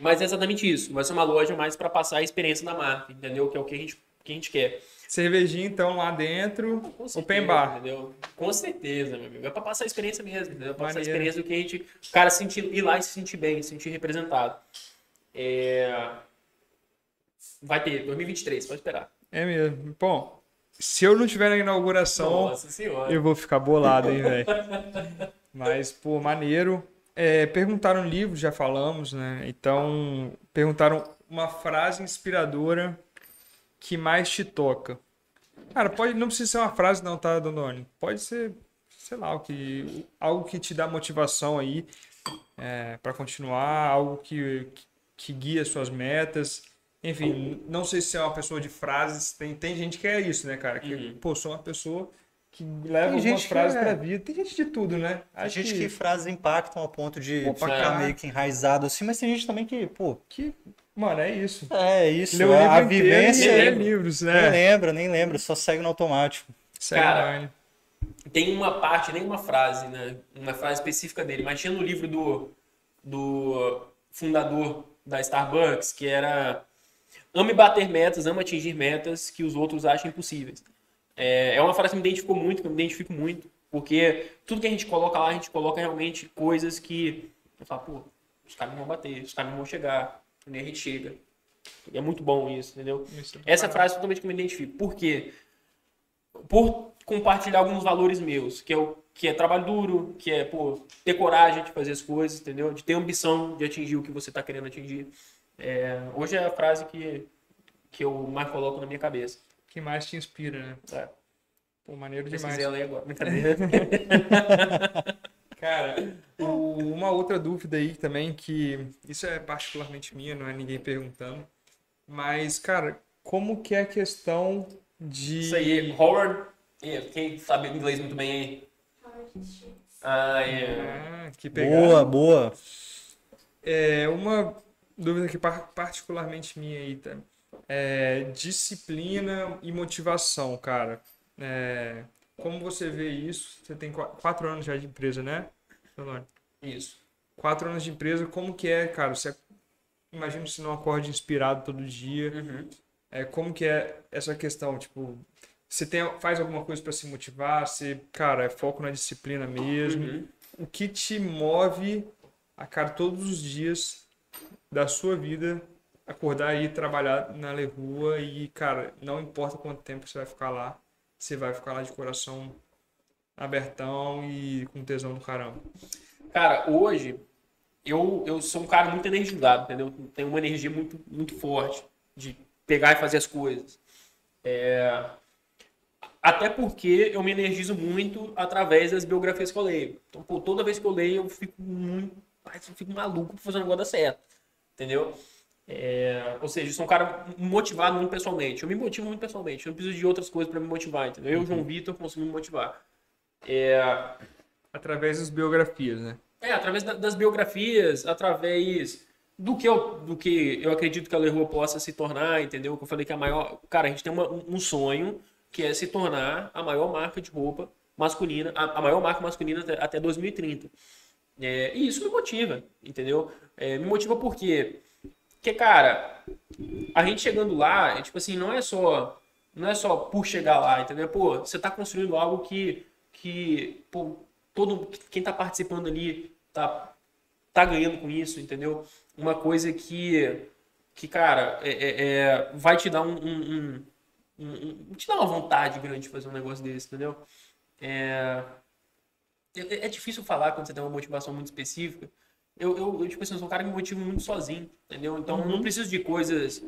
Mas é exatamente isso. Vai ser uma loja mais para passar a experiência da marca, entendeu? Que é o que a gente, que a gente quer. Cervejinha, então, lá dentro. Com Open bar. Entendeu? Com certeza, meu amigo. É pra passar a experiência mesmo, entendeu? Pra passar a experiência do que a gente. O cara sentir, ir lá e se sentir bem, se sentir representado. É... Vai ter, 2023, pode esperar. É mesmo. Bom, se eu não tiver na inauguração, eu vou ficar bolado, hein, velho. Mas, pô, maneiro. É, perguntaram livro, já falamos, né? Então, perguntaram uma frase inspiradora que mais te toca. Cara, pode, não precisa ser uma frase não, tá, Dondoni? Pode ser, sei lá, o que, algo que te dá motivação aí é, para continuar, algo que, que guia suas metas. Enfim, não sei se é uma pessoa de frases, tem, tem gente que é isso, né, cara? Que, Uhum. pô, sou uma pessoa que leva Tem algumas que frases é. pra vida. Tem gente de tudo, né? A Acho gente que frases impactam ao ponto de Pô, ficar caralho. meio que enraizado assim, mas tem gente também que, pô, que, mano, é isso. é isso, Leu a vivência. e lê lembra. livros, Nem né? lembra, nem lembra, só segue no automático. Segue Cara, tem uma parte, nem uma frase, né? Uma frase específica dele, mas tinha no livro do, do fundador da Starbucks, que era ame bater metas, ame atingir metas que os outros acham impossíveis. É, é uma frase que me identificou muito, que eu me identifico muito, porque tudo que a gente coloca lá, a gente coloca realmente coisas que eu falo, pô, os caras não vão bater, os caras não vão chegar, a gente chega. É muito bom isso, entendeu? Isso. Essa frase é totalmente que eu me identifico. Por quê? Por compartilhar alguns valores meus, que é o que é trabalho duro, que é, pô, ter coragem de fazer as coisas, entendeu? De ter ambição de atingir o que você está querendo atingir. É, hoje é a frase que, que eu mais coloco na minha cabeça. que mais te inspira, né? É, Pô, maneiro demais. precisei ler agora. Cara, uma outra dúvida aí também, que isso é particularmente minha, não é ninguém perguntando. Mas, cara, como que é a questão de. Isso aí, Howard. Quem sabe inglês muito bem aí? Ah, é. Ah, que pegada. Boa, boa. É uma dúvida que par- particularmente minha aí, tá? É disciplina e motivação, cara. É, como você vê isso? Você tem qua- quatro anos já de empresa, né? Solano? Isso. Quatro anos de empresa, como que é, cara? Você imagina se não acorde inspirado todo dia. Uhum. É, como que é essa questão? Tipo, você tem, faz alguma coisa para se motivar? Você, cara, é foco na disciplina mesmo? Uhum. O que te move a cara todos os dias da sua vida acordar e trabalhar na Lerrua e, cara, não importa quanto tempo você vai ficar lá, você vai ficar lá de coração abertão e com tesão do caramba. Cara, hoje eu, eu sou um cara muito energizado, entendeu? Tenho uma energia muito, muito forte de pegar e fazer as coisas. É, Até porque eu me energizo muito através das biografias que eu leio. Então, pô, toda vez que eu leio, eu fico muito. Eu fico maluco pra fazer o negócio dar certo. Entendeu? É, Ou seja, eu sou um cara motivado muito pessoalmente. Eu me motivo muito pessoalmente. Eu não preciso de outras coisas pra me motivar, entendeu? Eu, João Vitor, consigo me motivar. É, Através das biografias, né? é, através da- das biografias, através do que eu, do que eu acredito que a Leroy possa se tornar, entendeu? Que eu falei que a maior. Cara, a gente tem uma- um sonho que é se tornar a maior marca de roupa masculina, a, a maior marca masculina até, até 2030. É, e isso me motiva, entendeu? É, me motiva porque, porque, cara, a gente chegando lá, é tipo assim, não é só não é só por chegar lá, entendeu? Pô, você tá construindo algo que que pô, todo quem tá participando ali tá tá ganhando com isso, entendeu? Uma coisa que que cara é, é- é- vai te dar um, um- um- te dá uma vontade grande de fazer um negócio desse, entendeu? É, é, é difícil falar quando você tem uma motivação muito específica. Eu, eu, eu, tipo assim, eu sou um cara que me motiva muito sozinho, entendeu? Então, eu não preciso de coisas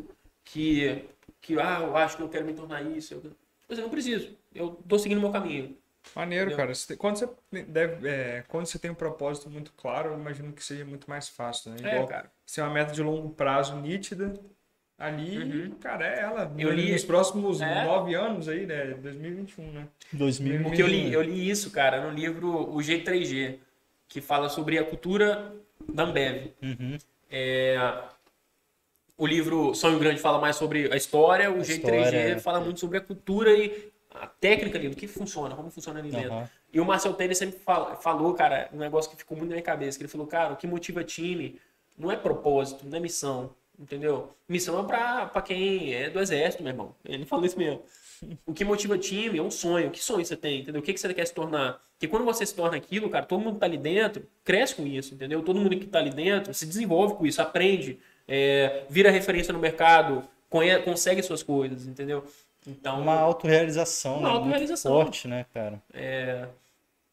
que, que, ah, eu acho que eu quero me tornar isso. Eu, tipo assim, eu não preciso. Eu tô seguindo o meu caminho. Maneiro, Entendeu? cara. Quando, você deve, é, quando você tem um propósito muito claro, eu imagino que seja muito mais fácil, né? É, Igual cara. Se é uma meta de longo prazo nítida, ali, Uhum. cara, é ela. Eu li- Nos próximos É. nove anos aí, né? 2021, né? 2000. Porque eu li, eu li isso, cara, no livro O G3G, que fala sobre a cultura da Ambev. Uhum. É, o livro Sonho Grande fala mais sobre a história, o G3G história, é. fala muito sobre a cultura e a técnica ali, do que funciona, como funciona ali dentro. Aham. E o Marcel Tênis sempre fala- falou, cara, um negócio que ficou muito na minha cabeça, que ele falou, cara, o que motiva time não é propósito, não é missão, entendeu? Missão é pra, pra quem é do exército, meu irmão. Ele falou isso mesmo. O que motiva time é um sonho. Que sonho você tem, entendeu? O que, que você quer se tornar? Porque quando você se torna aquilo, cara, todo mundo que tá ali dentro cresce com isso, entendeu? Todo mundo que tá ali dentro se desenvolve com isso, aprende, é, vira referência no mercado, consegue suas coisas, entendeu? Então, Uma autorrealização, Uma né? Muito autorrealização. forte, né, cara?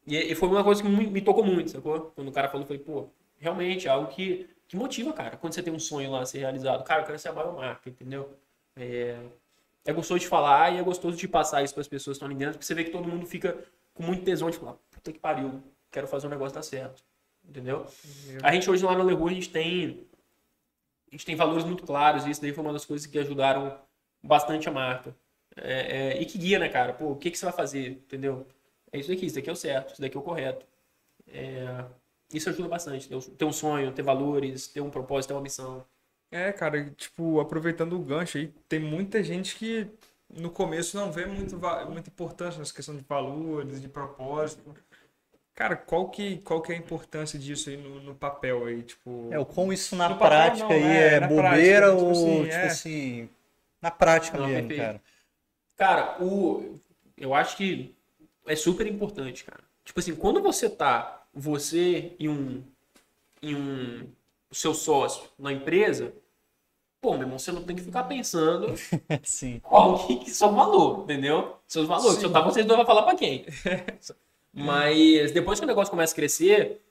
E, e foi uma coisa que me, tocou muito, sacou? Quando o cara falou, falei, pô, realmente é algo que, que motiva, cara. Quando você tem um sonho lá a ser realizado. Cara, eu quero ser a maior marca, entendeu? É, é gostoso de falar e é gostoso de passar isso para as pessoas que estão ali dentro, porque você vê que todo mundo fica com muito tesão de falar, puta que pariu, quero fazer um negócio dar certo. Entendeu? A gente hoje lá no Leroy, a gente tem a gente tem valores muito claros e isso daí foi uma das coisas que ajudaram bastante a marca. É, é, e que guia, né, cara? Pô, o que, que você vai fazer, entendeu? É isso daqui, isso daqui é o certo, isso daqui é o correto. É, isso ajuda bastante. Ter, um sonho, ter valores, ter um propósito, ter uma missão. É, cara, tipo, aproveitando o gancho aí, tem muita gente que no começo não vê muito, muita importância nessa questão de valores, de propósito. Cara, qual que, qual que é a importância disso aí no, no papel aí, tipo... É, o como isso na No papel prática não, aí é, é, na bobeira prática, tipo ou, assim, tipo é. assim, na prática Não, mesmo, perfeito. cara. Cara, o, eu acho que é super importante, cara. Tipo assim, quando você tá, você e um, e um seu sócio na empresa, pô, meu irmão, você não tem que ficar pensando Sim. qual que, que são valor, entendeu? Seus valores. Se eu tá, vocês dois vão falar pra quem. Mas depois que o negócio começa a crescer,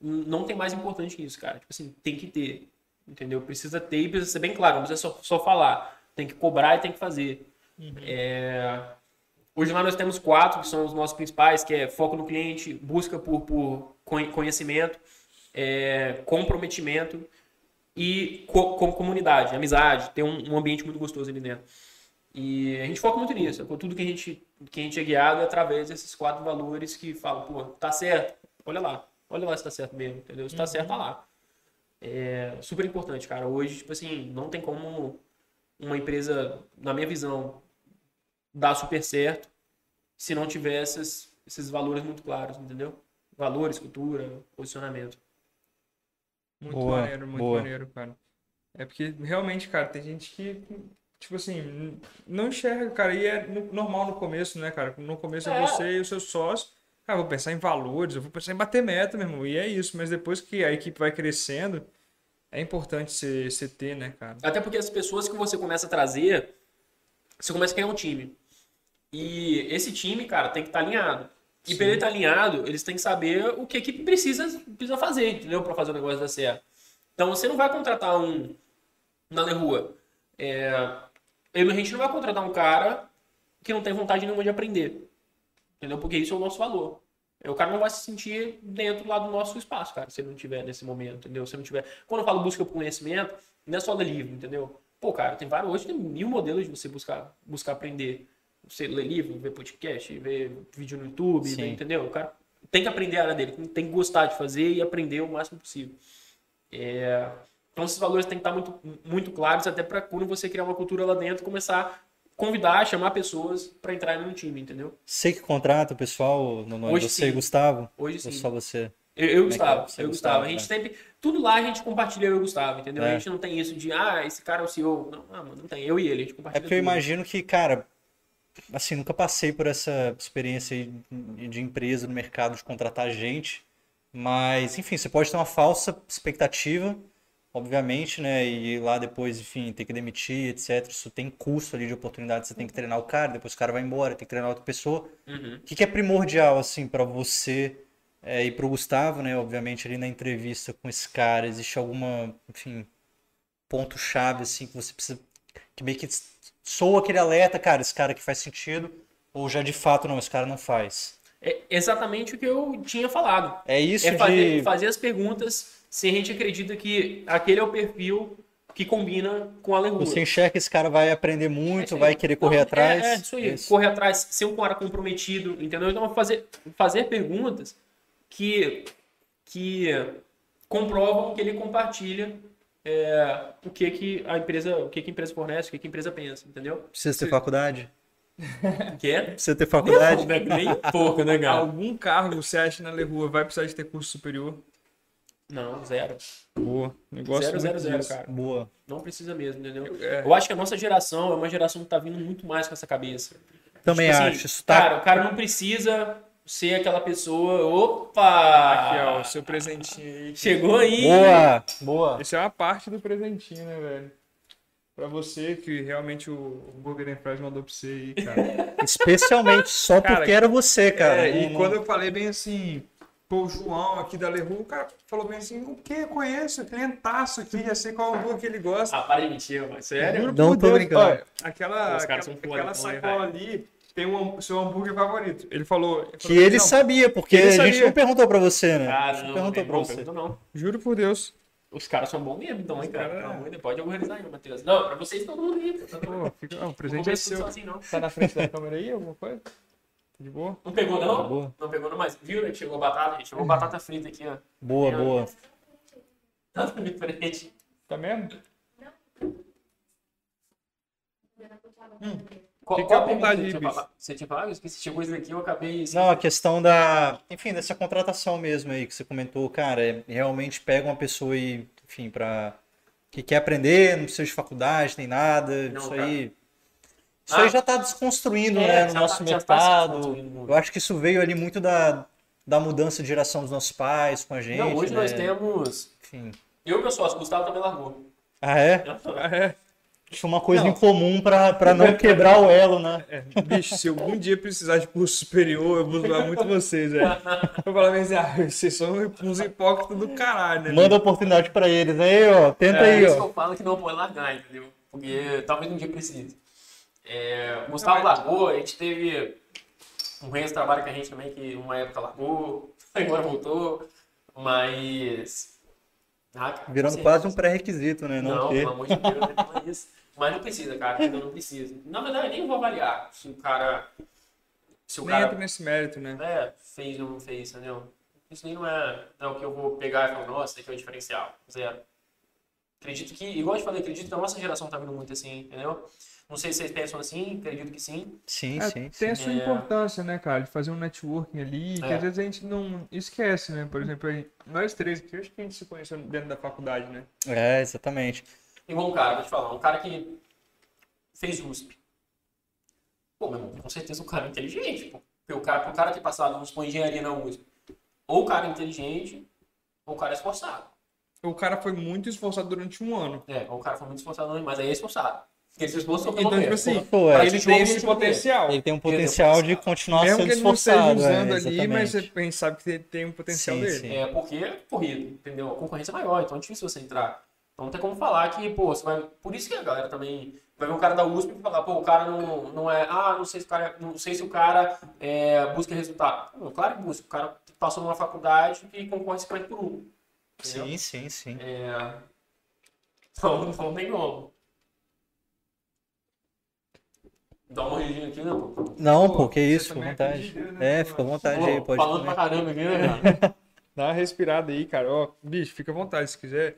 não tem mais importante que isso, cara. Tipo assim, tem que ter. Entendeu? Precisa ter e precisa ser bem claro. Não precisa só, só falar. Tem que cobrar e tem que fazer. É, Hoje lá nós temos quatro, que são os nossos principais, que é foco no cliente, busca por, por conhe- conhecimento, é, comprometimento e co com comunidade, amizade, ter um, um ambiente muito gostoso ali dentro. E a gente foca muito nisso. Com tudo que a gente, que a gente é guiado é através desses quatro valores que falam, pô, tá certo, olha lá, olha lá se tá certo mesmo, entendeu? Se tá certo, tá lá. É super importante, cara. Hoje, tipo assim, não tem como uma empresa, na minha visão, dar super certo se não tiver esses, esses valores muito claros, entendeu? Valores, cultura, posicionamento. Muito Boa, maneiro, muito boa. maneiro, cara. É porque realmente, cara, tem gente que, tipo assim, não enxerga, cara, e é no- normal no começo, né, cara? No começo é, É. você e o seu sócio. Cara, eu vou pensar em valores, eu vou pensar em bater meta, meu irmão, e é isso. Mas depois que a equipe vai crescendo, é importante você você ter, né, cara? Até porque as pessoas que você começa a trazer, você começa a criar um time. E esse time, cara, tem que estar alinhado. E para ele estar alinhado, eles têm que saber o que a equipe precisa, precisa fazer, entendeu? Para fazer o negócio dar certo. Então você não vai contratar um na rua. É, ele- a gente não vai contratar um cara que não tem vontade nenhuma de aprender. Entendeu? Porque isso é o nosso valor. O cara não vai se sentir dentro lá do nosso espaço, cara, se ele não tiver nesse momento, entendeu? Se não tiver. Quando eu falo busca por conhecimento, não é só ler livro, entendeu? Pô, cara, tem vários. Hoje tem mil modelos de você buscar, buscar aprender. Você ler livro, ver podcast, ver vídeo no YouTube, entendeu? O cara tem que aprender a área dele, tem que gostar de fazer e aprender o máximo possível. É, Então esses valores têm que estar muito, muito claros, até para quando você criar uma cultura lá dentro, começar a convidar, chamar pessoas para entrarem no time, entendeu? Você que contrata o pessoal, no nome Hoje você sim. e Gustavo? Hoje Ou sim. só você? Eu, eu é que é? Gustavo, Você eu Gustavo, Gustavo. A gente né? sempre. Tudo lá a gente compartilha eu e o Gustavo, entendeu? É. A gente não tem isso de, ah, esse cara é o CEO. Não, ah, mano, não tem. Eu e ele, a gente É compartilha. porque eu tudo. imagino que, cara, assim, nunca passei por essa experiência de empresa no mercado de contratar gente, mas, enfim, você pode ter uma falsa expectativa, obviamente, né, e lá depois, enfim, ter que demitir, etc. Isso tem custo ali de oportunidade, você tem que treinar o cara, depois o cara vai embora, tem que treinar outra pessoa. Uhum. O que que é primordial, assim, para você é, e pro Gustavo, né, obviamente, ali na entrevista com esse cara, existe alguma, enfim, ponto-chave, assim, que você precisa, que meio que soa aquele alerta, cara, esse cara que faz sentido, ou já de fato, não, esse cara não faz. É exatamente o que eu tinha falado. É isso é fazer, de... fazer as perguntas se a gente acredita que aquele é o perfil que combina com a Lerua. Você enxerga que esse cara vai aprender É muito, aí. vai querer correr Não, atrás. É, é isso aí. Isso. Correr atrás, ser um cara comprometido, entendeu? Então, fazer, fazer perguntas que, que comprovam que ele compartilha é, o que, que a empresa, o que, que a empresa fornece, o que, que a empresa pensa, entendeu? Precisa ter faculdade? Que é Precisa ter faculdade? nem, nem um pouco, né, cara? Algum cargo você acha na Lerrua vai precisar de ter curso superior? Não, zero. Boa. Negócio Zero, zero, zero, disso. cara. Boa. Não precisa mesmo, entendeu? É. Eu acho que a nossa geração é uma geração que tá vindo muito mais com essa cabeça. Também Tipo assim, acho. Isso tá... Cara, o cara não precisa ser aquela pessoa. Opa! Aqui, ó, o seu presentinho aí. Chegou aí. Boa! Boa! Esse é uma parte do presentinho, né, velho? Pra você que realmente o Burger and Fries mandou pra você aí, cara. Especialmente só Cara, porque era você, cara. É, e quando eu falei bem assim, pô, o João aqui da Leru, o cara falou bem assim, o que? Eu conheço, clientaço aqui, já sei qual hambúrguer que ele gosta. Ah, para de mentir, mano. Sério? Não tô Deus, brincando. olha, aquela, aquela, aquela então, sacola ali tem um seu hambúrguer favorito. Ele falou. ele Que falou, ele "Não, sabia, porque Ele a gente sabia. não perguntou pra você, né? Ah, não, perguntou pra não, você. perguntou não. Juro por Deus. Os caras são bons mesmo, então, hein, cara. amor de Deus, Pode organizar aí, Matheus. Não, pra vocês todo mundo aí. Tá. Pô, fica, o Não presente é seu. sozinho, não. Tá na frente da câmera aí, alguma coisa? De boa? Não pegou, Tá não? boa. Não pegou, não, mas viu, né? que Chegou a batata, gente. Chegou batata frita aqui, ó. Boa, É. boa. Tá diferente. Tá mesmo? Qual, Fica qual à vontade você tinha falado? Você tinha falado? Eu esqueci, chegou isso daqui, eu acabei... Não, a questão da, enfim, dessa contratação mesmo aí que você comentou, cara, é, realmente pega uma pessoa aí, enfim, para que quer aprender, não precisa de faculdade, nem nada, Não, isso cara. aí. Isso Ah. aí já está desconstruindo, É, né, no já nosso tá- tá mercado. desconstruindo muito. Eu acho que isso veio ali muito da, da mudança de geração dos nossos pais com a gente, Não, hoje né? nós temos... Enfim. Eu, meu sócio, Gustavo também largou. Ah, é? Ah, é? Acho uma coisa Não. em comum para para não quebrar o elo, né? É, bicho, se algum dia precisar de curso superior, eu vou zoar muito vocês, velho. Eu falar assim, ah, vocês são uns hipócritas do caralho, né? Manda oportunidade para eles aí, ó. Tenta É aí, isso que ó. eu falo que não pode largar, entendeu? Porque talvez um dia precise. É, o Gustavo largou, a gente teve um resto trabalho com a gente também, que uma época largou, agora voltou, mas. Ah, cara, Virando quase um pré-requisito, né? Não, Não, ter. pelo amor de Deus, não é isso. Mas não precisa, cara, ainda não precisa. Na verdade, nem vou avaliar se o cara. Se o Nem cara entra nesse mérito, né? é, fez ou não fez, entendeu? Isso nem não é, não é o que eu vou pegar e falar, nossa, isso aqui é o diferencial. Zero. Acredito que, igual eu te falei, acredito que a nossa geração tá vindo muito assim, entendeu? Não sei se vocês pensam assim, acredito que sim. Sim, É, sim, tem sim. a sua É. importância, né, cara, de fazer um networking ali, que É. às vezes a gente não esquece, né? Por exemplo, aí, nós três aqui, eu acho que a gente se conheceu dentro da faculdade, né? É, exatamente. Igual um cara, vou te falar, um cara que fez USP. Pô, meu irmão, com certeza um cara inteligente, pô. Porque o cara, pro cara ter passado, vamos supor, engenharia na USP, ou o cara é inteligente, ou o cara é esforçado. O cara foi muito esforçado durante um ano. É, ou o cara foi muito esforçado, mas aí é esforçado. Porque ele se esforçou pelo Então, tipo assim, Pô, é, ele tem esse potencial. ele tem um potencial de continuar Mesmo sendo que ele não esteja esforçado. usando é, ali, mas gente sabe que ele tem um potencial Sim, dele. sim. É, porque é corrido, entendeu? A concorrência é maior, então é difícil você entrar. Então não tem como falar que, pô, você vai. Por isso que a galera também. Vai ver um cara da USP e falar, pô, o cara não, não é. Ah, não sei se o cara, não sei se o cara é, busca resultado. Pô, claro que busca. O cara passou numa faculdade que concorre 50 por 1. Entendeu? Sim, sim, sim. É. Então não tem como. Dá uma morridinha aqui, né, pô? Não, Pô, pô, que isso, fica à também vontade. né, É, pô? fica à vontade Pô, aí, pode falando comer. pra caramba aqui, né, cara? Dá uma respirada aí, cara. Ó, bicho, fica à vontade. Se quiser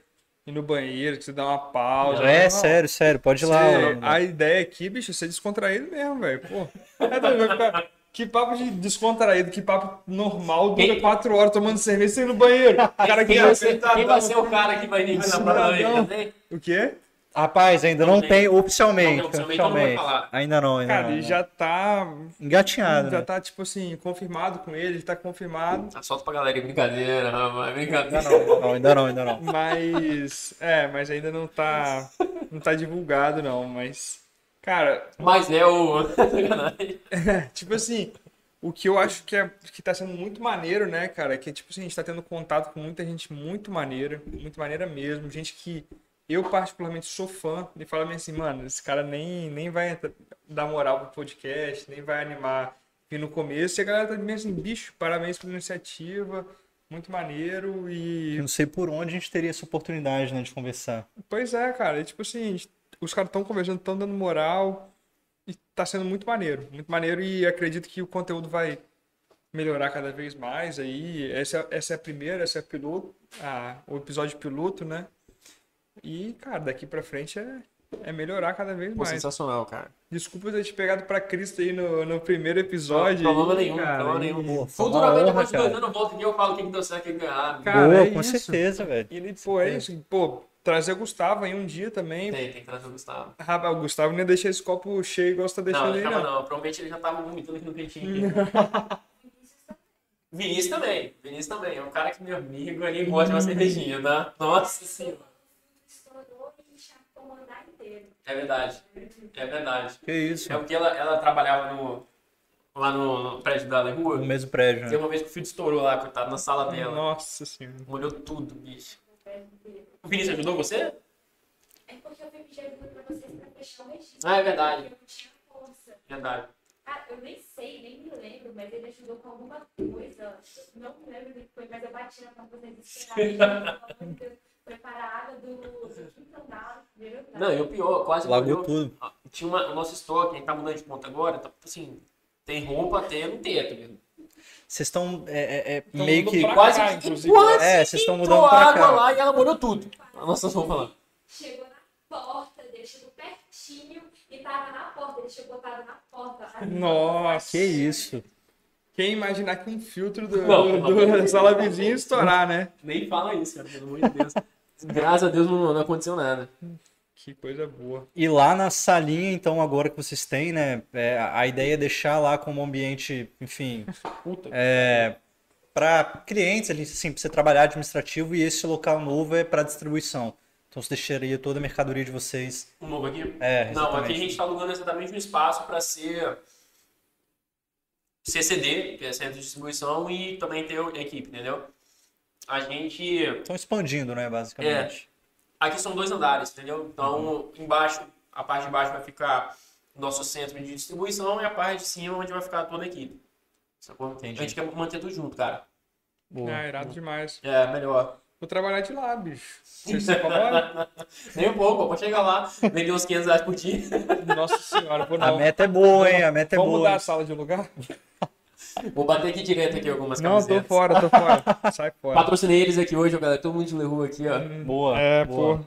ir no banheiro, se quiser dar uma pausa. É, não, sério, sério, pode ir lá. Você- ó. a ideia aqui, bicho, é ser descontraído mesmo, velho. Pô. É doido, vai ficar- Que papo de descontraído, que papo normal, dura Quem- quatro horas tomando cerveja sem ir no banheiro. O cara que Quem, vai vai ser quem vai ser o cara que vai iniciar na também? O quê? Rapaz, ainda não, Não tem, tem. oficialmente. Não tem oficialmente, então não oficialmente. falar. Ainda não, ainda Cara, não. ele né? já tá. Engatinhado, Já né? tá, tipo assim, confirmado com ele, ele tá confirmado. Ah, Solta pra galera, brincadeira, rapaz, brincadeira. Não, ainda não, ainda não. Mas. É, mas ainda não tá. Não tá divulgado, não. Mas. Cara, Mas é o. Tipo assim, o que eu acho que, é, que tá sendo muito maneiro, né, cara, é que, tipo assim, a gente tá tendo contato com muita gente muito maneira, muito maneira mesmo, gente que eu particularmente sou fã e fala bem assim, mano, esse cara nem, nem vai dar moral pro podcast, nem vai animar vir no começo, e a galera tá bem assim, bicho, parabéns pela iniciativa, muito maneiro Eu e... não sei por onde a gente teria essa oportunidade, né, de conversar. Pois é, cara, e, tipo assim, os caras estão conversando, estão dando moral e tá sendo muito maneiro, muito maneiro e acredito que o conteúdo vai melhorar cada vez mais aí. Essa, essa é a primeira, essa é a piloto, a, o episódio piloto, né? E, cara, daqui pra frente é, é melhorar cada vez Pô, mais. sensacional, cara. Desculpa ter te pegado pra Cristo aí no, no primeiro episódio. Problema aí, nenhum, cara, problema nenhum. Uma Futuramente, honra, depois de dois anos, eu volto aqui e eu falo o que que deu certo e o que deu errado. Cara, Boa, é com isso. certeza, velho. E, ele, pô, é isso. Pô, trazer o Gustavo aí um dia também. Tem, tem que trazer o Gustavo. Rapaz, o Gustavo nem deixa esse copo cheio igual você tá Não, deixando não aí, tava não. não. Provavelmente ele já tava vomitando aqui no cantinho. aqui. Vinícius também. Vinícius também. É um cara que, meu amigo, ali gosta de uma cervejinha, tá? Nossa senhora. É verdade. É verdade. Que isso, É porque ela, ela trabalhava no, lá no, no prédio da rua. no mesmo prédio, Tem né? uma vez que o filho estourou lá, coitado, na sala dela. Nossa senhora. Molhou tudo, bicho. O Vinícius ajudou você? É porque eu pedi ajuda pra vocês pra fechar o registro. Ah, é verdade. Eu não tinha força. Verdade. Ah, eu nem sei, nem me lembro, mas ele ajudou com alguma coisa. Não me lembro do que foi, mas eu bati na porta vocês esperarem. Preparar a água do, do quinto andar, do primeiro andar. Não, e o pior, quase Lagou tudo. Ah, Tinha uma, o nosso estoque, a gente tá mudando de ponta agora, tá, assim, tem roupa até no teto mesmo. Vocês estão é, é, é, meio que. Quase cá, que inclusive. quase É, vocês estão mudando pra água cá. lá e ela molhou tudo. A nossa roupa lá. Chegou na porta chegou pertinho. e tava na porta. Ele tinha botado na porta. Nossa. Que isso? Quem imaginar que um filtro do, Não, do, não. da sala vizinha estourar, né? Nem fala isso, cara, pelo amor de Deus. Graças a Deus não, não aconteceu nada. Que coisa boa. E lá na salinha, então, agora que vocês têm, né? é, a ideia é deixar lá como ambiente, enfim, Puta. é, para clientes, assim, para você trabalhar administrativo e esse local novo é para distribuição. Então você deixaria toda a mercadoria de vocês. Um novo aqui? É, Não, aqui a gente está alugando exatamente um espaço para ser CCD, que é centro de distribuição, e também ter a equipe, entendeu? A gente. Estão expandindo, né, basicamente. Aqui são dois andares, entendeu? Então, embaixo, a parte de baixo vai ficar o nosso centro de distribuição e a parte de cima onde vai ficar toda a equipe. Sacou? Entendi. A gente quer manter tudo junto, cara. Boa. Ah, irado demais. É, melhor. Vou trabalhar de lá, bicho. Você se incomoda? Nem um pouco, pode chegar lá, vender uns 500 reais por dia. Nossa senhora, vou A não. meta é boa, hein? A meta é Vamos boa. mudar a sala de lugar? Vou bater aqui direto aqui algumas Não, tô camisetas. fora, tô fora. Sai fora. Patrocinei eles aqui hoje, ó, galera. Todo mundo de Leroy aqui, ó. Boa. É, boa. pô.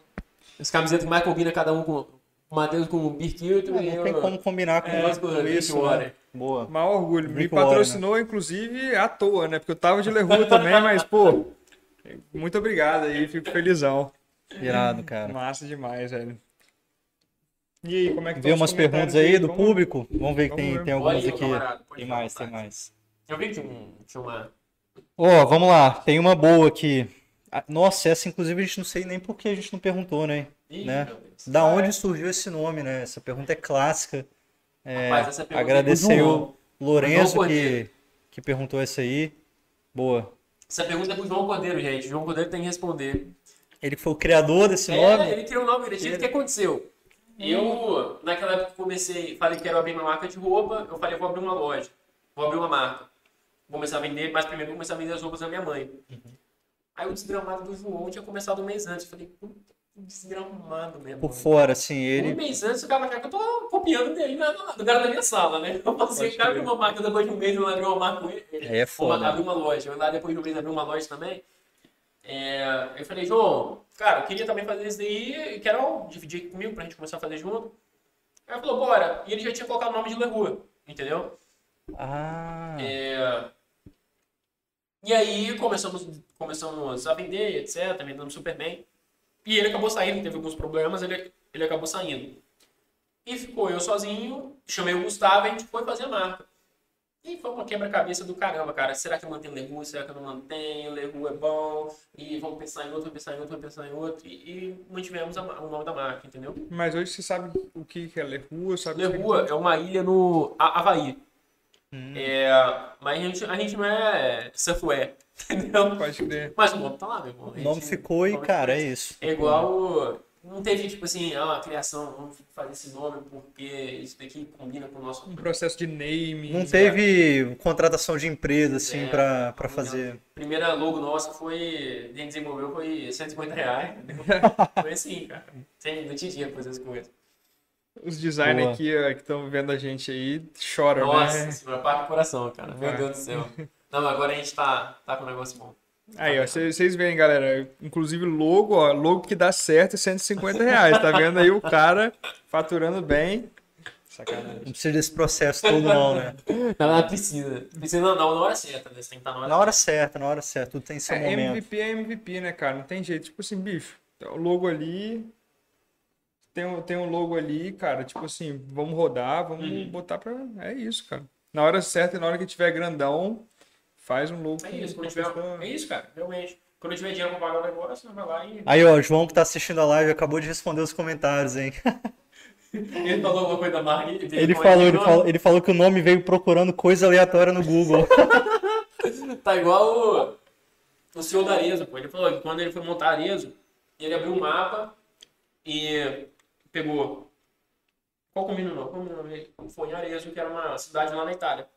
As camisetas que mais combina cada um com o Matheus com o Beer Kilton e Não tem eu- como combinar com, É, com isso, né? Boa. Maior orgulho. Me Drink water, patrocinou, inclusive, à toa, né? Porque eu tava de Leroy também, mas, pô, muito obrigado aí, fico felizão. Irado, cara. Massa demais, velho. E aí, como é que Vê umas perguntas aí do Vamos- público? Vamos ver que Vamos tem, ver. tem algumas aqui. camarada, Tem mais, tem mais. Eu vi que tinha, um, uma. Ó, vamos lá. Tem uma boa aqui. Ah, Nossa, essa inclusive a gente não sei nem por que a gente não perguntou, né? Ih, Né? meu Deus. Da Ah, onde é? surgiu esse nome, né? Essa pergunta é clássica. É, Rapaz, essa pergunta é agradecer o. Lourenço que, Cordeiro. que perguntou essa aí. Boa. Essa pergunta é pro João Cordeiro, gente. O João Cordeiro tem que responder. Ele foi o criador desse É, nome. ele criou o nome, ele tinha o que aconteceu. Eu, naquela época, comecei, falei que quero abrir uma marca de roupa, eu falei, vou abrir uma loja, vou abrir uma marca. Vou começar a vender, mas primeiro vou começar a vender as roupas da minha mãe. Aí o desgramado do João tinha começado um mês antes. Eu falei, puta, que desgramado mesmo. Por fora, assim, Um ele. mês antes, o cara que eu tô copiando dele na, na, do cara da minha sala, né? Eu falei assim, o cara abriu uma marca depois de um mês, eu abri uma marca com ele. É foda. Uma, abri uma loja. Eu lá depois de um mês abri uma loja também. É, eu falei, João, cara, eu queria também fazer isso daí, quero dividir aqui comigo pra gente começar a fazer junto. Aí falou, bora. E ele já tinha colocado o nome de Leroy, entendeu? Ah. É, E aí começamos, começamos a vender, etc, vendendo super bem. E ele acabou saindo, teve alguns problemas, ele, ele acabou saindo. E ficou eu sozinho, chamei o Gustavo e a gente foi fazer a marca. E foi uma quebra-cabeça do caramba, cara. Será que eu mantenho o Leroy? Será que eu não mantenho? O Leroy é bom. E vamos pensar em outro, vamos pensar em outro, vamos pensar em outro. E, e mantivemos a o nome da marca, entendeu? Mas hoje você sabe o que é Leroy, sabe o que Leroy é uma ilha no Ha- Havaí. Hum. É, mas a gente, a gente não é surfwear, entendeu? pode crer. Mas o nome tá lá, meu irmão. O nome gente- ficou e, cara, é isso. É igual. Não teve, tipo assim, ah, uma criação, vamos fazer esse nome porque isso daqui combina com o nosso. Um processo de naming. Não teve contratação de empresa, assim, É, pra, pra fazer. Primeira logo nossa foi. A gente desenvolveu foi 150 reais. foi assim, cara. Sem, não tinha dinheiro pra fazer as coisas. Os designers que estão vendo a gente aí choram, Nossa, né? senhora, parte do coração, cara. Meu É. Deus do céu. Não, mas agora a gente tá, tá com um negócio bom. Aí, ó, vocês veem, galera. Inclusive, logo, ó, logo que dá certo é 150 reais. Tá vendo aí o cara faturando bem? Sacanagem. Não precisa desse processo todo, não, né? Não, não precisa. Precisa não, não, na hora certa, né? Você tem que estar na hora Na hora certa, na hora certa, tudo tem seu É, momento. MVP é MVP, né, cara? Não tem jeito. Tipo assim, bicho, o logo ali. Tem um, tem um logo ali, cara. Tipo assim, vamos rodar, vamos Uhum. botar pra. É isso, cara. Na hora certa e na hora que tiver grandão, faz um logo É isso, quando tiver, pessoa- é isso, cara, realmente. Quando tiver dinheiro pra pagar o negócio, vai lá e. Aí, ó, o João que tá assistindo a live acabou de responder os comentários, hein? Ele falou alguma coisa da marca. Ele, Ele falou, ele falou, ele falou que o nome veio procurando coisa aleatória no Google. Tá igual o, o senhor da Arezzo, pô. Ele falou que quando ele foi montar a Arezzo, ele abriu um mapa e pegou. Qual combina? Qual combina o nome? Foi em Arezzo, que era uma cidade lá na Itália.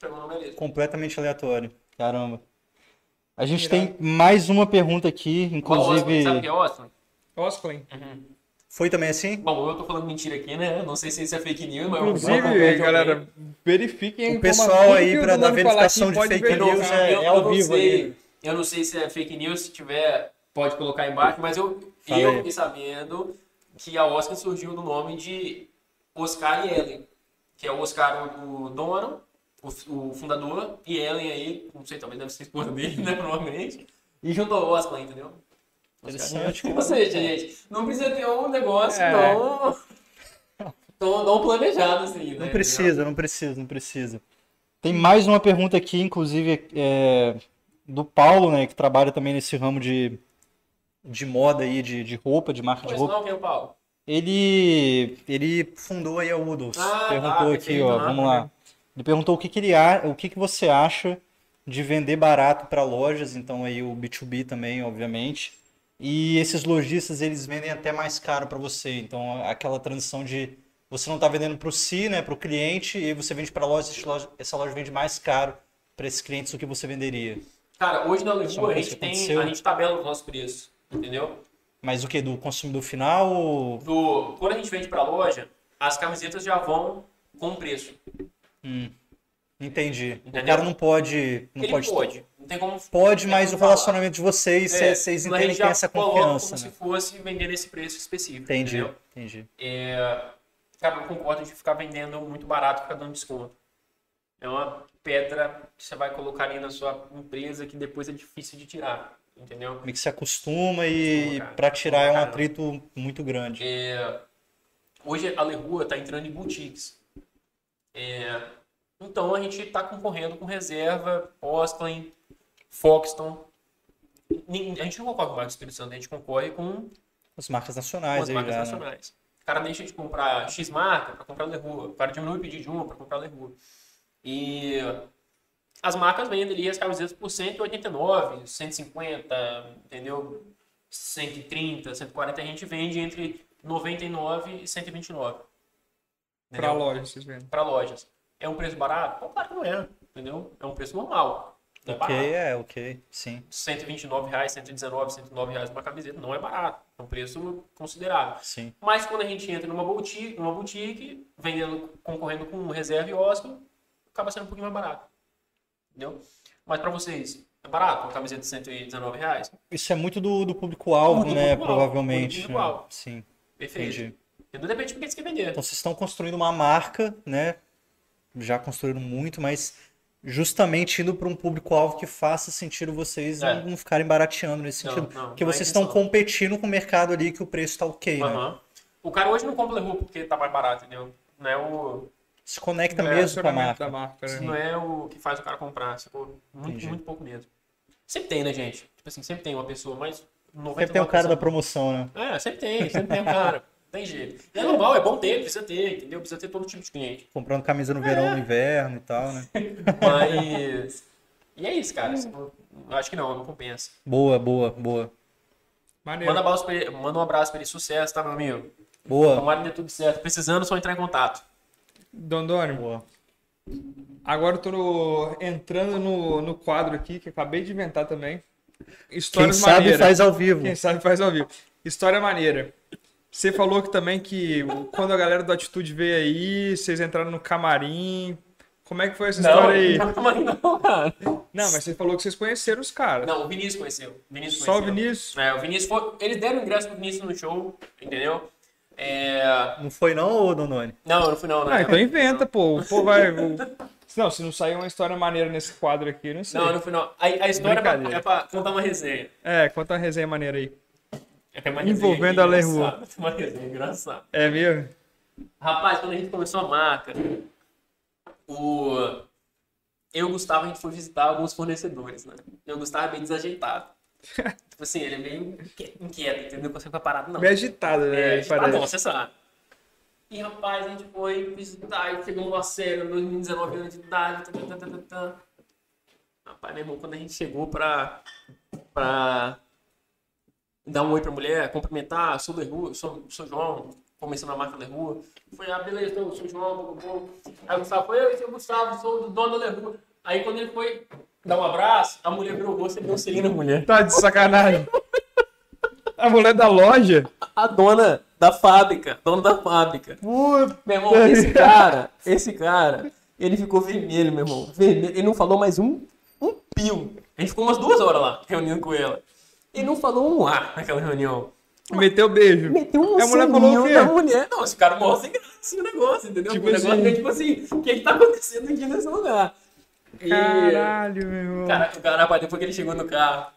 Pegou Arezzo. Completamente aleatório. Caramba. A gente tem mais uma pergunta aqui, inclusive. Sabe o que é Austin? Osklen. Foi também assim? Bom, eu tô falando mentira aqui, né? Não sei se isso é fake news, mas... eu vou Inclusive, galera, também. verifiquem O pessoal aí pra dar verificação de fake news é- eu, ao vivo sei. Eu não sei se é fake news, se tiver, pode colocar aí embaixo, mas eu, eu fiquei sabendo que a Oscar surgiu do nome de Oscar e Ellen. Que é o Oscar, o, o dono, o, o fundador, e Ellen aí, não sei, talvez deve ser esposa dele, né, provavelmente. E juntou o Oscar, entendeu? Interessante. Ou seja, gente, não precisa ter um negócio É. tão, tão, tão planejado assim, né? Não precisa, não precisa, não precisa. Tem mais uma pergunta aqui, inclusive, é, do Paulo, né, que trabalha também nesse ramo de, de moda aí, de, de roupa, de marca de Pois roupa. não, quem é o Paulo? Ele, ele fundou aí a Udals. Ah, perguntou tá, aqui, ó, vamos lá. Ele perguntou o que, que ele a- o que, que você acha de vender barato para lojas, então aí o B2B também, obviamente. E esses lojistas, eles vendem até mais caro para você. Então, aquela transição de você não está vendendo para o si, né, para o cliente, e você vende para a loja, essa loja, vende mais caro para esses clientes do que você venderia. Cara, hoje na Isso é a gente tem, aconteceu. a gente tabela os nossos preços, entendeu? Mas o que? Do consumidor final? ou- Do, quando a gente vende pra loja, as camisetas já vão com preço. Entendi. O Entendeu? cara não pode. Não Ele pode. pode. Não tem como. Pode, tem mas como o relacionamento de vocês, É, vocês entendem que tem essa confiança, como né? se fosse vender nesse preço específico. Entendi, Entendeu? entendi. É, cara, eu concordo de ficar vendendo muito barato, ficar dando desconto. É uma pedra que você vai colocar ali na sua empresa que depois é difícil de tirar. Entendeu? Meio que se acostuma e pra tirar é um cara. atrito muito grande. É, hoje a Lerua está entrando em boutiques. É, então a gente está concorrendo com reserva, Osklin, Foxton. A gente não concorre com o Marcos Espírito Santo, a gente concorre com As marcas com nacionais as marcas já, né? nacionais. O cara deixa de comprar X marca para comprar Lerua. O cara diminui o pedido de uma para comprar Lerua. E as marcas vendem ali as camisetas por 189, 150, entendeu? 130, 140. A gente vende entre 99 e 129. Pra Entendeu? loja, vocês vendem. Para lojas. É um preço barato? Claro que não é, entendeu? É um preço normal. Não é Ok, barato. é, ok, sim, 129 reais, 119, 109 reais uma camiseta não é barato. É um preço considerável. sim. Mas quando a gente entra numa boutique, numa boutique vendendo, concorrendo com reserva e Oscar, acaba sendo um pouquinho mais barato. Entendeu? Mas para vocês, é barato uma camiseta de 119 reais? Isso é muito do, do público-alvo, né? público-alvo, Provavelmente. muito do público-alvo. né? Sim, Perfeito. entendi. Entendeu? Depende do que você quer vender. Então vocês estão construindo uma marca, né? Já construíram muito, mas justamente indo para um público-alvo que faça sentido vocês É. não, não ficarem barateando nesse Não, sentido. não, Porque não é vocês estão competindo com o mercado ali que o preço está ok, né? Aham. O cara hoje não compra Lerou porque tá mais barato, entendeu? Não é o, Se conecta É, mesmo com a marca. da marca, né? isso não é o que faz o cara comprar. Sacou? Muito, Entendi. muito pouco mesmo. Sempre tem, né, gente? Tipo assim, sempre tem uma pessoa, mas 99%... Sempre tem o cara da promoção, né? É, sempre tem, sempre tem um cara. Tem jeito. E é normal, é bom ter, precisa ter, entendeu? Precisa ter todo tipo de cliente. Comprando camisa no verão, no inverno e tal, né? Mas. E é isso, cara. Eu acho que não, não compensa. Boa, boa, boa. Maneiro. Manda, abraço pra ele- manda um abraço pra ele, sucesso, tá, meu amigo? Boa. Tomara que dê tudo certo. Precisando, só entrar em contato. Dondônio, Boa. agora eu tô no- entrando no, no quadro aqui, que eu acabei de inventar também. Quem Histórias sabe maneiras. faz ao vivo. Quem sabe faz ao vivo. História maneira. Você falou que também que quando a galera do Atitude veio aí, vocês entraram no camarim. Como é que foi essa história aí? não, não, cara. Não, mas você falou que vocês conheceram os caras. Não, o Vinícius conheceu. O Vinícius Só o conheceu. Vinícius? É, o Vinícius foi. Eles deram ingresso pro Vinícius no show, entendeu? É... Não foi não, ô Dononi? Não, não fui não, né? Ah, então inventa, pô. Pô, vai. o- Não, se não sair uma história maneira nesse quadro aqui, não sei. Não, não fui não. A, a história é pra, é pra contar uma resenha. É, conta uma resenha maneira aí. É uma Envolvendo a engraçada, Uma resenha engraçada. É mesmo? Rapaz, quando a gente começou a marca, o... eu e o Gustavo, a gente foi visitar alguns fornecedores, né? E o Gustavo é bem desajeitado. tipo assim, ele é meio inquieto, entendeu? Não consegue ficar parado, não. Meio agitado, né? É, tá bom, você sabe. E rapaz, a gente foi visitar e chegou uma série, 2019 anos de idade. Tá, tá, tá, tá, tá. Rapaz, meu irmão, quando a gente chegou pra, pra dar um oi pra mulher, cumprimentar, sou Lerua, sou, sou João, começando a marca Lerua. Foi, ah, beleza, então, sou João, blá. Aí o Gustavo foi, eu sou o Gustavo, sou o dono da Lerua. Aí quando ele foi dar um abraço, a mulher virou o rosto e deu um selinho na mulher. Tá de sacanagem. A mulher da loja? A dona da fábrica, dona da fábrica. Puta. Meu irmão, esse cara, esse cara, ele ficou vermelho, meu irmão. Vermelho. Ele não falou mais um, um pio. A gente ficou umas duas horas lá, reunindo com ela. Ele não falou um A naquela reunião. Meteu beijo. Meteu um A mulher falou o quê? da mulher. Não, esse cara morre sem graça o negócio, entendeu? Tipo o negócio assim. é tipo assim, o que que tá acontecendo aqui nesse lugar? E, Caralho, meu irmão. cara, o cara, rapaz, depois que ele chegou no carro,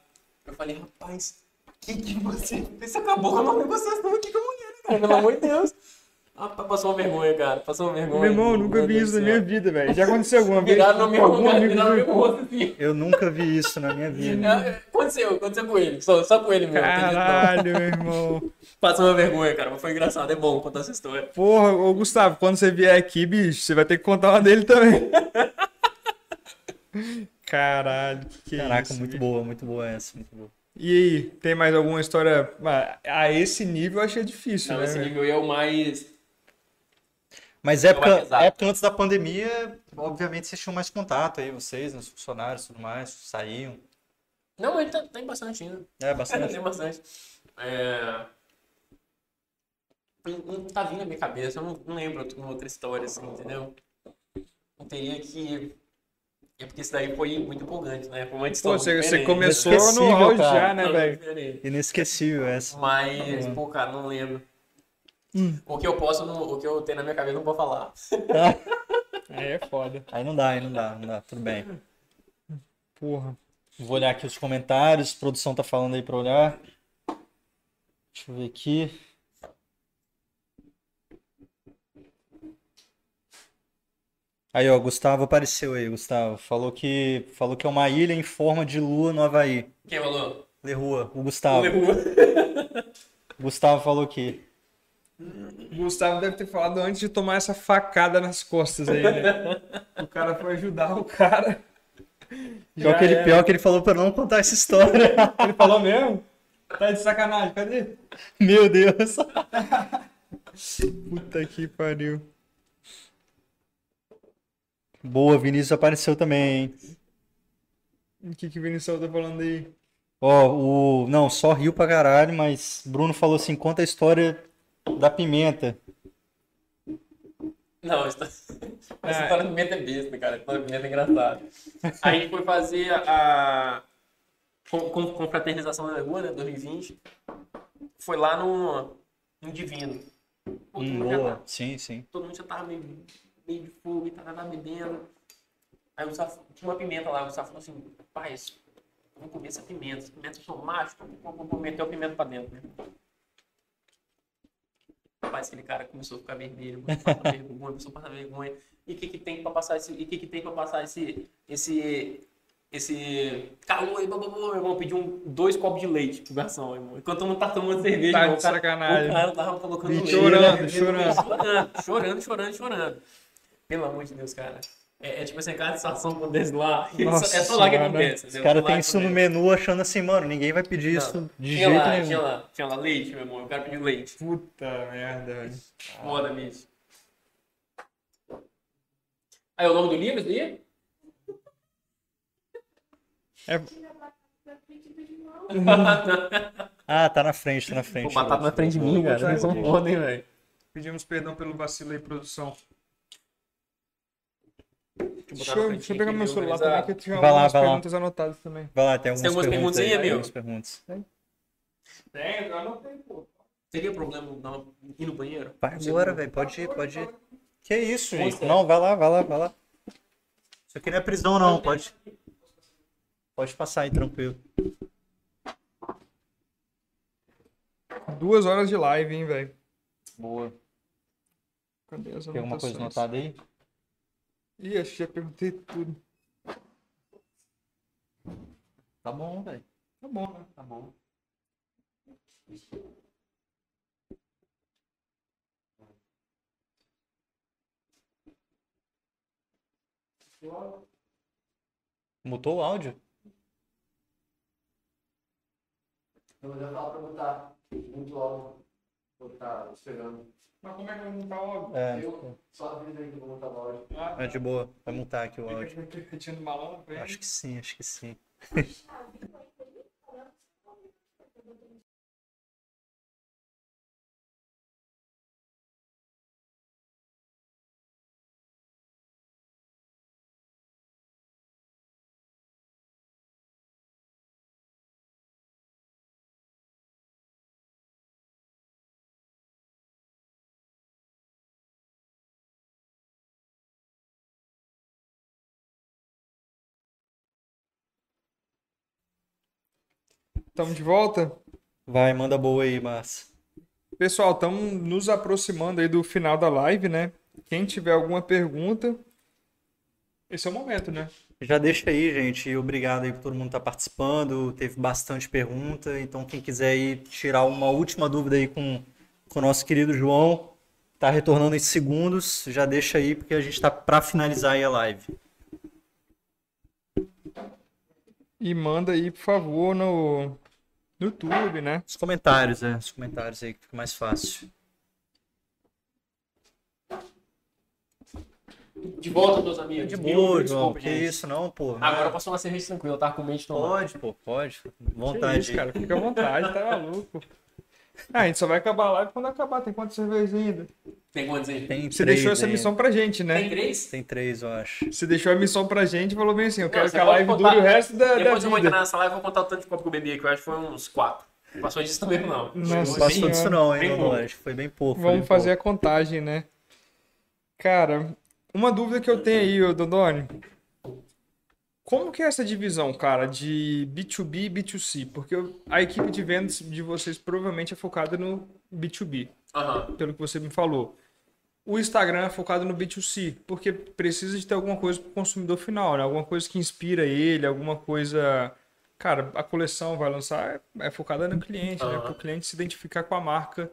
eu falei, rapaz, o que que você? Você acabou com uma negociação aqui com a mulher, né, cara? Pelo amor de Deus. Rapaz, passou uma vergonha, cara. Passou uma vergonha. Meu irmão, eu nunca vi isso na minha vida, velho. Já aconteceu alguma vez? Viraram no mesmo algum lugar, amigo viraram no seu? mesmo rosto assim. Eu nunca vi isso na minha vida. É, Aconteceu, aconteceu com ele. Só, só com ele mesmo. Caralho, meu irmão. Passou uma vergonha, cara. Mas foi engraçado. É bom contar essa história. Porra, ô Gustavo, quando você vier aqui, bicho, você vai ter que contar uma dele também. Caralho, que que é Caraca, isso, muito bicho. boa, muito boa essa, muito boa. E aí, tem mais alguma história? Ah, A esse nível eu achei difícil, Não, né? esse nível aí é o mais. Mas época, época antes da pandemia, obviamente vocês tinham mais contato aí, vocês, né, os funcionários e tudo mais, saíam. Não, ele tá- tem bastante ainda. É, bastante. tem bastante. É... Não, não tá vindo na minha cabeça. Eu não, não lembro outra- uma outra história assim, entendeu? Eu teria que. É porque isso daí foi muito empolgante, né? Foi uma Pô, história. você, você começou no auge já, né, Não, velho? Inesquecível essa. Mas, pô, cara, não lembro. Hum. O que eu posso, não- o que eu tenho na minha cabeça, eu não vou falar. Aí é foda. Aí não dá, aí não dá, não dá, tudo bem. Porra. Vou olhar aqui os comentários, a produção tá falando aí pra olhar. Deixa eu ver aqui. Aí, ó, Gustavo apareceu aí, Gustavo. Falou que, falou que é uma ilha em forma de lua no Havaí. Quem falou? Lerrua, o O Gustavo. Leroy. Gustavo falou aqui. O Gustavo deve ter falado antes de tomar essa facada nas costas aí, né? o cara foi ajudar o cara. Pior Já que, ele, era. pior que ele falou pra não contar essa história. Ele falou mesmo? Tá de sacanagem, cadê? Meu Deus. Puta que pariu. Boa, Vinícius apareceu também, hein? O que que o Vinicius tá falando aí? Ó, o. Não, só riu pra caralho, mas Bruno falou assim: conta a história da pimenta. Não, essa essa Ah. história do pimenta é besta, cara. A história do pimenta é engraçada. A gente foi fazer a com, com, confraternização da rua, né, 2020. Foi lá no, no Divino. Pô, todo, Hum, mundo já boa. tava, Sim, sim. todo mundo já tava meio, meio de fogo e tava bebendo. Aí o Gustavo, tinha uma pimenta lá, o Gustavo falou assim, pai, vamos comer essa pimenta, essa pimenta machos, vou, vou meter o pimenta pra dentro, né? Rapaz, aquele cara começou a ficar vermelho, começou a passar vergonha, começou a passar vergonha. E o que que tem pra passar esse, e o que que tem pra passar esse, esse, esse calor aí, blá, blá, blá, meu irmão, pediu um, dois copos de leite pro garçom, irmão. Enquanto todo mundo tá tomando cerveja, Tá irmão, cara, sacanagem. o cara tava colocando leite. Chorando, chorando. chorando, chorando, chorando, chorando. Pelo amor de Deus, cara. É, é tipo assim, cada situação quando desce lá, Nossa é só lá que acontece. Os caras que isso no acontece. menu achando assim, mano, ninguém vai pedir isso de tinha jeito lá, nenhum. Tinha lá, tinha lá leite, meu irmão. O cara pediu leite. Puta merda. Foda, bicho. Aí o nome do livro, isso? É, Ah, tá na frente, tá na Pô, frente. batata na frente de mim, cara. Foda, hein, velho. pedimos perdão pelo vacilo aí, produção. Deixa eu, deixa eu pegar meu celular também, que eu tinha Vai lá, algumas vai lá. perguntas anotadas também. Vai lá, tem algumas Tem algumas perguntas perguntas aí, aí, amigo? algumas perguntas. Tem, eu anotei, pô. Teria problema não, ir no banheiro? Vai agora, velho, pode ir, pode ir. Que isso, gente? Monster. Não, vai lá, vai lá, vai lá. Isso aqui não é prisão, não, pode. Pode passar aí, tranquilo. Duas horas de live, hein, velho. Boa. Cadê as Tem alguma coisa anotada aí? Ih, acho que já perguntei tudo. Tá bom, velho. Tá bom, né? Tá bom. Mutou o áudio? Eu já falo pra botar muito alto. Vou estar esperando. Mas como é que eu vou montar o áudio? É, Eu só avisa aí que eu vou botar o áudio. Ah, é de boa. Vai mutar aqui o áudio. Repetindo malandro, velho. Acho que sim, acho que sim. Estamos de volta? Vai, manda boa aí, Márcio. Pessoal, estamos nos aproximando aí do final da live, né? Quem tiver alguma pergunta, esse é o momento, né? Já deixa aí, gente. Obrigado aí por todo mundo estar participando. Teve bastante pergunta. Então, quem quiser aí tirar uma última dúvida aí com, com o nosso querido João, tá retornando em segundos. Já deixa aí, porque a gente tá para finalizar aí a live. E manda aí, por favor, no, no YouTube, né? Os comentários, é. Os comentários aí que fica mais fácil. De volta, meus amigos. De boa, mil João. desculpa, Que gente. isso, não, pô. Agora eu posso tomar cerveja tranquilo, eu tava com mente tomando. Pode, pô, pode. Que Vontade. isso, cara, fica à vontade, tá maluco. Ah, a gente só vai acabar a live quando acabar. Tem quantas cervejas ainda? Tem quantos aí? Tem Você três deixou essa aí. missão pra gente, né? Tem três? Tem três, eu acho. Você deixou a missão pra gente e falou bem assim: eu quero você que a live contar. dure o resto da, da Depois eu vou entrar vida. nessa live e vou contar o tanto de copo que eu bebi aqui, eu acho que foi uns quatro. Passou disso também não. Foi Passou bem- disso não, hein, bem não, pouco. acho que foi bem pouco. Vamos bem fazer a contagem, né? Cara, uma dúvida que eu tenho aí, Dodoni. Como que é essa divisão, cara, de B2B e B2C? Porque a equipe de vendas de vocês provavelmente é focada no B2B, Aham. pelo que você me falou. O Instagram é focado no B2C, porque precisa de ter alguma coisa para o consumidor final, né? Alguma coisa que inspira ele, alguma coisa. Cara, a coleção vai lançar é, é focada no cliente, né? Aham. Para o cliente se identificar com a marca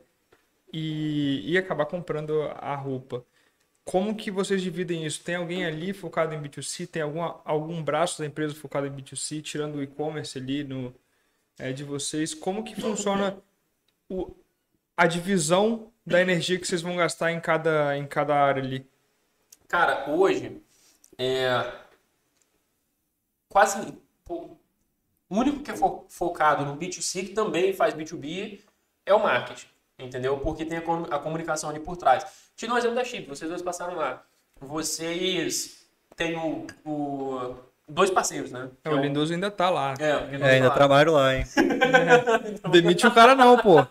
e, e acabar comprando a roupa. Como que vocês dividem isso? Tem alguém ali focado em B2C? Tem alguma, algum braço da empresa focado em B2C, tirando o e-commerce ali no, é, de vocês? Como que funciona o, a divisão da energia que vocês vão gastar em cada, em cada área ali? Cara, hoje, é, quase o único que é fo- focado no B2C, que também faz B2B, é o marketing, entendeu? Porque tem a, com- a comunicação ali por trás. Te dou um exemplo da Chip, vocês dois passaram lá. Vocês têm o, o- dois parceiros, né? Que É, o Lindoso ainda tá lá. É, o Lindoso É, ainda lá. trabalho lá, hein? Demite o cara não, pô.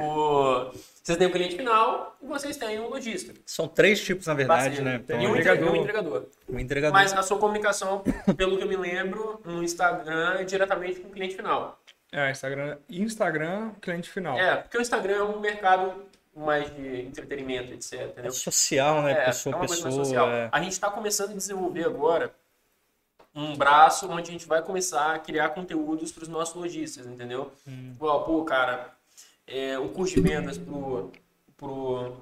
O- Vocês têm o cliente final e vocês têm o logista. São três tipos, na verdade, parceiro. né? Então, e um é entregador. entregador. Um entregador. o entregador. Mas a sua comunicação, pelo que eu me lembro, no Instagram é diretamente com o cliente final. É, Instagram, Instagram, cliente final. É, porque o Instagram é um mercado mais de entretenimento, etc. É Entendeu? social, né? É, pessoa é a uma coisa mais pessoa. social. é. A gente está começando a desenvolver agora um braço onde a gente vai começar a criar conteúdos para os nossos lojistas, entendeu? Hum. Igual, pô, cara, é, o custo de vendas pro, pro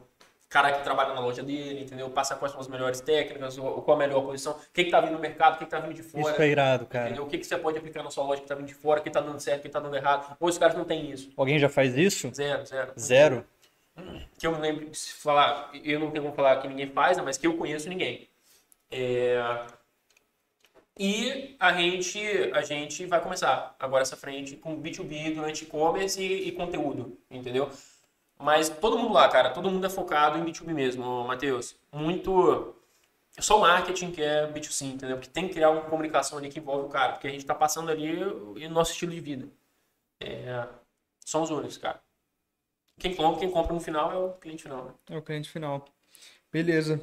cara que trabalha na loja dele, entendeu? Passa quais são as melhores técnicas, o- qual a melhor posição, o que está vindo no mercado, o que está vindo de fora. Isso é irado, cara. Entendeu? O que, que você pode aplicar na sua loja que tá vindo de fora, que tá dando certo, que tá dando errado. Ou os caras não têm isso. Alguém já faz isso? Zero, zero. Zero? Que eu me lembro de falar, eu não tenho como falar que ninguém faz, né, mas que eu conheço ninguém. É, E a gente, a gente vai começar agora essa frente com B2B durante e-commerce e, e conteúdo, entendeu? Mas todo mundo lá, cara, todo mundo é focado em B2B mesmo, Matheus. Muito. Só o marketing que é B2C, entendeu? Porque tem que criar uma comunicação ali que envolve o cara, porque a gente tá passando ali o o nosso estilo de vida. É, são os únicos, cara. Quem compra, quem compra no final é o cliente final, né? É o cliente final. Beleza.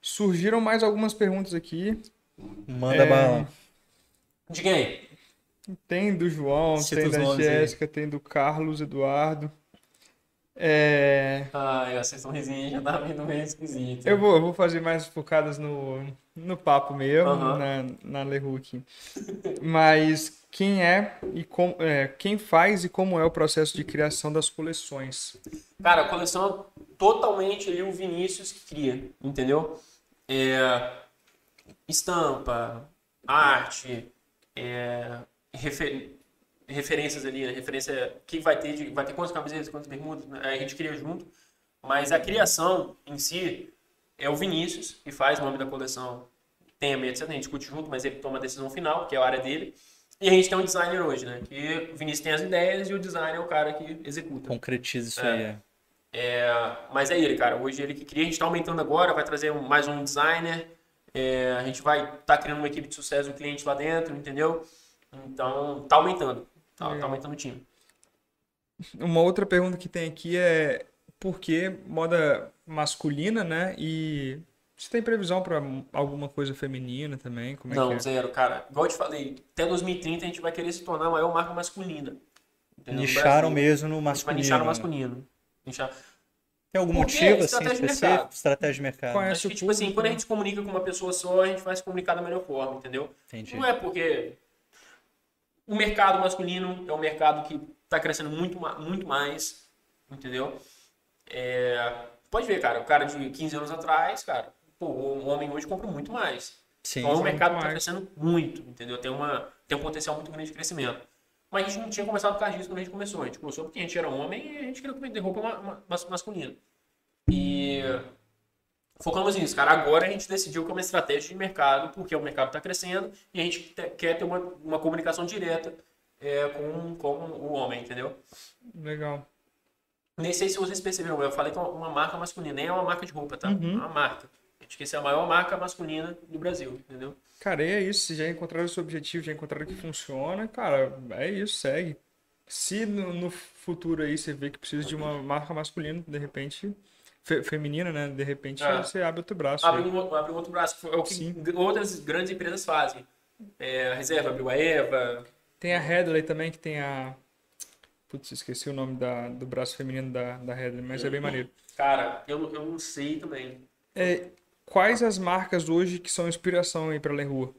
Surgiram mais algumas perguntas aqui. Manda É, bala. De quem? Tem do João, Cita tem da. Jéssica, tem do Carlos Eduardo. É, Ai, vocês estão risinha, já tá vindo meio esquisito. eu, vou, eu vou fazer mais focadas no, no papo mesmo, Aham. na, na aqui. Mas quem é e com, é, quem faz e como é o processo de criação das coleções? Cara, a coleção é totalmente ali o Vinícius que cria, entendeu? É, estampa, arte, é, refer- referências ali, né? referência que vai ter, de, vai ter quantas camisetas, quantas bermudas, né? a gente cria junto. Mas a criação em si é o Vinícius que faz o nome da coleção, tem a meia, etc. A gente discute junto, mas ele toma a decisão final, que é a área dele. E a gente tem um designer hoje, né? Que o Vinícius tem as ideias e o designer é o cara que executa. Concretiza isso É. aí. é. É, mas é ele, cara. Hoje ele que cria. A gente está aumentando agora, vai trazer um- mais um designer. É, a gente vai estar tá criando uma equipe de sucesso do cliente lá dentro, entendeu? Então, tá aumentando. Tá, tá Legal. aumentando o time. Uma outra pergunta que tem aqui é por que moda masculina, né? E Você tem previsão pra alguma coisa feminina também? Como é não, é? zero, cara. Igual eu te falei, até 2030 a gente vai querer se tornar a maior marca masculina. entendeu? No Nicharam Brasil. mesmo no A masculino. nichar no né? masculino. Nichar. Tem algum Por quê? motivo assim específico? Estratégia de mercado. É? Acho que, tipo assim, público, quando a né? gente se comunica com uma pessoa só, a gente vai se comunicar da melhor forma, entendeu? Entendi. Não é porque o mercado masculino é um mercado que está crescendo muito, muito mais, entendeu? É, pode ver, cara, o cara de 15 anos atrás, cara, pô, o homem hoje compra muito mais. Sim. Então o sim, mercado muito está crescendo muito, entendeu? Tem, uma, tem um potencial muito grande de crescimento. Mas a gente não tinha começado por causa disso quando a gente começou. A gente começou porque a gente era homem e a gente queria vender roupa ma- ma- mas- masculina. E focamos nisso, cara. Agora a gente decidiu que é uma estratégia de mercado, porque o mercado está crescendo e a gente te- quer ter uma, uma comunicação direta é, com, com o homem, entendeu? Legal. Nem sei se vocês perceberam, eu falei que é uma marca masculina, nem é uma marca de roupa, tá? Uhum. É uma marca. A gente quer ser a maior marca masculina do Brasil, entendeu? Cara, e é isso. Se já encontraram o seu objetivo, já encontraram que funciona, cara, é isso, segue. Se no, no futuro aí você vê que precisa de uma marca masculina, de repente, fe- feminina, né? De repente Ah. você abre outro braço. abre aí. um, outro- abre um outro braço. É o que Sim. outras grandes empresas fazem. É, a Reserva abriu a Eva. Tem a Headley também, que tem a. Putz, esqueci o nome da, do braço feminino da, da Headley, mas é bem maneiro. Cara, eu, eu não sei também. É, quais as marcas hoje que são inspiração aí pra Rua?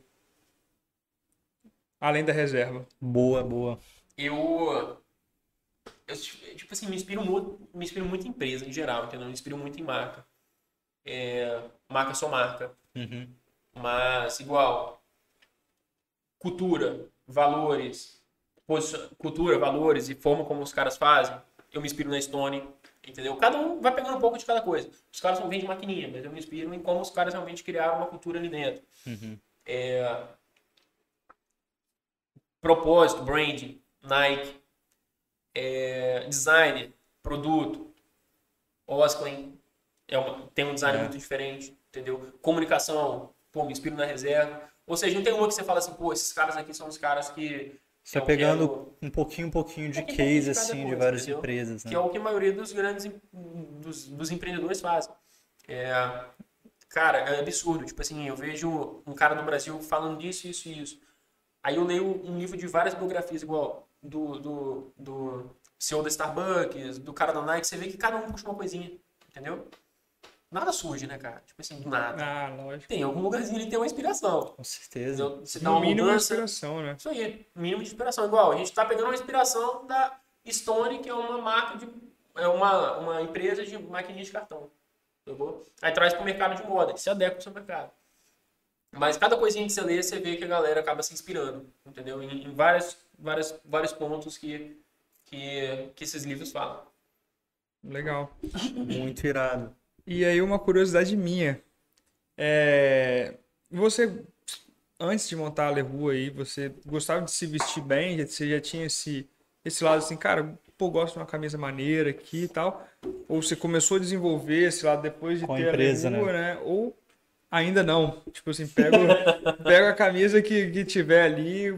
Além da reserva. Boa, boa. Eu, eu, tipo assim, me inspiro muito, me inspiro muito em empresa em geral, entendeu? Me inspiro muito em marca. É, marca só marca. Uhum. Mas, igual, cultura, valores, cultura, valores e forma como os caras fazem, eu me inspiro na Stone, entendeu? Cada um vai pegando um pouco de cada coisa. Os caras não vendem maquininha, mas eu me inspiro em como os caras realmente criaram uma cultura ali dentro. Uhum. É, propósito, branding, Nike, é, design, produto, Osklen, é uma- tem um design É. muito diferente, entendeu? Comunicação, pô, me inspiro na reserva. Ou seja, não tem uma que você fala assim, pô, esses caras aqui são os caras que. Você eu vai pegando quero- um pouquinho, um pouquinho de pouquinho case, de assim, de coisa, várias entendeu? empresas, né? que é o que a maioria dos grandes dos, dos empreendedores fazem. É, cara, é absurdo. Tipo assim, eu vejo um cara no Brasil falando disso, isso e isso. Aí eu leio um livro de várias biografias, igual do, do, do CEO da Starbucks, do cara da Nike, você vê que cada um puxa uma coisinha, entendeu? Nada surge, né, cara? Tipo assim, do nada. Ah, lógico. Tem algum lugarzinho ali que tem uma inspiração. Com certeza. Entendeu? Você dá uma mínimo, mudança, inspiração, né? isso aí, mínimo de inspiração. Igual, a gente está pegando uma inspiração da Stone, que é uma marca de. É uma, uma empresa de maquininha de cartão. Aí traz para o mercado de moda, que se adequa ao seu mercado. Mas cada coisinha que você lê, você vê que a galera acaba se inspirando, entendeu? Em, em várias, várias, vários pontos que, que, que esses livros falam. Legal. Muito irado. E aí uma curiosidade minha. É... Você, antes de montar a Le Rua aí, você gostava de se vestir bem? Você já tinha esse, esse lado assim, cara, pô, gosto de uma camisa maneira aqui e tal? Ou você começou a desenvolver esse lado depois de Com a ter empresa, a Le Rua, né? Ou ainda não? Tipo assim, pega, o- pega a camisa que, que tiver ali,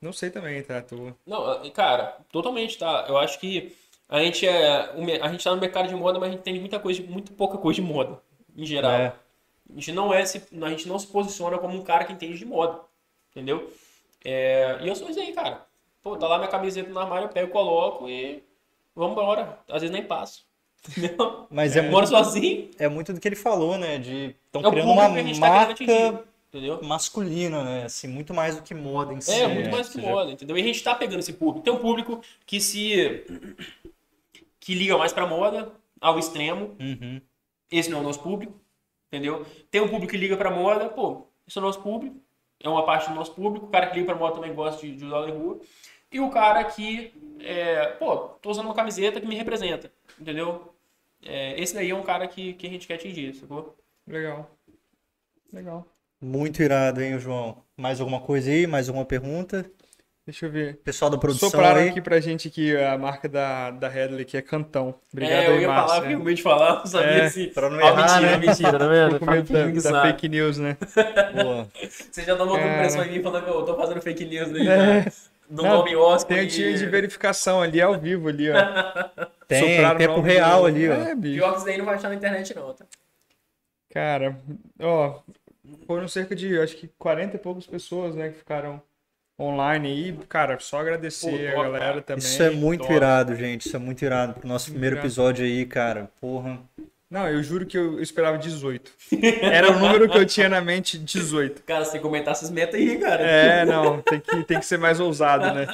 não sei também, tá? Tô... Não, cara, totalmente, tá? Eu acho que a gente é. A gente tá no mercado de moda, mas a gente tem muita coisa, muito pouca coisa de moda, em geral. É. A gente não é, se- a gente não se posiciona como um cara que entende de moda, entendeu? É, e eu sou isso aí, cara. Pô, tá lá minha camiseta no armário, eu pego, coloco e vamos embora. Às vezes nem passo. Entendeu? Mas é, moro muito, sozinho. é muito do que ele falou, né? De estão É o criando uma que a gente tá marca atingir. Entendeu? masculina, né? Assim, muito mais do que moda em si. É, muito né? mais que Seja- moda, entendeu? E a gente tá pegando esse público. Tem um público que se. que liga mais pra moda, ao extremo. Uhum. Esse não é o nosso público, entendeu? Tem um público que liga pra moda, pô, esse é o nosso público, é uma parte do nosso público. O cara que liga pra moda também gosta de, de usar na rua. E o cara que, é, pô, tô usando uma camiseta que me representa, entendeu? É, esse daí é um cara que, que a gente quer atingir, sacou? Legal. Legal. Muito irado, hein, João? Mais alguma coisa aí? Mais alguma pergunta? Deixa eu ver. Pessoal da produção Sopraram aí. aqui pra gente aqui a marca da, da Headley, que é Cantão. Obrigado é, eu ia falar, fiquei com medo de falar, não sabia É, se... Pra não Ah, errar, mentira, né? mentira, tá vendo? Fico com medo que da, da fake news, né? Boa. Você já tá botando Cara. pressão em mim falando que eu tô fazendo fake news aí, É. né? Do Não, nome Oscar Tem o e- time de verificação ali, ao vivo ali, ó. Tem, Sopraram tempo real do- ali, ó. É, bicho. Pior que isso daí não vai achar na internet não, tá? Cara, ó, foram cerca de, acho que 40 e poucas pessoas, né, que ficaram online aí. Cara, só agradecer Pô, a galera cara. também. Isso é muito top. irado, gente. Isso é muito irado pro nosso primeiro irado. episódio aí, cara. Porra. Não, eu juro que eu esperava 18. Era o número que eu tinha na mente, 18. Cara, você tem que comentar essas metas aí, cara. É, não, tem que, tem que ser mais ousado, né?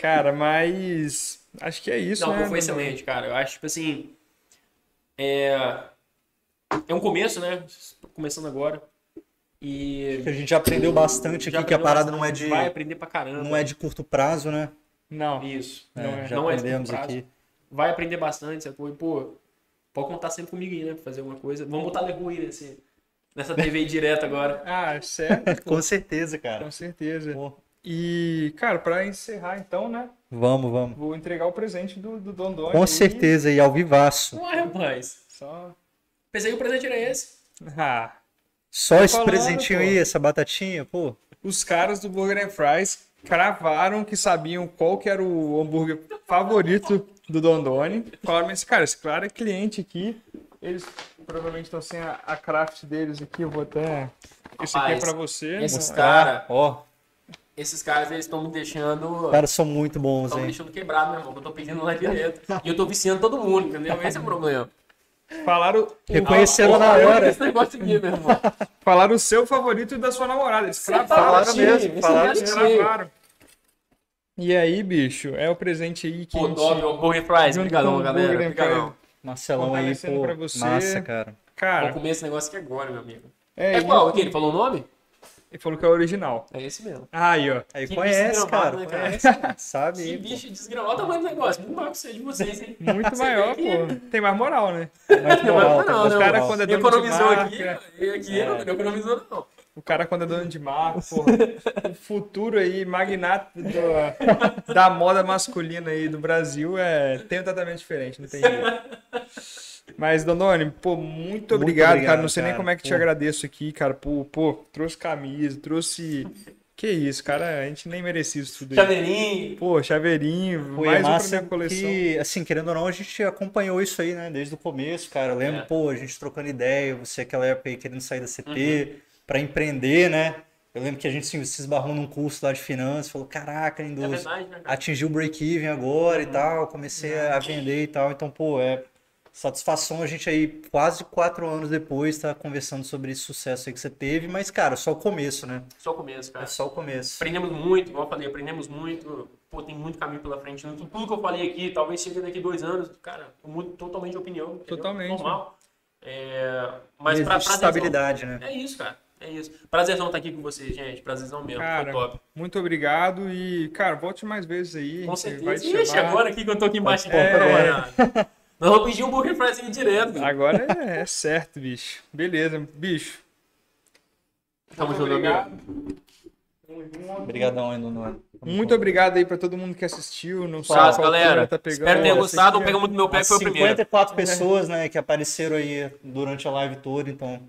Cara, mas acho que é isso, Não, né? foi excelente, cara. Eu acho, tipo assim. É. É um começo, né? Começando agora. E. A gente já aprendeu bastante já aqui que a aprendeu parada não é bastante, de Vai aprender pra caramba. não é de curto prazo, né? Não, Isso. É, Não é. já Não é de aprendemos curto prazo. aqui. Vai aprender bastante, sacou? E, pô, pode contar sempre comigo aí, né? Pra fazer alguma coisa. Vamos botar Legu aí nesse, nessa TV aí direto agora. Ah, certo, Com certeza, cara. com certeza. Pô, E, cara, pra encerrar então, né? Vamos, vamos. Vou entregar o presente do, do Dondoni. Com aí. certeza, e ao vivaço. Ué, rapaz. Só. Pensei que o presente era esse. Ah, Só esse falando, presentinho pô. aí, essa batatinha, pô. os caras do Burger and Fries cravaram que sabiam qual que era o hambúrguer favorito do Dondoni. Falaram, mas, cara, esse cara é cliente aqui. Eles provavelmente estão sem a, a craft deles aqui. Eu vou até. Esse aqui é Rapaz, pra você. esses né? cara- Ó, Esses caras, eles estão me deixando. os caras são muito bons, Estão me hein? deixando quebrado, meu irmão. Eu tô pedindo lá direto. E eu tô viciando todo mundo, entendeu? Esse é o problema. Falaram, Reconheceram na Olha hora. Esse negócio aqui, meu irmão. falaram o seu favorito e da sua namorada. Eles cravaram. falaram Esse mesmo, esse falaram cravaram. E aí, bicho, é o presente aí que Pô, gente... o Burger Fries. Obrigadão, galera. Obrigadão. Marcelão aí, pô. pra você. Massa, cara. Cara, Vou comer esse negócio aqui agora, meu amigo. é, É qual? Aqui, ele falou o nome? Ele falou que é o original. É esse mesmo. Aí, ó. Aí Que conhece, cara. né, cara? Conhece. Sabe Que bicho desgramado. Olha o tamanho do negócio. Muito maior que você de vocês, hein? Muito Você maior, pô. Tem mais moral, né? Mais Não, moral, não, tem mais não. cara moral. quando é dono de Economizou marca. aqui, aqui não, não economizou, não. O cara, quando é dono de marca, porra, o futuro aí, magnata do- da moda masculina aí do Brasil, é, tem um tratamento diferente, não tem jeito. Mas, Dondoni, pô, muito obrigado, obrigado, cara. Não sei nem cara. como é que te Pô. agradeço aqui, cara. Pô, pô, trouxe camisa, trouxe. Que isso, cara, a gente nem merecia isso tudo aí. Chaveirinho. Pô, chaveirinho, Pô, é mais um pra minha coleção. que, assim, querendo ou não, a gente acompanhou isso aí, né, desde o começo, cara. Eu lembro, É. pô, a gente trocando ideia, você aquela época aí querendo sair da CT Uhum. pra empreender, né? Eu lembro que a gente assim, se esbarrou num curso lá de finanças, falou, caraca, É indústria, verdade, né, atingiu o break-even agora e tal, comecei a vender e tal. Então, pô, é satisfação a gente aí, quase quatro anos depois, tá conversando sobre esse sucesso aí que você teve, mas, cara, só o começo, né? Só o começo, cara. É só o começo. Aprendemos muito, igual eu falei, aprendemos muito. Pô, tem muito caminho pela frente. Tudo tudo que eu falei aqui, talvez chegue daqui dois anos, cara, eu mudo totalmente de opinião. entendeu? Totalmente, Normal. É, mas pra, prazerzão. estabilidade, né? É isso, cara. É isso. Prazerzão estar aqui com vocês, gente. Prazerzão mesmo. Cara, Foi top. muito obrigado e, cara, volte mais vezes aí. Com a gente certeza. vai Ixi, chamar. agora aqui que eu tô aqui embaixo. É. agora. Nós vamos pedir um burger fryzinho direto. cara. Agora é, é certo, bicho. Beleza, bicho. Tamo Muito junto, obrigado. amigo. Obrigadão aí, Nuno. Muito obrigado aí pra todo mundo que assistiu. Não qual galera. tá pegando. Espero que tenha Essa gostado. é- Pega muito meu pé, que foi o primeiro. 54 pessoas, né, que apareceram aí durante a live toda, então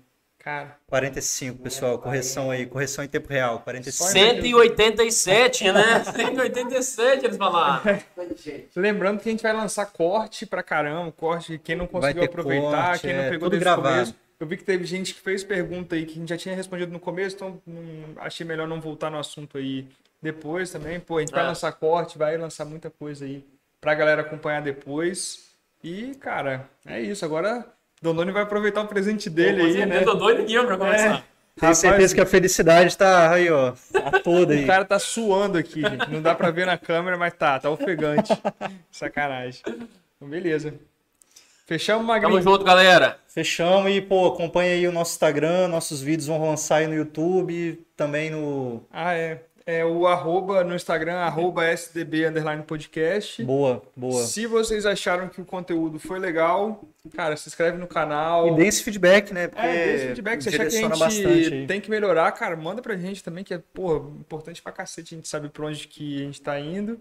Cara, 45, pessoal, correção aí, correção em tempo real, 45. 187, né? 187 eles falaram. Lembrando que a gente vai lançar corte pra caramba, corte, quem não Vai conseguiu aproveitar, corte, quem não é, pegou desde o gravado. começo. Eu vi que teve gente que fez pergunta aí que a gente já tinha respondido no começo, então hum, achei melhor não voltar no assunto aí depois também. Pô, a gente vai É. lançar corte, vai lançar muita coisa aí pra galera acompanhar depois. E, cara, é isso. Agora, Dondoni vai aproveitar o presente dele aí, né? Eu tô doido aqui ó, pra começar. Tenho certeza que a felicidade tá aí, ó, a toda aí. O cara tá suando aqui, gente. Não dá pra ver na câmera, mas tá, tá ofegante. Sacanagem. Então, beleza. Fechamos, Tamo Magrinho. junto, galera. Fechamos e, pô, acompanha aí o nosso Instagram, nossos vídeos vão lançar aí no YouTube, também no... Ah, é. É o arroba no Instagram, arroba SDB underline podcast. Boa, boa. Se vocês acharam que o conteúdo foi legal, cara, se inscreve no canal. E dê esse feedback, né, porque É, dê esse feedback. Se achar que a gente tem que melhorar, cara, manda pra gente também, que é, porra, importante pra cacete. A gente sabe pra onde que a gente tá indo.